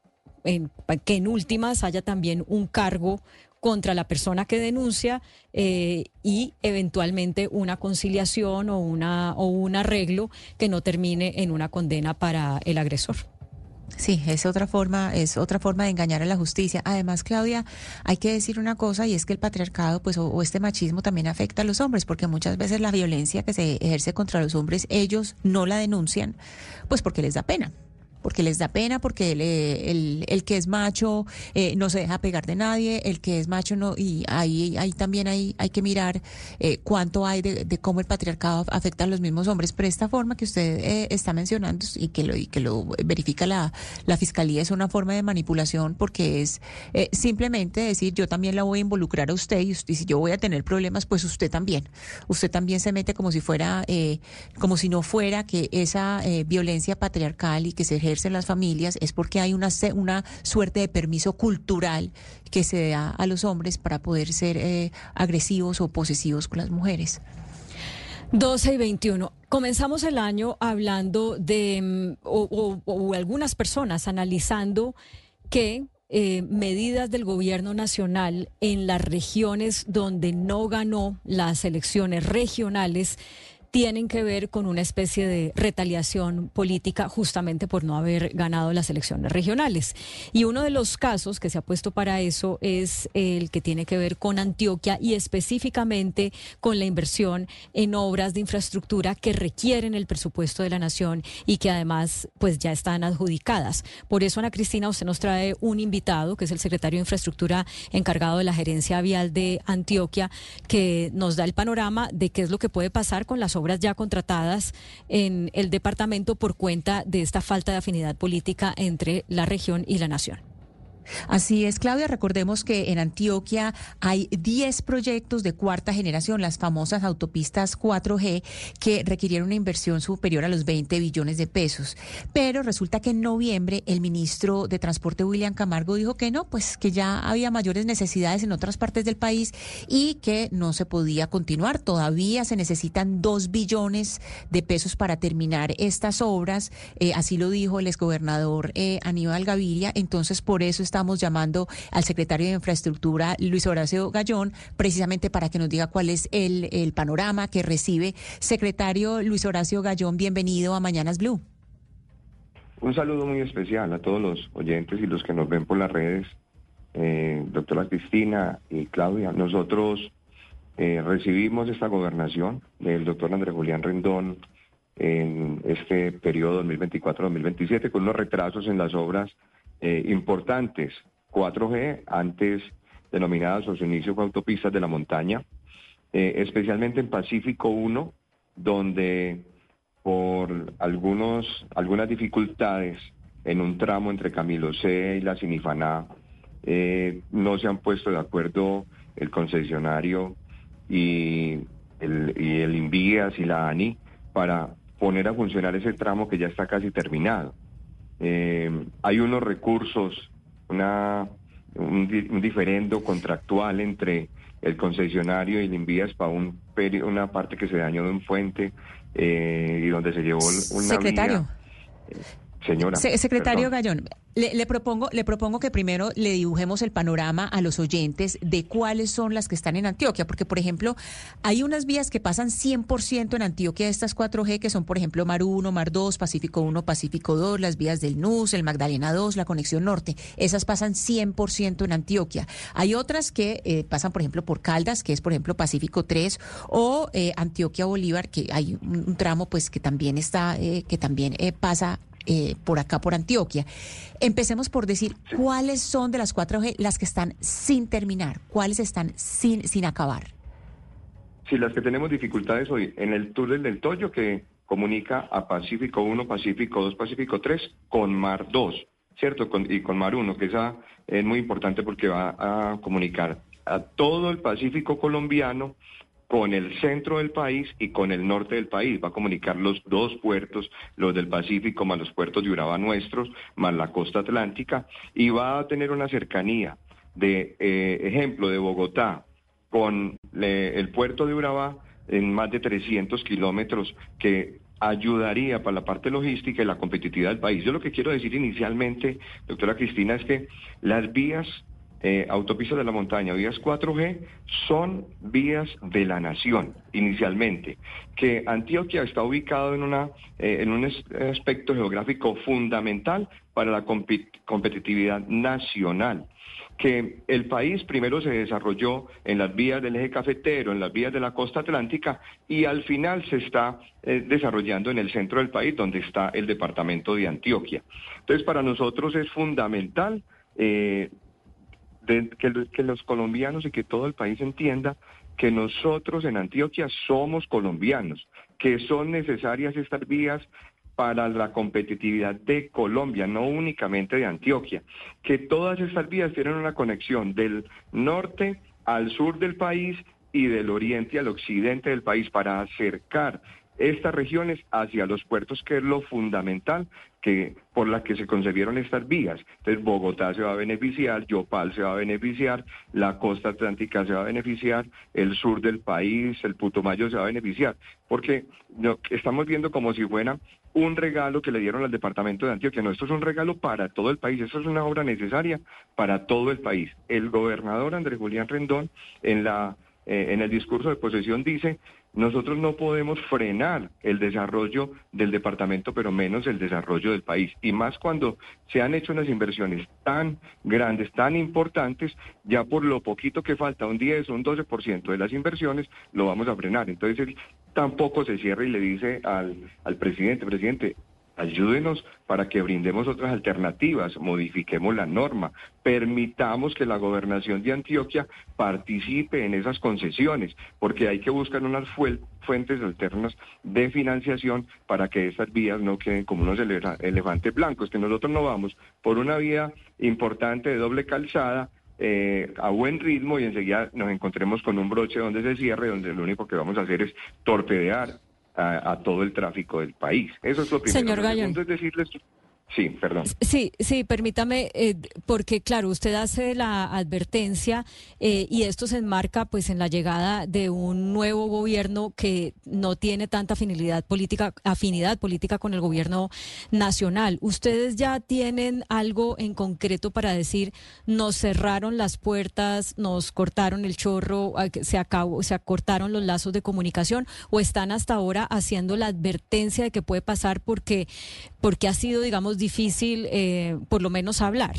que en últimas haya también un cargo contra la persona que denuncia eh, y eventualmente una conciliación o, una, o un arreglo que no termine en una condena para el agresor. Sí, es otra forma, es otra forma de engañar a la justicia. Además, Claudia, hay que decir una cosa y es que el patriarcado, pues, o, o, este machismo también afecta a los hombres, porque muchas veces la violencia que se ejerce contra los hombres, ellos no la denuncian, pues porque les da pena porque les da pena, porque el, el, el que es macho eh, no se deja pegar de nadie, el que es macho no, y ahí, ahí también hay, hay que mirar eh, cuánto hay de, de, cómo el patriarcado afecta a los mismos hombres. Pero esta forma que usted eh, está mencionando y que lo, y que lo verifica la, la fiscalía es una forma de manipulación porque es eh, simplemente decir yo también la voy a involucrar a usted y, usted, y si yo voy a tener problemas, pues usted también. Usted también se mete como si fuera, eh, como si no fuera que esa violencia patriarcal y que se ejerce en las familias es porque hay una, una suerte de permiso cultural que se da a los hombres para poder ser eh, agresivos o posesivos con las mujeres. 12 y 21. Comenzamos el año hablando de, o, o, o algunas personas analizando que eh, medidas del gobierno nacional en las regiones donde no ganó las elecciones regionales tienen que ver con una especie de retaliación política justamente por no haber ganado las elecciones regionales. Y uno de los casos que se ha puesto para eso es el que tiene que ver con Antioquia y específicamente con la inversión en obras de infraestructura que requieren el presupuesto de la nación y que además pues ya están adjudicadas. Por eso Ana Cristina usted nos trae un invitado que es el secretario de Infraestructura encargado de la gerencia vial de Antioquia que nos da el panorama de qué es lo que puede pasar con las obras obras ya contratadas en el departamento por cuenta de esta falta de afinidad política entre la región y la nación. Así es, Claudia. Recordemos que en Antioquia hay 10 proyectos de cuarta generación, las famosas autopistas 4G, que requirieron una inversión superior a los 20 billones de pesos. Pero resulta que en noviembre el ministro de Transporte, William Camargo, dijo que no, pues que ya había mayores necesidades en otras partes del país y que no se podía continuar. Todavía se necesitan 2 billones de pesos para terminar estas obras. Eh, así lo dijo el exgobernador eh, Aníbal Gaviria. Entonces, por eso está estamos llamando al secretario de Infraestructura, Luis Horacio Gallón, precisamente para que nos diga cuál es el, panorama que recibe. Secretario Luis Horacio Gallón, bienvenido a Mañanas Blue. Un saludo muy especial a todos los oyentes y los que nos ven por las redes, eh, doctora Cristina y Claudia. Nosotros eh, recibimos esta gobernación del doctor Andrés Julián Rendón en este periodo 2024-2027 con unos retrasos en las obras eh, importantes, 4G, antes denominadas a su inicio como autopistas de la montaña, eh, especialmente en Pacífico 1, donde por algunos, algunas dificultades en un tramo entre Camilo C y la Sinifaná, eh, no se han puesto de acuerdo el concesionario y el, y el Invías y la ANI para poner a funcionar ese tramo que ya está casi terminado. Eh, hay unos recursos, una, un, un, diferendo contractual entre el concesionario y el Invías para un una parte que se dañó de un puente eh, y donde se llevó una Secretario. Vía, señora. Se secretario perdón. Gallón, Le, propongo, le propongo que primero le dibujemos el panorama a los oyentes de cuáles son las que están en Antioquia, porque por ejemplo, hay unas vías que pasan 100% en Antioquia, estas 4G, que son por ejemplo Mar 1, Mar 2, Pacífico 1, Pacífico 2, las vías del NUS, el Magdalena 2, la conexión norte, esas pasan 100% en Antioquia. Hay otras que eh, pasan por ejemplo por Caldas, que es por ejemplo Pacífico 3, o eh, Antioquia Bolívar, que hay un, tramo pues que también está, eh, que también pasa eh, por acá, por Antioquia. Empecemos por decir cuáles son de las cuatro G las que están sin terminar, cuáles están sin, sin acabar. Sí, las que tenemos dificultades hoy, en el túnel del Toyo que comunica a Pacífico 1, Pacífico 2, Pacífico 3 con Mar 2, ¿cierto? y con Mar 1, que esa es muy importante porque va a comunicar a todo el Pacífico colombiano con el centro del país y con el norte del país. Va a comunicar los dos puertos, los del Pacífico, más los puertos de Urabá nuestros, más la costa atlántica, y va a tener una cercanía de eh, ejemplo de Bogotá con el puerto de Urabá en más de 300 kilómetros que ayudaría para la parte logística y la competitividad del país. Yo lo que quiero decir inicialmente, doctora Cristina, es que las vías eh, autopistas de la montaña, vías 4G, son vías de la nación inicialmente, que Antioquia está ubicado en, una, eh, en un aspecto geográfico fundamental para la competitividad nacional que el país primero se desarrolló en las vías del eje cafetero, en las vías de la costa atlántica y al final se está eh, desarrollando en el centro del país donde está el departamento de Antioquia. Entonces para nosotros es fundamental que, los colombianos y que todo el país entienda que nosotros en Antioquia somos colombianos, que son necesarias estas vías para la competitividad de Colombia, no únicamente de Antioquia, que todas estas vías tienen una conexión del norte al sur del país y del oriente al occidente del país para acercar estas regiones hacia los puertos, que es lo fundamental que por la que se concebieron estas vías. Entonces Bogotá se va a beneficiar, Yopal se va a beneficiar, la costa atlántica se va a beneficiar, el sur del país, el Putumayo se va a beneficiar, porque estamos viendo como si fuera un regalo que le dieron al departamento de Antioquia. No, esto es un regalo para todo el país, esto es una obra necesaria para todo el país. El gobernador Andrés Julián Rendón en la eh, en el discurso de posesión dice nosotros no podemos frenar el desarrollo del departamento, pero menos el desarrollo del país. Y más cuando se han hecho unas inversiones tan grandes, tan importantes, ya por lo poquito que falta, un 10 o un 12% de las inversiones, lo vamos a frenar. Entonces él tampoco se cierra y le dice al, al presidente, presidente, Ayúdenos para que brindemos otras alternativas, modifiquemos la norma, permitamos que la gobernación de Antioquia participe en esas concesiones, porque hay que buscar unas fuentes alternas de financiación para que estas vías no queden como unos elefantes blancos, que nosotros no vamos por una vía importante de doble calzada, eh, a buen ritmo y enseguida nos encontremos con un broche donde se cierre, donde lo único que vamos a hacer es torpedear a, todo el tráfico del país. Eso es lo primero. Señor Gallón. es decirles Sí, perdón. Sí, sí, permítame, eh, porque claro, usted hace la advertencia eh, y esto se enmarca pues en la llegada de un nuevo gobierno que no tiene tanta afinidad política, afinidad política con el gobierno nacional. ¿Ustedes ya tienen algo en concreto para decir nos cerraron las puertas, nos cortaron el chorro, se acabó, se acortaron los lazos de comunicación o están hasta ahora haciendo la advertencia de que puede pasar porque porque ha sido, digamos, difícil eh, por lo menos hablar.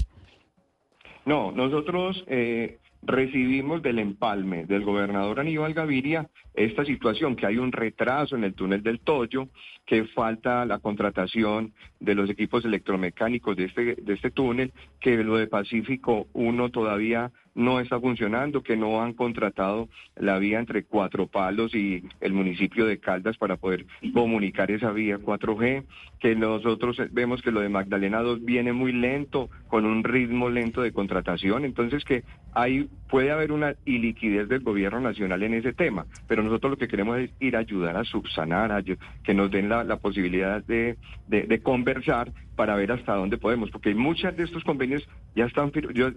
No, nosotros eh, recibimos del empalme del gobernador Aníbal Gaviria esta situación, que hay un retraso en el túnel del Toyo, que falta la contratación de los equipos electromecánicos de este, de este túnel, que lo de Pacífico 1 todavía no está funcionando, que no han contratado la vía entre Cuatro Palos y el municipio de Caldas para poder comunicar esa vía 4G, que nosotros vemos que lo de Magdalena 2 viene muy lento, con un ritmo lento de contratación, entonces que hay puede haber una iliquidez del gobierno nacional en ese tema, pero nosotros lo que queremos es ir a ayudar a subsanar, a que nos den la, posibilidad de, de, conversar para ver hasta dónde podemos, porque muchas de estos convenios ya están,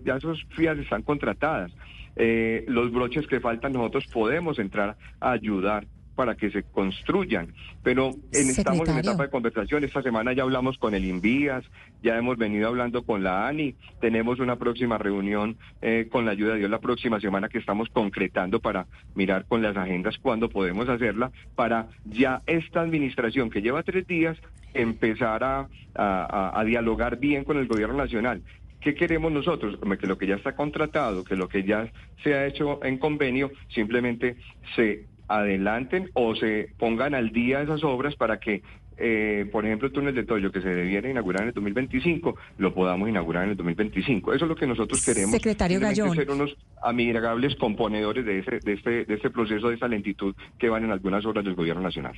ya esos FIAs están contratadas. Eh, los broches que faltan nosotros podemos entrar a ayudar para que se construyan. Pero en, estamos en etapa de conversación. Esta semana ya hablamos con el Invías, ya hemos venido hablando con la ANI. Tenemos una próxima reunión eh, con la ayuda de Dios la próxima semana que estamos concretando para mirar con las agendas cuándo podemos hacerla, para ya esta administración que lleva tres días empezar a, a dialogar bien con el gobierno nacional. ¿Qué queremos nosotros? Que lo que ya está contratado, que lo que ya se ha hecho en convenio, simplemente se adelanten o se pongan al día esas obras para que eh, por ejemplo, el túnel de Toyo, que se debiera inaugurar en el 2025, lo podamos inaugurar en el 2025. Eso es lo que nosotros queremos. Secretario Gallón. Ser unos amigables componedores de, ese, de, este, de este proceso, de esa lentitud que van en algunas obras del Gobierno Nacional.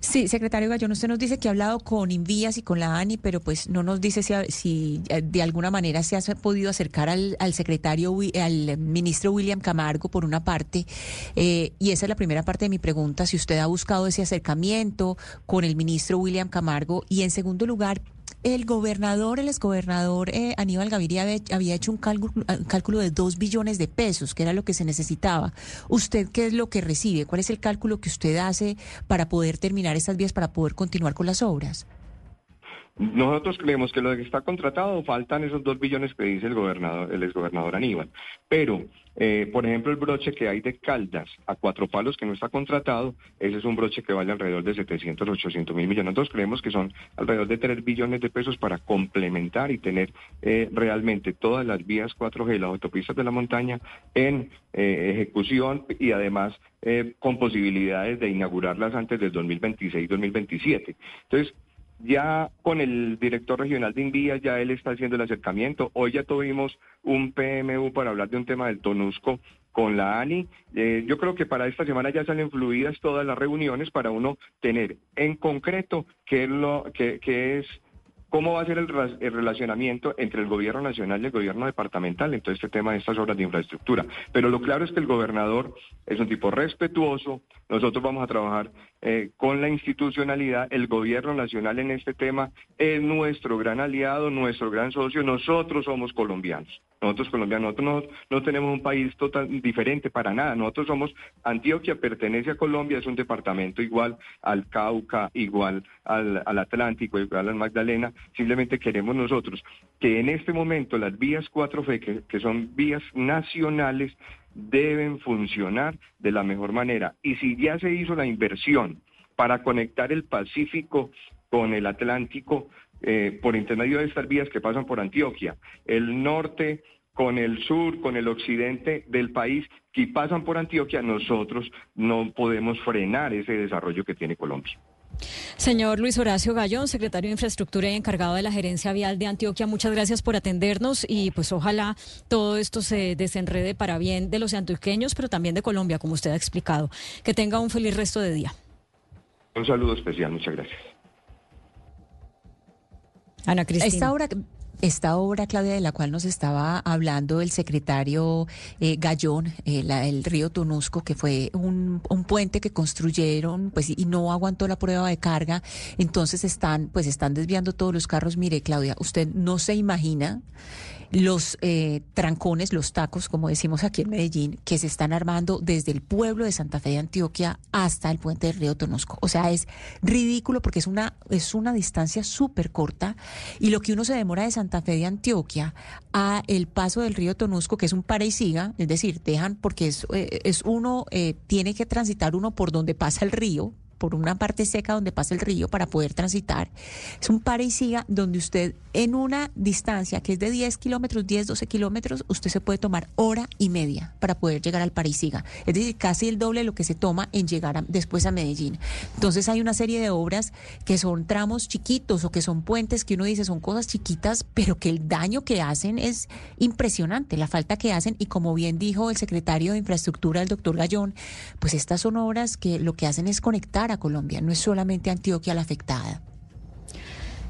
Sí, secretario Gallón, usted nos dice que ha hablado con Invías y con la ANI, pero pues no nos dice si, si eh, de alguna manera se ha podido acercar al, al secretario, al ministro William Camargo, por una parte, eh, y esa es la primera parte de mi pregunta, si usted ha buscado ese acercamiento con el ministro William Camargo. Y en segundo lugar, el gobernador, el exgobernador eh, Aníbal Gaviria había, hecho un cálculo, un cálculo de dos billones de pesos, que era lo que se necesitaba. ¿Usted qué es lo que recibe? ¿Cuál es el cálculo que usted hace para poder terminar estas vías, para poder continuar con las obras? Nosotros creemos que lo que está contratado faltan esos dos billones que dice el gobernador, el exgobernador Aníbal. Pero, eh, por ejemplo, el broche que hay de Caldas a cuatro palos que no está contratado, ese es un broche que vale alrededor de 700, 800 mil millones. Nosotros creemos que son alrededor de 3 billones de pesos para complementar y tener eh, realmente todas las vías 4G, las autopistas de la montaña en eh, ejecución y además con posibilidades de inaugurarlas antes del 2026-2027. Entonces, ya con el director regional de Invías, ya él está haciendo el acercamiento. Hoy ya tuvimos un PMU para hablar de un tema del Tonusco con la ANI. Eh, yo creo que para esta semana ya salen fluidas todas las reuniones para uno tener en concreto qué es, lo, qué, es ¿Cómo va a ser el, relacionamiento entre el gobierno nacional y el gobierno departamental en todo este tema de estas obras de infraestructura? Pero lo claro es que el gobernador es un tipo respetuoso. Nosotros vamos a trabajar eh, con la institucionalidad. El gobierno nacional en este tema es nuestro gran aliado, nuestro gran socio. Nosotros somos colombianos. Nosotros colombianos, nosotros no, tenemos un país total diferente para nada. Nosotros somos Antioquia, pertenece a Colombia, es un departamento igual al Cauca, igual al, Atlántico, igual al Magdalena. Simplemente queremos nosotros que en este momento las vías 4F, que son vías nacionales, deben funcionar de la mejor manera. Y si ya se hizo la inversión para conectar el Pacífico con el Atlántico, eh, por intermedio de estas vías que pasan por Antioquia, el norte con el sur, con el occidente del país, que pasan por Antioquia, nosotros no podemos frenar ese desarrollo que tiene Colombia. Señor Luis Horacio Gallón, secretario de Infraestructura y encargado de la Gerencia Vial de Antioquia, muchas gracias por atendernos y pues ojalá todo esto se desenrede para bien de los antioqueños, pero también de Colombia, como usted ha explicado. Que tenga un feliz resto de día. Un saludo especial, muchas gracias. Ana Cristina. Esta hora, esta obra, Claudia, de la cual nos estaba hablando el secretario eh, Gallón, eh, el río Tunusco, que fue un, un, puente que construyeron, pues y no aguantó la prueba de carga, entonces están, pues están desviando todos los carros. Mire, Claudia, usted no se imagina los eh, trancones, los tacos, como decimos aquí en Medellín, que se están armando desde el pueblo de Santa Fe de Antioquia hasta el puente del río Tonosco. O sea, es ridículo porque es una, es una distancia súper corta y lo que uno se demora de Santa Fe de Antioquia a el paso del río Tonusco, que es un para y siga, es decir, dejan porque es, eh, es uno, eh, tiene que transitar uno por donde pasa el río, por una parte seca donde pasa el río para poder transitar. Es un pare y siga donde usted en una distancia que es de 10 kilómetros, 10, 12 kilómetros, usted se puede tomar hora y media para poder llegar al pare y siga. Es decir, casi el doble de lo que se toma en llegar después a Medellín. Entonces hay una serie de obras que son tramos chiquitos o que son puentes que uno dice son cosas chiquitas, pero que el daño que hacen es impresionante, la falta que hacen. Y como bien dijo el secretario de Infraestructura, el doctor Gallón, pues estas son obras que lo que hacen es conectar Colombia, no es solamente Antioquia la afectada.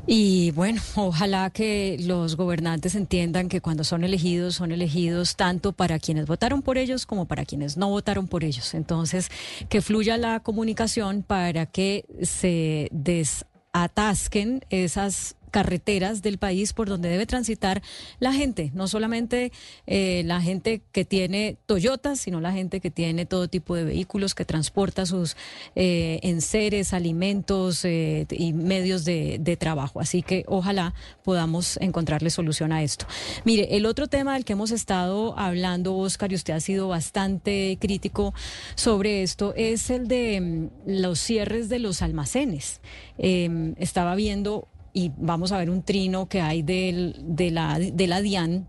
Y bueno, ojalá que los gobernantes entiendan que cuando son elegidos, son elegidos tanto para quienes votaron por ellos como para quienes no votaron por ellos. Entonces, que fluya la comunicación para que se desatasquen esas carreteras del país por donde debe transitar la gente, no solamente eh, la gente que tiene Toyota, sino la gente que tiene todo tipo de vehículos, que transporta sus eh, enseres, alimentos eh, y medios de, de trabajo. Así que ojalá podamos encontrarle solución a esto. Mire, el otro tema del que hemos estado hablando, Oscar, y usted ha sido bastante crítico sobre esto, es el de mm, los cierres de los almacenes. Em, estaba viendo y vamos a ver un trino que hay de, la, de la DIAN,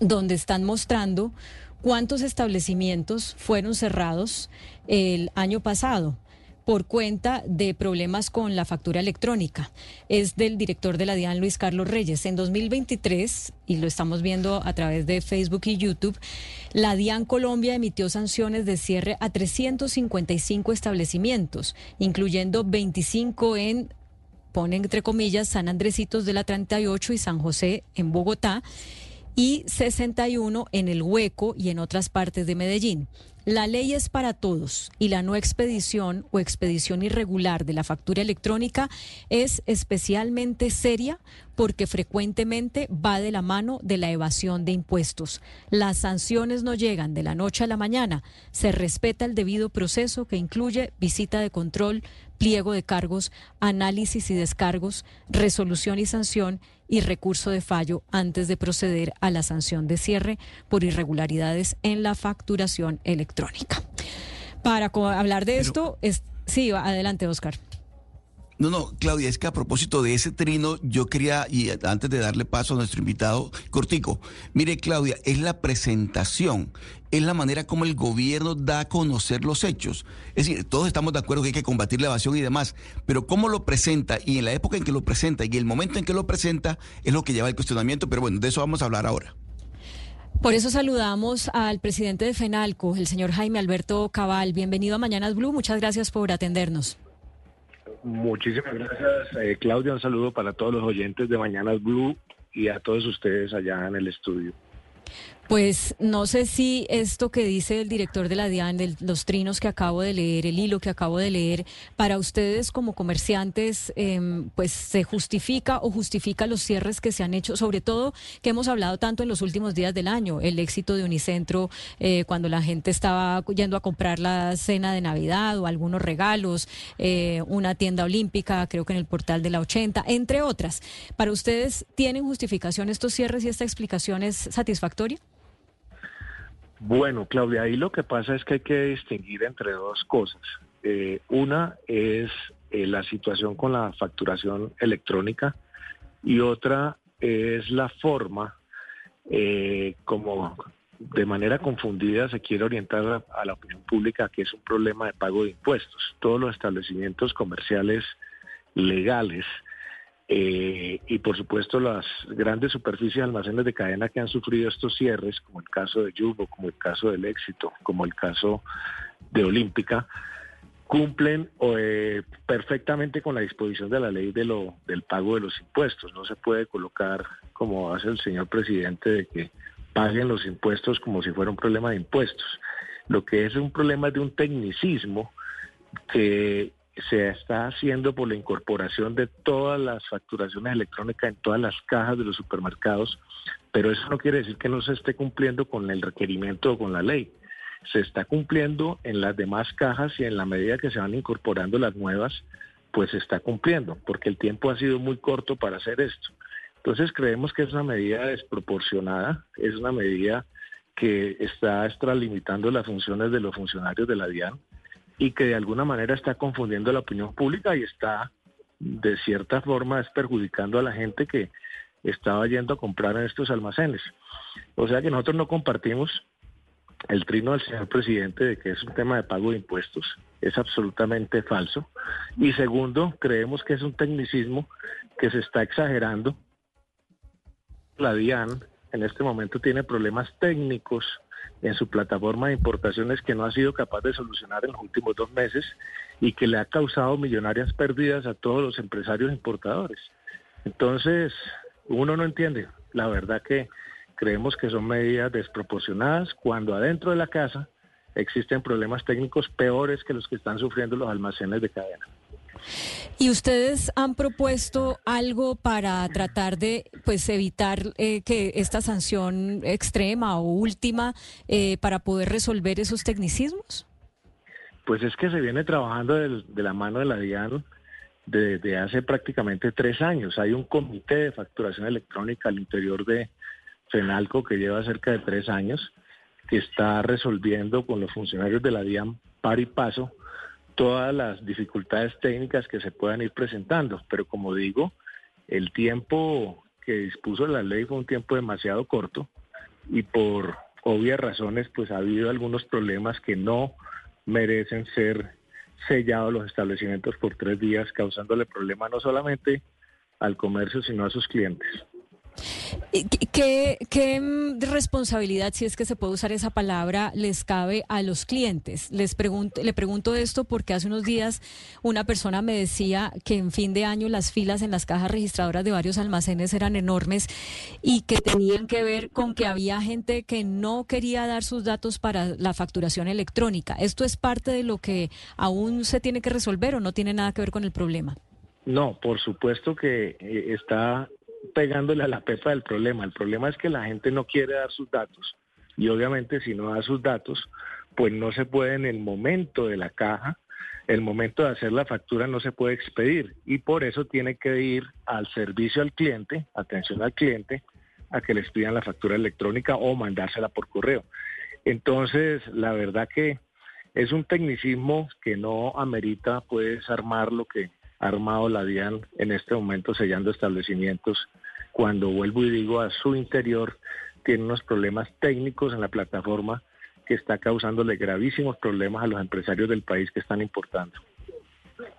donde están mostrando cuántos establecimientos fueron cerrados el año pasado por cuenta de problemas con la factura electrónica. Es del director de la DIAN, Luis Carlos Reyes. En 2023, y lo estamos viendo a través de Facebook y YouTube, la DIAN Colombia emitió sanciones de cierre a 355 establecimientos, incluyendo 25 en ponen entre comillas San Andresitos de la 38 y San José en Bogotá y 61 en El Hueco y en otras partes de Medellín. La ley es para todos y la no expedición o expedición irregular de la factura electrónica es especialmente seria porque frecuentemente va de la mano de la evasión de impuestos. Las sanciones no llegan de la noche a la mañana. Se respeta el debido proceso que incluye visita de control, pliego de cargos, análisis y descargos, resolución y sanción y recurso de fallo antes de proceder a la sanción de cierre por irregularidades en la facturación electrónica. Para hablar de esto, es, sí, adelante, Oscar. No, no, Claudia, es que a propósito de ese trino, yo quería, y antes de darle paso a nuestro invitado, Cortico, mire, Claudia, es la presentación, es la manera como el gobierno da a conocer los hechos. Es decir, todos estamos de acuerdo que hay que combatir la evasión y demás, pero cómo lo presenta y en la época en que lo presenta y el momento en que lo presenta es lo que lleva el cuestionamiento, pero bueno, de eso vamos a hablar ahora. Por eso saludamos al presidente de FENALCO, el señor Jaime Alberto Cabal. Bienvenido a Mañanas Blue, muchas gracias por atendernos. Muchísimas gracias, eh, Claudia. Un saludo para todos los oyentes de Mañanas Blue y a todos ustedes allá en el estudio. Pues no sé si esto que dice el director de la DIAN, los trinos que acabo de leer, el hilo que acabo de leer, para ustedes como comerciantes, em, pues se justifica o justifica los cierres que se han hecho, sobre todo que hemos hablado tanto en los últimos días del año, el éxito de Unicentro eh, cuando la gente estaba yendo a comprar la cena de Navidad o algunos regalos, eh, una tienda olímpica, creo que en el portal de la 80, entre otras. ¿Para ustedes tienen justificación estos cierres y esta explicación es satisfactoria? Bueno, Claudia, ahí lo que pasa es que hay que distinguir entre dos cosas. Eh, una es eh, la situación con la facturación electrónica y otra es la forma eh, como de manera confundida se quiere orientar a, a, la opinión pública que es un problema de pago de impuestos. Todos los establecimientos comerciales legales eh, y por supuesto las grandes superficies de almacenes de cadena que han sufrido estos cierres, como el caso de Jumbo, como el caso del Éxito, como el caso de Olímpica, cumplen eh, perfectamente con la disposición de la ley de lo, del pago de los impuestos. No se puede colocar, como hace el señor presidente, de que paguen los impuestos como si fuera un problema de impuestos. Lo que es un problema de un tecnicismo que se está haciendo por la incorporación de todas las facturaciones electrónicas en todas las cajas de los supermercados, pero eso no quiere decir que no se esté cumpliendo con el requerimiento o con la ley. Se está cumpliendo en las demás cajas y en la medida que se van incorporando las nuevas, pues se está cumpliendo, porque el tiempo ha sido muy corto para hacer esto. Entonces creemos que es una medida desproporcionada, es una medida que está extralimitando las funciones de los funcionarios de la DIAN y que de alguna manera está confundiendo la opinión pública y está de cierta forma es perjudicando a la gente que estaba yendo a comprar en estos almacenes. O sea que nosotros no compartimos el trino del señor presidente de que es un tema de pago de impuestos. Es absolutamente falso. Y segundo, creemos que es un tecnicismo que se está exagerando. La DIAN en este momento tiene problemas técnicos en su plataforma de importaciones que no ha sido capaz de solucionar en los últimos dos meses y que le ha causado millonarias pérdidas a todos los empresarios importadores. Entonces, uno no entiende. La verdad que creemos que son medidas desproporcionadas cuando adentro de la casa existen problemas técnicos peores que los que están sufriendo los almacenes de cadena. ¿Y ustedes han propuesto algo para tratar de pues evitar eh, que esta sanción extrema o última eh, para poder resolver esos tecnicismos? Pues es que se viene trabajando de, la mano de la DIAN desde hace prácticamente tres años. Hay un comité de facturación electrónica al interior de FENALCO que lleva cerca de tres años, que está resolviendo con los funcionarios de la DIAN par y paso todas las dificultades técnicas que se puedan ir presentando. Pero como digo, el tiempo que dispuso la ley fue un tiempo demasiado corto y por obvias razones pues ha habido algunos problemas que no merecen ser sellados los establecimientos por tres días, causándole problema no solamente al comercio, sino a sus clientes. ¿Qué, ¿Qué, mm, responsabilidad, si es que se puede usar esa palabra, les cabe a los clientes? Les pregunto, le pregunto esto porque hace unos días una persona me decía que en fin de año las filas en las cajas registradoras de varios almacenes eran enormes y que tenían que ver con que había gente que no quería dar sus datos para la facturación electrónica. ¿Esto es parte de lo que aún se tiene que resolver o no tiene nada que ver con el problema? No, por supuesto que eh, está pegándole a la pepa del problema. El problema es que la gente no quiere dar sus datos. Y obviamente si no da sus datos, pues no se puede en el momento de la caja, el momento de hacer la factura no se puede expedir. Y por eso tiene que ir al servicio al cliente, atención al cliente, a que les pidan la factura electrónica o mandársela por correo. Entonces, la verdad que es un tecnicismo que no amerita pues armar lo que armado la DIAN en este momento sellando establecimientos. Cuando vuelvo y digo a su interior, tiene unos problemas técnicos en la plataforma que está causándole gravísimos problemas a los empresarios del país que están importando.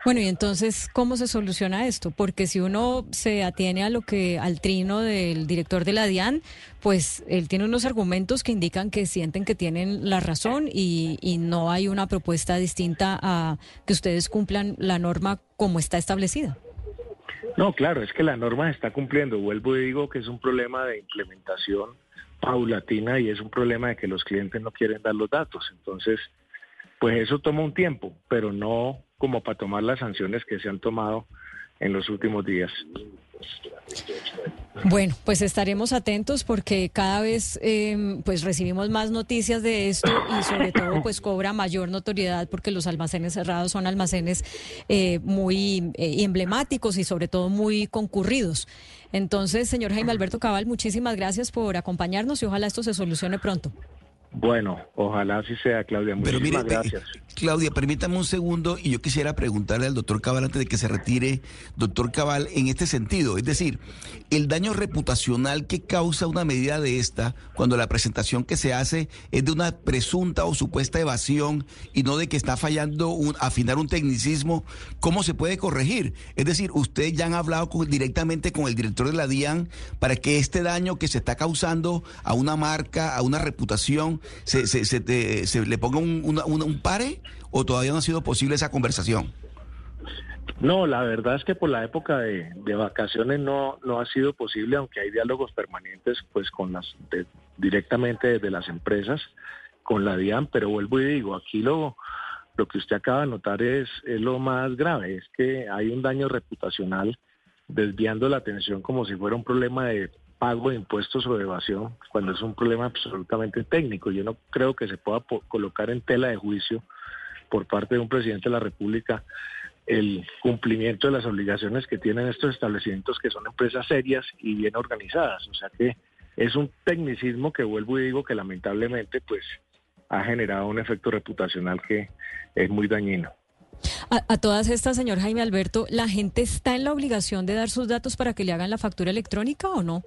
Bueno, y entonces, ¿cómo se soluciona esto? Porque si uno se atiene a lo que, al trino del director de la DIAN, pues él tiene unos argumentos que indican que sienten que tienen la razón y, y no hay una propuesta distinta a que ustedes cumplan la norma como está establecida. No, claro, es que la norma está cumpliendo. Vuelvo y digo que es un problema de implementación paulatina y es un problema de que los clientes no quieren dar los datos. Entonces, pues eso toma un tiempo, pero no como para tomar las sanciones que se han tomado en los últimos días. Bueno, pues estaremos atentos porque cada vez eh, pues recibimos más noticias de esto y sobre todo pues cobra mayor notoriedad porque los almacenes cerrados son almacenes eh, muy eh, emblemáticos y sobre todo muy concurridos. Entonces, señor Jaime Alberto Cabal, muchísimas gracias por acompañarnos y ojalá esto se solucione pronto. Bueno, ojalá así sea, Claudia. Muchísimas gracias. Claudia, permítame un segundo y yo quisiera preguntarle al doctor Cabal antes de que se retire, doctor Cabal, en este sentido. Es decir, el daño reputacional que causa una medida de esta cuando la presentación que se hace es de una presunta o supuesta evasión y no de que está fallando un, afinar un tecnicismo, ¿cómo se puede corregir? Es decir, ustedes ya han hablado directamente con el director de la DIAN para que este daño que se está causando a una marca, a una reputación, se, se, se, se le ponga un, un pare o todavía no ha sido posible esa conversación? No, la verdad es que por la época de, vacaciones no, no ha sido posible, aunque hay diálogos permanentes pues con las directamente desde las empresas con la DIAN, pero vuelvo y digo, aquí lo, lo que usted acaba de notar es, es lo más grave, es que hay un daño reputacional desviando la atención como si fuera un problema de pago de impuestos o evasión, cuando es un problema absolutamente técnico. Yo no creo que se pueda colocar en tela de juicio por parte de un presidente de la República el cumplimiento de las obligaciones que tienen estos establecimientos que son empresas serias y bien organizadas. O sea que es un tecnicismo que vuelvo y digo que lamentablemente pues ha generado un efecto reputacional que es muy dañino. A, todas estas, señor Jaime Alberto, ¿la gente está en la obligación de dar sus datos para que le hagan la factura electrónica o no?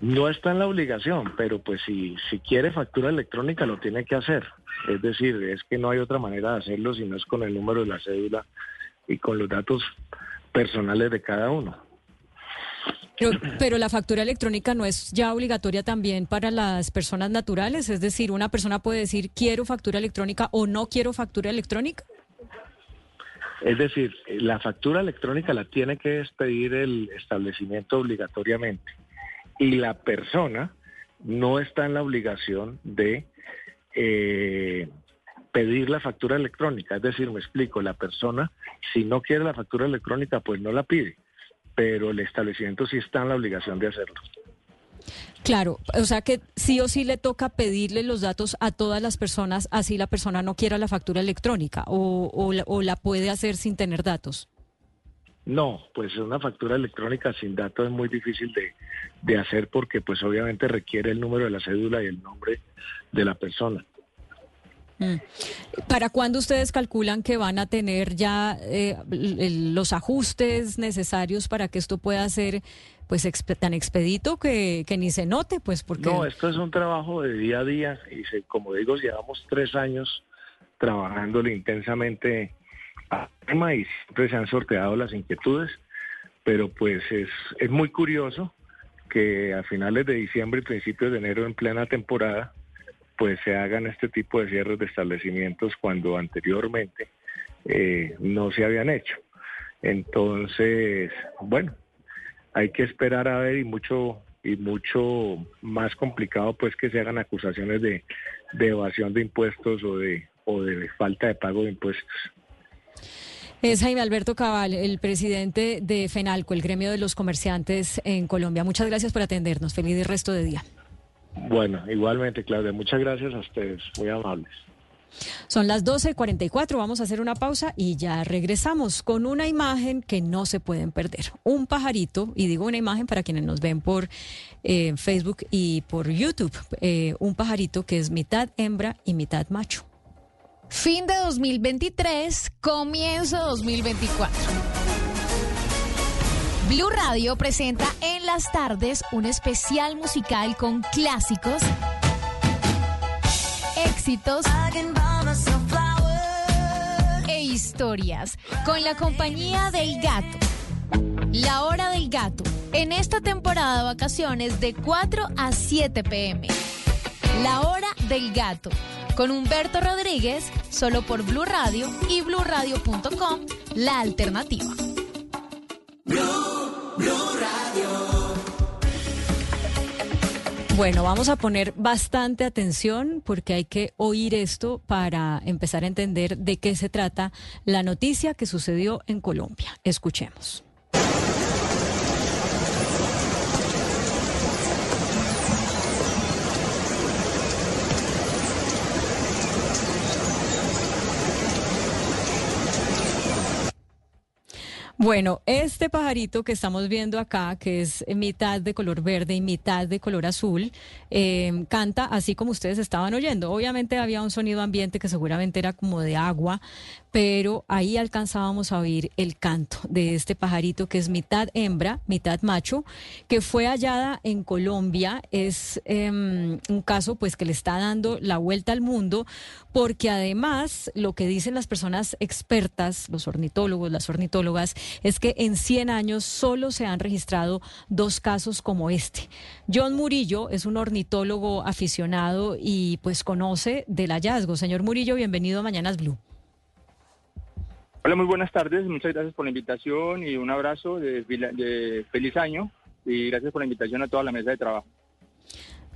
No está en la obligación, pero pues si, si quiere factura electrónica lo tiene que hacer. Es decir, es que no hay otra manera de hacerlo si no es con el número de la cédula y con los datos personales de cada uno. Pero, la factura electrónica no es ya obligatoria también para las personas naturales, es decir, una persona puede decir quiero factura electrónica o no quiero factura electrónica. Es decir, la factura electrónica la tiene que expedir el establecimiento obligatoriamente y la persona no está en la obligación de eh, pedir la factura electrónica. Es decir, me explico, la persona, si no quiere la factura electrónica, pues no la pide, pero el establecimiento sí está en la obligación de hacerlo. Claro, o sea que sí o sí le toca pedirle los datos a todas las personas, así la persona no quiera la factura electrónica, o, o, la, o la puede hacer sin tener datos. No, pues una factura electrónica sin datos es muy difícil de, de hacer porque pues obviamente requiere el número de la cédula y el nombre de la persona. Mm. ¿Para cuándo ustedes calculan que van a tener ya eh, los ajustes necesarios para que esto pueda ser pues tan expedito que, que, ni se note? pues porque No, esto es un trabajo de día a día y se, como digo, llevamos tres años trabajándole intensamente tema y siempre se han sorteado las inquietudes, pero pues es, es muy curioso que a finales de diciembre y principios de enero en plena temporada pues se hagan este tipo de cierres de establecimientos cuando anteriormente eh, no se habían hecho. Entonces, bueno, hay que esperar a ver y mucho y mucho más complicado pues que se hagan acusaciones de, de evasión de impuestos o de o de falta de pago de impuestos. Es Jaime Alberto Cabal, el presidente de FENALCO, el gremio de los comerciantes en Colombia. Muchas gracias por atendernos. Feliz resto de día. Bueno, igualmente, Claudia. Muchas gracias a ustedes. Muy amables. Son las 12.44, vamos a hacer una pausa y ya regresamos con una imagen que no se pueden perder. Un pajarito, y digo una imagen para quienes nos ven por eh, Facebook y por YouTube, eh, un pajarito que es mitad hembra y mitad macho. Fin de 2023, comienzo 2024. Blue Radio presenta en las tardes un especial musical con clásicos, éxitos e historias con la compañía del gato. La hora del gato. En esta temporada de vacaciones de 4 a 7 pm. La hora del gato con Humberto Rodríguez, solo por Blue Radio y bluradio.com, la alternativa. Bueno, vamos a poner bastante atención porque hay que oír esto para empezar a entender de qué se trata la noticia que sucedió en Colombia. Escuchemos. Bueno, este pajarito que estamos viendo acá, que es mitad de color verde y mitad de color azul, eh, canta así como ustedes estaban oyendo. Obviamente había un sonido ambiente que seguramente era como de agua, pero ahí alcanzábamos a oír el canto de este pajarito que es mitad hembra, mitad macho, que fue hallada en Colombia. Es em, un caso pues que le está dando la vuelta al mundo, porque además lo que dicen las personas expertas, los ornitólogos, las ornitólogas, es que en 100 años solo se han registrado dos casos como este. John Murillo es un ornitólogo aficionado y pues conoce del hallazgo. Señor Murillo, bienvenido a Mañanas Blue. Hola, muy buenas tardes. Muchas gracias por la invitación y un abrazo de, feliz año y gracias por la invitación a toda la mesa de trabajo.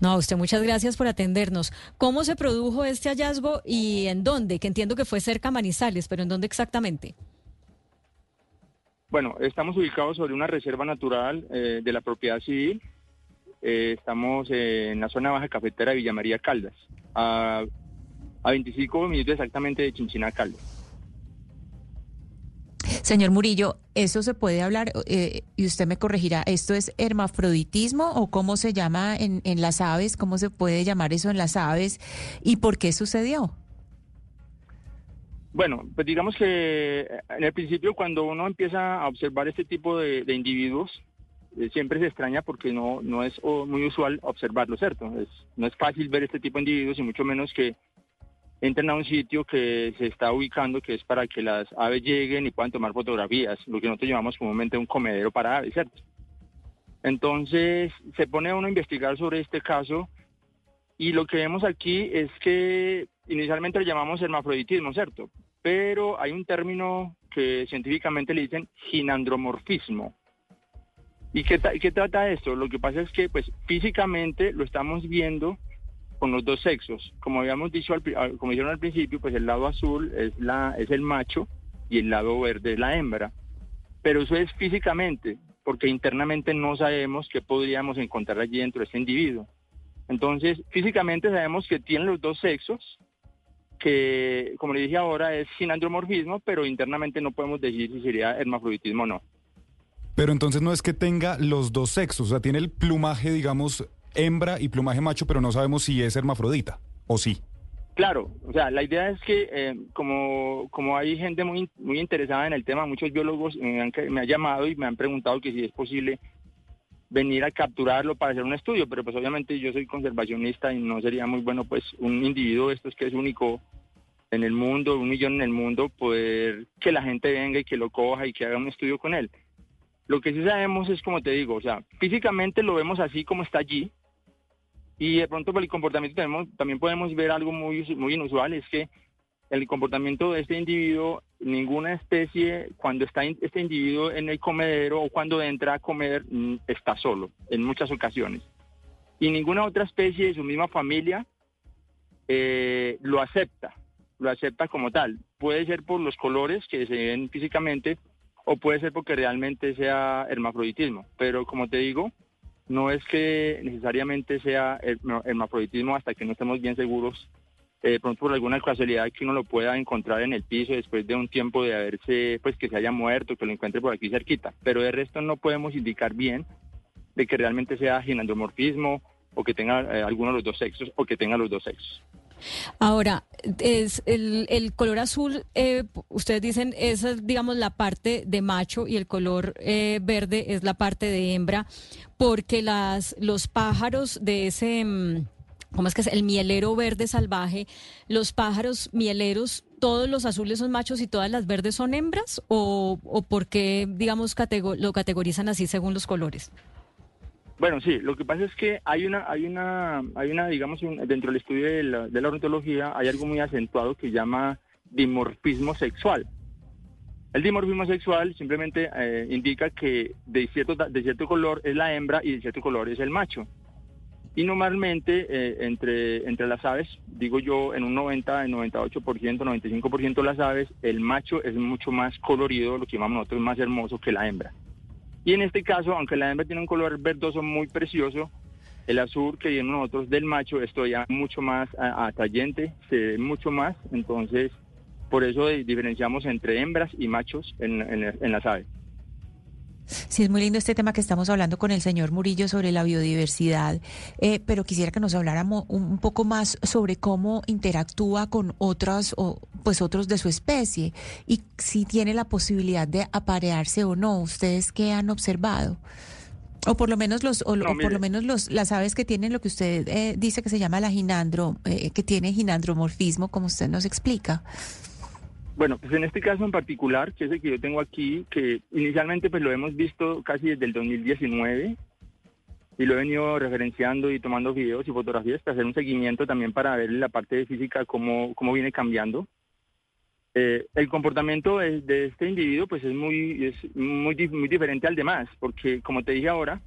No, usted muchas gracias por atendernos. ¿Cómo se produjo este hallazgo y en dónde? Que entiendo que fue cerca a Manizales, pero ¿en dónde exactamente? Bueno, estamos ubicados sobre una reserva natural eh, de la propiedad civil. Eh, estamos en la zona baja cafetera de Villa María Caldas, a, a 25 minutos exactamente de Chinchina Caldas. Señor Murillo, ¿eso se puede hablar eh, y usted me corregirá? ¿Esto es hermafroditismo o cómo se llama en, en las aves? ¿Cómo se puede llamar eso en las aves? ¿Y por qué sucedió? Bueno, pues digamos que eh, en el principio cuando uno empieza a observar este tipo de, individuos, eh, siempre se extraña porque no, no es muy usual observarlo, ¿cierto? Es, no es fácil ver este tipo de individuos y mucho menos que entren a un sitio que se está ubicando, que es para que las aves lleguen y puedan tomar fotografías, lo que nosotros llamamos comúnmente un comedero para aves, ¿cierto? Entonces se pone uno a investigar sobre este caso y lo que vemos aquí es que inicialmente lo llamamos hermafroditismo, ¿cierto? Pero hay un término que científicamente le dicen ginandromorfismo. ¿Y qué, qué trata esto? Lo que pasa es que pues físicamente lo estamos viendo con los dos sexos. Como habíamos dicho, al, como dijeron al principio, pues el lado azul es, la, es el macho y el lado verde es la hembra. Pero eso es físicamente, porque internamente no sabemos qué podríamos encontrar allí dentro de ese individuo. Entonces, físicamente sabemos que tienen los dos sexos, que, como le dije ahora, es sin andromorfismo, pero internamente no podemos decir si sería hermafroditismo o no. Pero entonces no es que tenga los dos sexos, o sea, tiene el plumaje, digamos, hembra y plumaje macho, pero no sabemos si es hermafrodita, ¿o sí? Claro, o sea, la idea es que eh, como, como hay gente muy, muy interesada en el tema, muchos biólogos me han, me han llamado y me han preguntado que si es posible venir a capturarlo para hacer un estudio, pero pues obviamente yo soy conservacionista y no sería muy bueno pues un individuo esto es que es único en el mundo, un millón en el mundo, poder que la gente venga y que lo coja y que haga un estudio con él. Lo que sí sabemos es como te digo, o sea, físicamente lo vemos así como está allí, y de pronto por el comportamiento tenemos, también podemos ver algo muy, muy inusual, es que el comportamiento de este individuo, ninguna especie, cuando está este individuo en el comedero o cuando entra a comer, mm, está solo, en muchas ocasiones. Y ninguna otra especie de su misma familia eh, lo acepta, lo acepta como tal. Puede ser por los colores que se ven físicamente o puede ser porque realmente sea hermafroditismo. Pero como te digo, no es que necesariamente sea hermafroditismo hasta que no estemos bien seguros, eh, pronto por alguna casualidad que uno lo pueda encontrar en el piso después de un tiempo de haberse, pues que se haya muerto, que lo encuentre por aquí cerquita. Pero de resto no podemos indicar bien de que realmente sea ginandomorfismo o que tenga eh, alguno de los dos sexos o que tenga los dos sexos. Ahora, es el, el color azul, eh, ustedes dicen, esa es, digamos, la parte de macho y el color eh, verde es la parte de hembra, porque las, los pájaros de ese, mm, ¿cómo es que es? El mielero verde salvaje, los pájaros mieleros, todos los azules son machos y todas las verdes son hembras, o, por qué, digamos, lo categorizan así según los colores? Bueno, sí, lo que pasa es que hay una, hay una, hay una, digamos, dentro del estudio de la, ornitología hay algo muy acentuado que llama dimorfismo sexual. El dimorfismo sexual simplemente eh, indica que de cierto, de cierto color es la hembra y de cierto color es el macho. Y normalmente eh, entre, entre las aves, digo yo, en un 90, 98%, 95% de las aves, el macho es mucho más colorido, lo que llamamos nosotros más hermoso que la hembra. Y en este caso, aunque la hembra tiene un color verdoso muy precioso, el azul que viene nosotros del macho es todavía mucho más atrayente, se ve mucho más, entonces por eso diferenciamos entre hembras y machos en, en las aves. Sí, es muy lindo este tema que estamos hablando con el señor Murillo sobre la biodiversidad, eh, pero quisiera que nos habláramos un poco más sobre cómo interactúa con otras o pues otros de su especie y si tiene la posibilidad de aparearse o no. ¿Ustedes qué han observado? O por lo menos los, o, por lo menos los, las aves que tienen lo que usted eh, dice que se llama la ginandro, eh, que tiene ginandromorfismo, como usted nos explica. Bueno, pues en este caso en particular, que es el que yo tengo aquí, que inicialmente pues lo hemos visto casi desde el 2019 y lo he venido referenciando y tomando videos y fotografías para hacer un seguimiento también para ver la parte de física cómo, cómo viene cambiando. Eh, el comportamiento de, este individuo pues es muy, es muy, muy diferente al demás, porque como te dije ahora,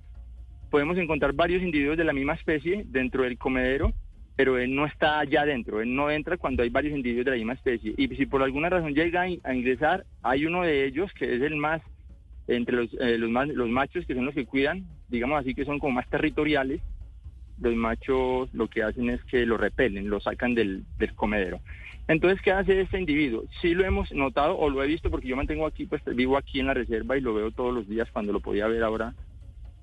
podemos encontrar varios individuos de la misma especie dentro del comedero pero él no está allá adentro, él no entra cuando hay varios individuos de la misma especie. Y si por alguna razón llega a ingresar, hay uno de ellos que es el más, entre los, eh, los, los machos que son los que cuidan, digamos así que son como más territoriales, los machos lo que hacen es que lo repelen, lo sacan del, del comedero. Entonces, ¿qué hace este individuo? Sí lo hemos notado o lo he visto porque yo mantengo aquí, pues vivo aquí en la reserva y lo veo todos los días cuando lo podía ver ahora,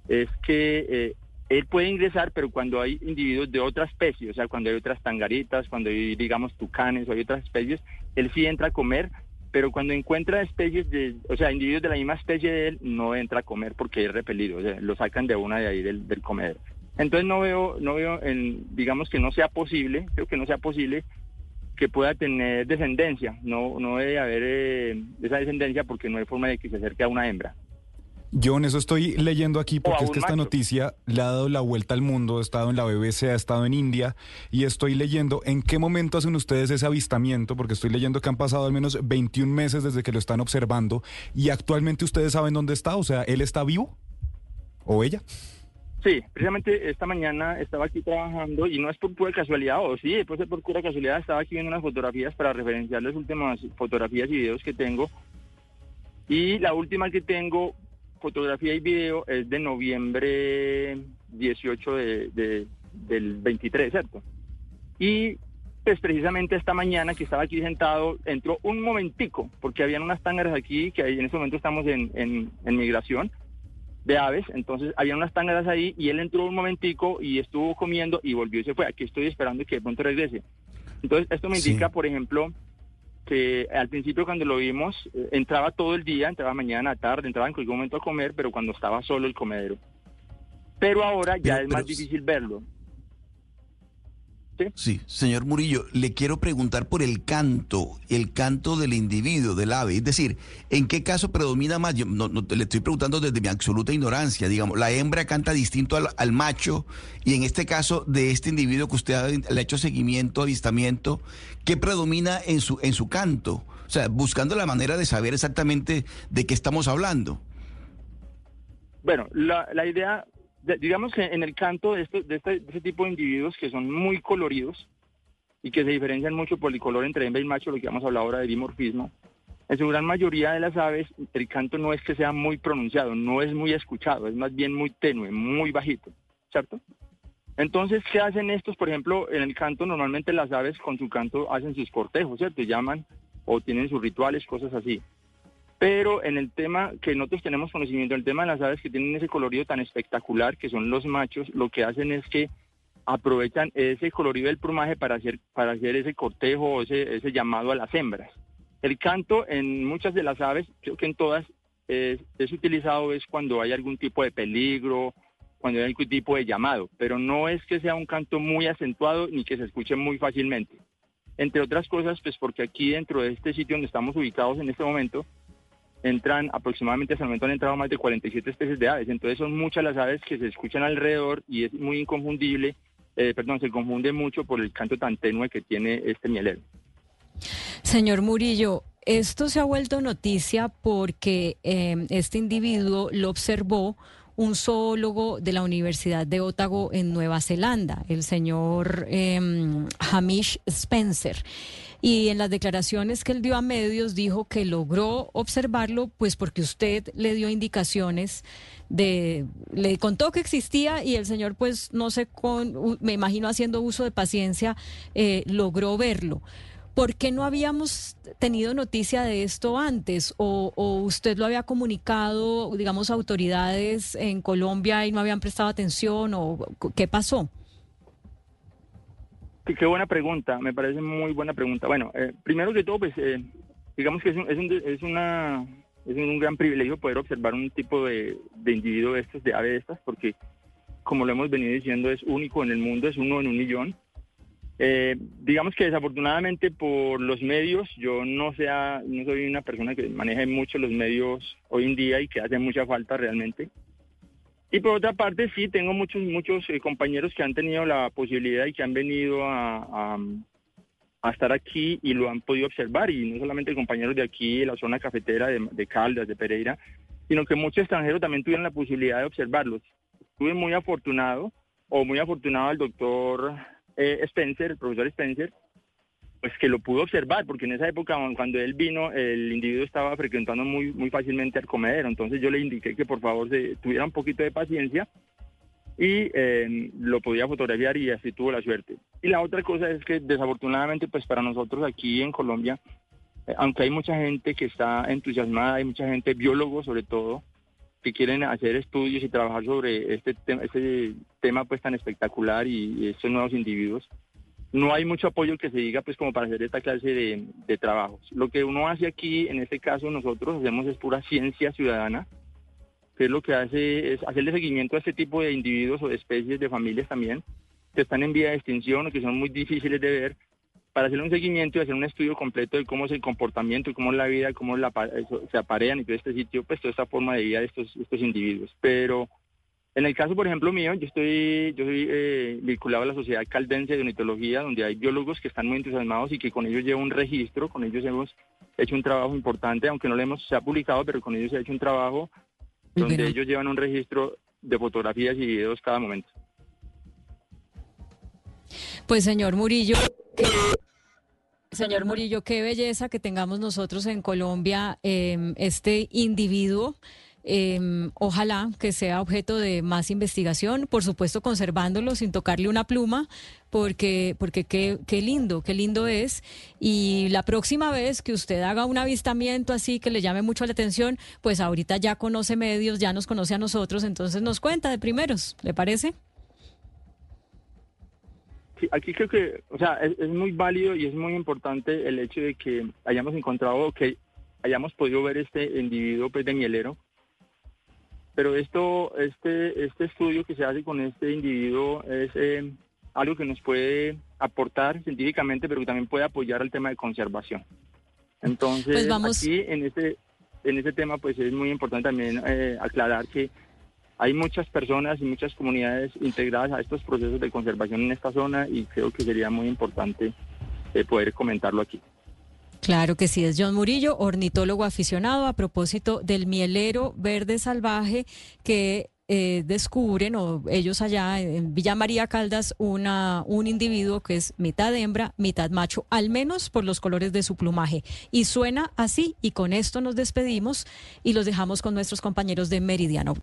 es que eh, él puede ingresar, pero cuando hay individuos de otra especie, o sea, cuando hay otras tangaritas, cuando hay, digamos, tucanes o hay otras especies, él sí entra a comer, pero cuando encuentra especies de, o sea, individuos de la misma especie de él, no entra a comer porque es repelido, o sea, lo sacan de una de ahí del, del comedor. Entonces no veo, no veo, en, digamos que no sea posible, creo que no sea posible que pueda tener descendencia, no, no debe haber eh, esa descendencia porque no hay forma de que se acerque a una hembra. Yo en eso estoy leyendo aquí porque es que esta noticia le ha dado la vuelta al mundo, ha estado en la BBC, ha estado en India y estoy leyendo en qué momento hacen ustedes ese avistamiento, porque estoy leyendo que han pasado al menos 21 meses desde que lo están observando y actualmente ustedes saben dónde está, o sea, él está vivo o ella. Sí, precisamente esta mañana estaba aquí trabajando y no es por pura casualidad, o sí, después de por pura casualidad estaba aquí viendo unas fotografías para referenciar las últimas fotografías y videos que tengo. Y la última que tengo, fotografía y video, es de noviembre 18 de, del 23, ¿cierto? Y pues precisamente esta mañana que estaba aquí sentado, entró un momentico, porque habían unas tángaras aquí, que en este momento estamos en, en, en migración, de aves, entonces había unas tángaras ahí y él entró un momentico y estuvo comiendo y volvió y se fue. Aquí estoy esperando que de pronto regrese. Entonces esto me indica, por ejemplo, que al principio cuando lo vimos eh, entraba todo el día, entraba mañana, tarde, entraba en cualquier momento a comer, pero cuando estaba solo el comedero. Pero ahora ya es más difícil verlo. ¿Sí? señor Murillo, le quiero preguntar por el canto, el canto del individuo, del ave. Es decir, ¿en qué caso predomina más? Yo no, le estoy preguntando desde mi absoluta ignorancia. Digamos, la hembra canta distinto al, macho y en este caso de este individuo que usted ha, le ha hecho seguimiento, avistamiento, ¿qué predomina en su, en su canto? O sea, buscando la manera de saber exactamente de qué estamos hablando. Bueno, la, la idea digamos que en el canto de este, de, este, tipo de individuos que son muy coloridos y que se diferencian mucho por el color entre hembra y macho, lo que vamos a hablar ahora de dimorfismo, en su gran mayoría de las aves el canto no es que sea muy pronunciado, no es muy escuchado, es más bien muy tenue, muy bajito, ¿cierto? Entonces, ¿qué hacen estos? Por ejemplo, en el canto normalmente las aves con su canto hacen sus cortejos, ¿cierto? Llaman o tienen sus rituales, cosas así. Pero en el tema que nosotros tenemos conocimiento, el tema de las aves que tienen ese colorido tan espectacular, que son los machos, lo que hacen es que aprovechan ese colorido del plumaje para hacer, para hacer ese cortejo ese, ese llamado a las hembras. El canto en muchas de las aves, creo que en todas, es, es utilizado es cuando hay algún tipo de peligro, cuando hay algún tipo de llamado, pero no es que sea un canto muy acentuado ni que se escuche muy fácilmente. Entre otras cosas, pues porque aquí dentro de este sitio donde estamos ubicados en este momento, entran aproximadamente hasta el momento han entrado más de 47 especies de aves, entonces son muchas las aves que se escuchan alrededor y es muy inconfundible, eh, perdón, se confunde mucho por el canto tan tenue que tiene este mielero. Señor Murillo, esto se ha vuelto noticia porque eh, este individuo lo observó un zoólogo de la Universidad de Otago en Nueva Zelanda, el señor em, Hamish Spencer y en las declaraciones que él dio a medios dijo que logró observarlo pues porque usted le dio indicaciones de le contó que existía y el señor pues no sé con me imagino haciendo uso de paciencia eh, logró verlo. ¿Por qué no habíamos tenido noticia de esto antes? ¿O, ¿O, usted lo había comunicado, digamos, autoridades en Colombia y no habían prestado atención? ¿O qué pasó? Qué, buena pregunta, me parece muy buena pregunta. Bueno, eh, primero que todo, pues eh, digamos que es un, es, un, es, una, un gran privilegio poder observar un tipo de, de individuo de estos, de ave de estas, porque como lo hemos venido diciendo, es único en el mundo, es uno en un millón. Eh, digamos que desafortunadamente por los medios, yo no, sea, no soy una persona que maneje mucho los medios hoy en día y que hace mucha falta realmente. Y por otra parte, sí, tengo muchos, muchos eh, compañeros que han tenido la posibilidad y que han venido a, estar aquí y lo han podido observar, y no solamente compañeros de aquí, de la zona cafetera de, Caldas, de Pereira, sino que muchos extranjeros también tuvieron la posibilidad de observarlos. Estuve muy afortunado, o muy afortunado el doctor eh, Spencer, el profesor Spencer, pues que lo pudo observar, porque en esa época cuando él vino, el individuo estaba frecuentando muy, muy fácilmente al comedero, entonces yo le indiqué que por favor se, tuviera un poquito de paciencia y eh, lo podía fotografiar y así tuvo la suerte. Y la otra cosa es que desafortunadamente pues para nosotros aquí en Colombia, eh, aunque hay mucha gente que está entusiasmada, hay mucha gente, biólogos sobre todo, que quieren hacer estudios y trabajar sobre este, este tema pues tan espectacular y estos nuevos individuos, no hay mucho apoyo que se diga pues como para hacer esta clase de, trabajos. Lo que uno hace aquí, en este caso nosotros hacemos es pura ciencia ciudadana, que es lo que hace es hacerle seguimiento a este tipo de individuos o de especies, de familias también, que están en vía de extinción o que son muy difíciles de ver, para hacer un seguimiento y hacer un estudio completo de cómo es el comportamiento y cómo es la vida, cómo se aparean y todo este sitio, pues toda esta forma de vida de estos individuos. Pero en el caso, por ejemplo, mío, yo estoy, yo soy eh, vinculado a la Sociedad Caldense de Ornitología, donde hay biólogos que están muy entusiasmados y que con ellos llevo un registro, con ellos hemos hecho un trabajo importante, aunque no lo hemos, se ha publicado, pero con ellos se ha hecho un trabajo donde ellos llevan un registro de fotografías y videos cada momento. Pues señor Murillo, señor Murillo, qué belleza que tengamos nosotros en Colombia em, este individuo. Em, ojalá que sea objeto de más investigación, por supuesto conservándolo sin tocarle una pluma, porque, porque qué, qué lindo, qué lindo es. Y la próxima vez que usted haga un avistamiento así que le llame mucho la atención, pues ahorita ya conoce medios, ya nos conoce a nosotros, entonces nos cuenta de primeros, ¿le parece? aquí creo que, o sea, es, muy válido y es muy importante el hecho de que hayamos encontrado, que hayamos podido ver este individuo pues, de mielero. Pero esto, este, este estudio que se hace con este individuo es eh, algo que nos puede aportar científicamente, pero que también puede apoyar al tema de conservación. Entonces, pues aquí en este, en este tema, pues es muy importante también eh, aclarar que hay muchas personas y muchas comunidades integradas a estos procesos de conservación en esta zona y creo que sería muy importante eh, poder comentarlo aquí. Claro que sí, es John Murillo, ornitólogo aficionado a propósito del mielero verde salvaje que eh, descubren, o ellos allá en Villa María Caldas, una, un individuo que es mitad hembra, mitad macho, al menos por los colores de su plumaje. Y suena así, y con esto nos despedimos y los dejamos con nuestros compañeros de Meridiano.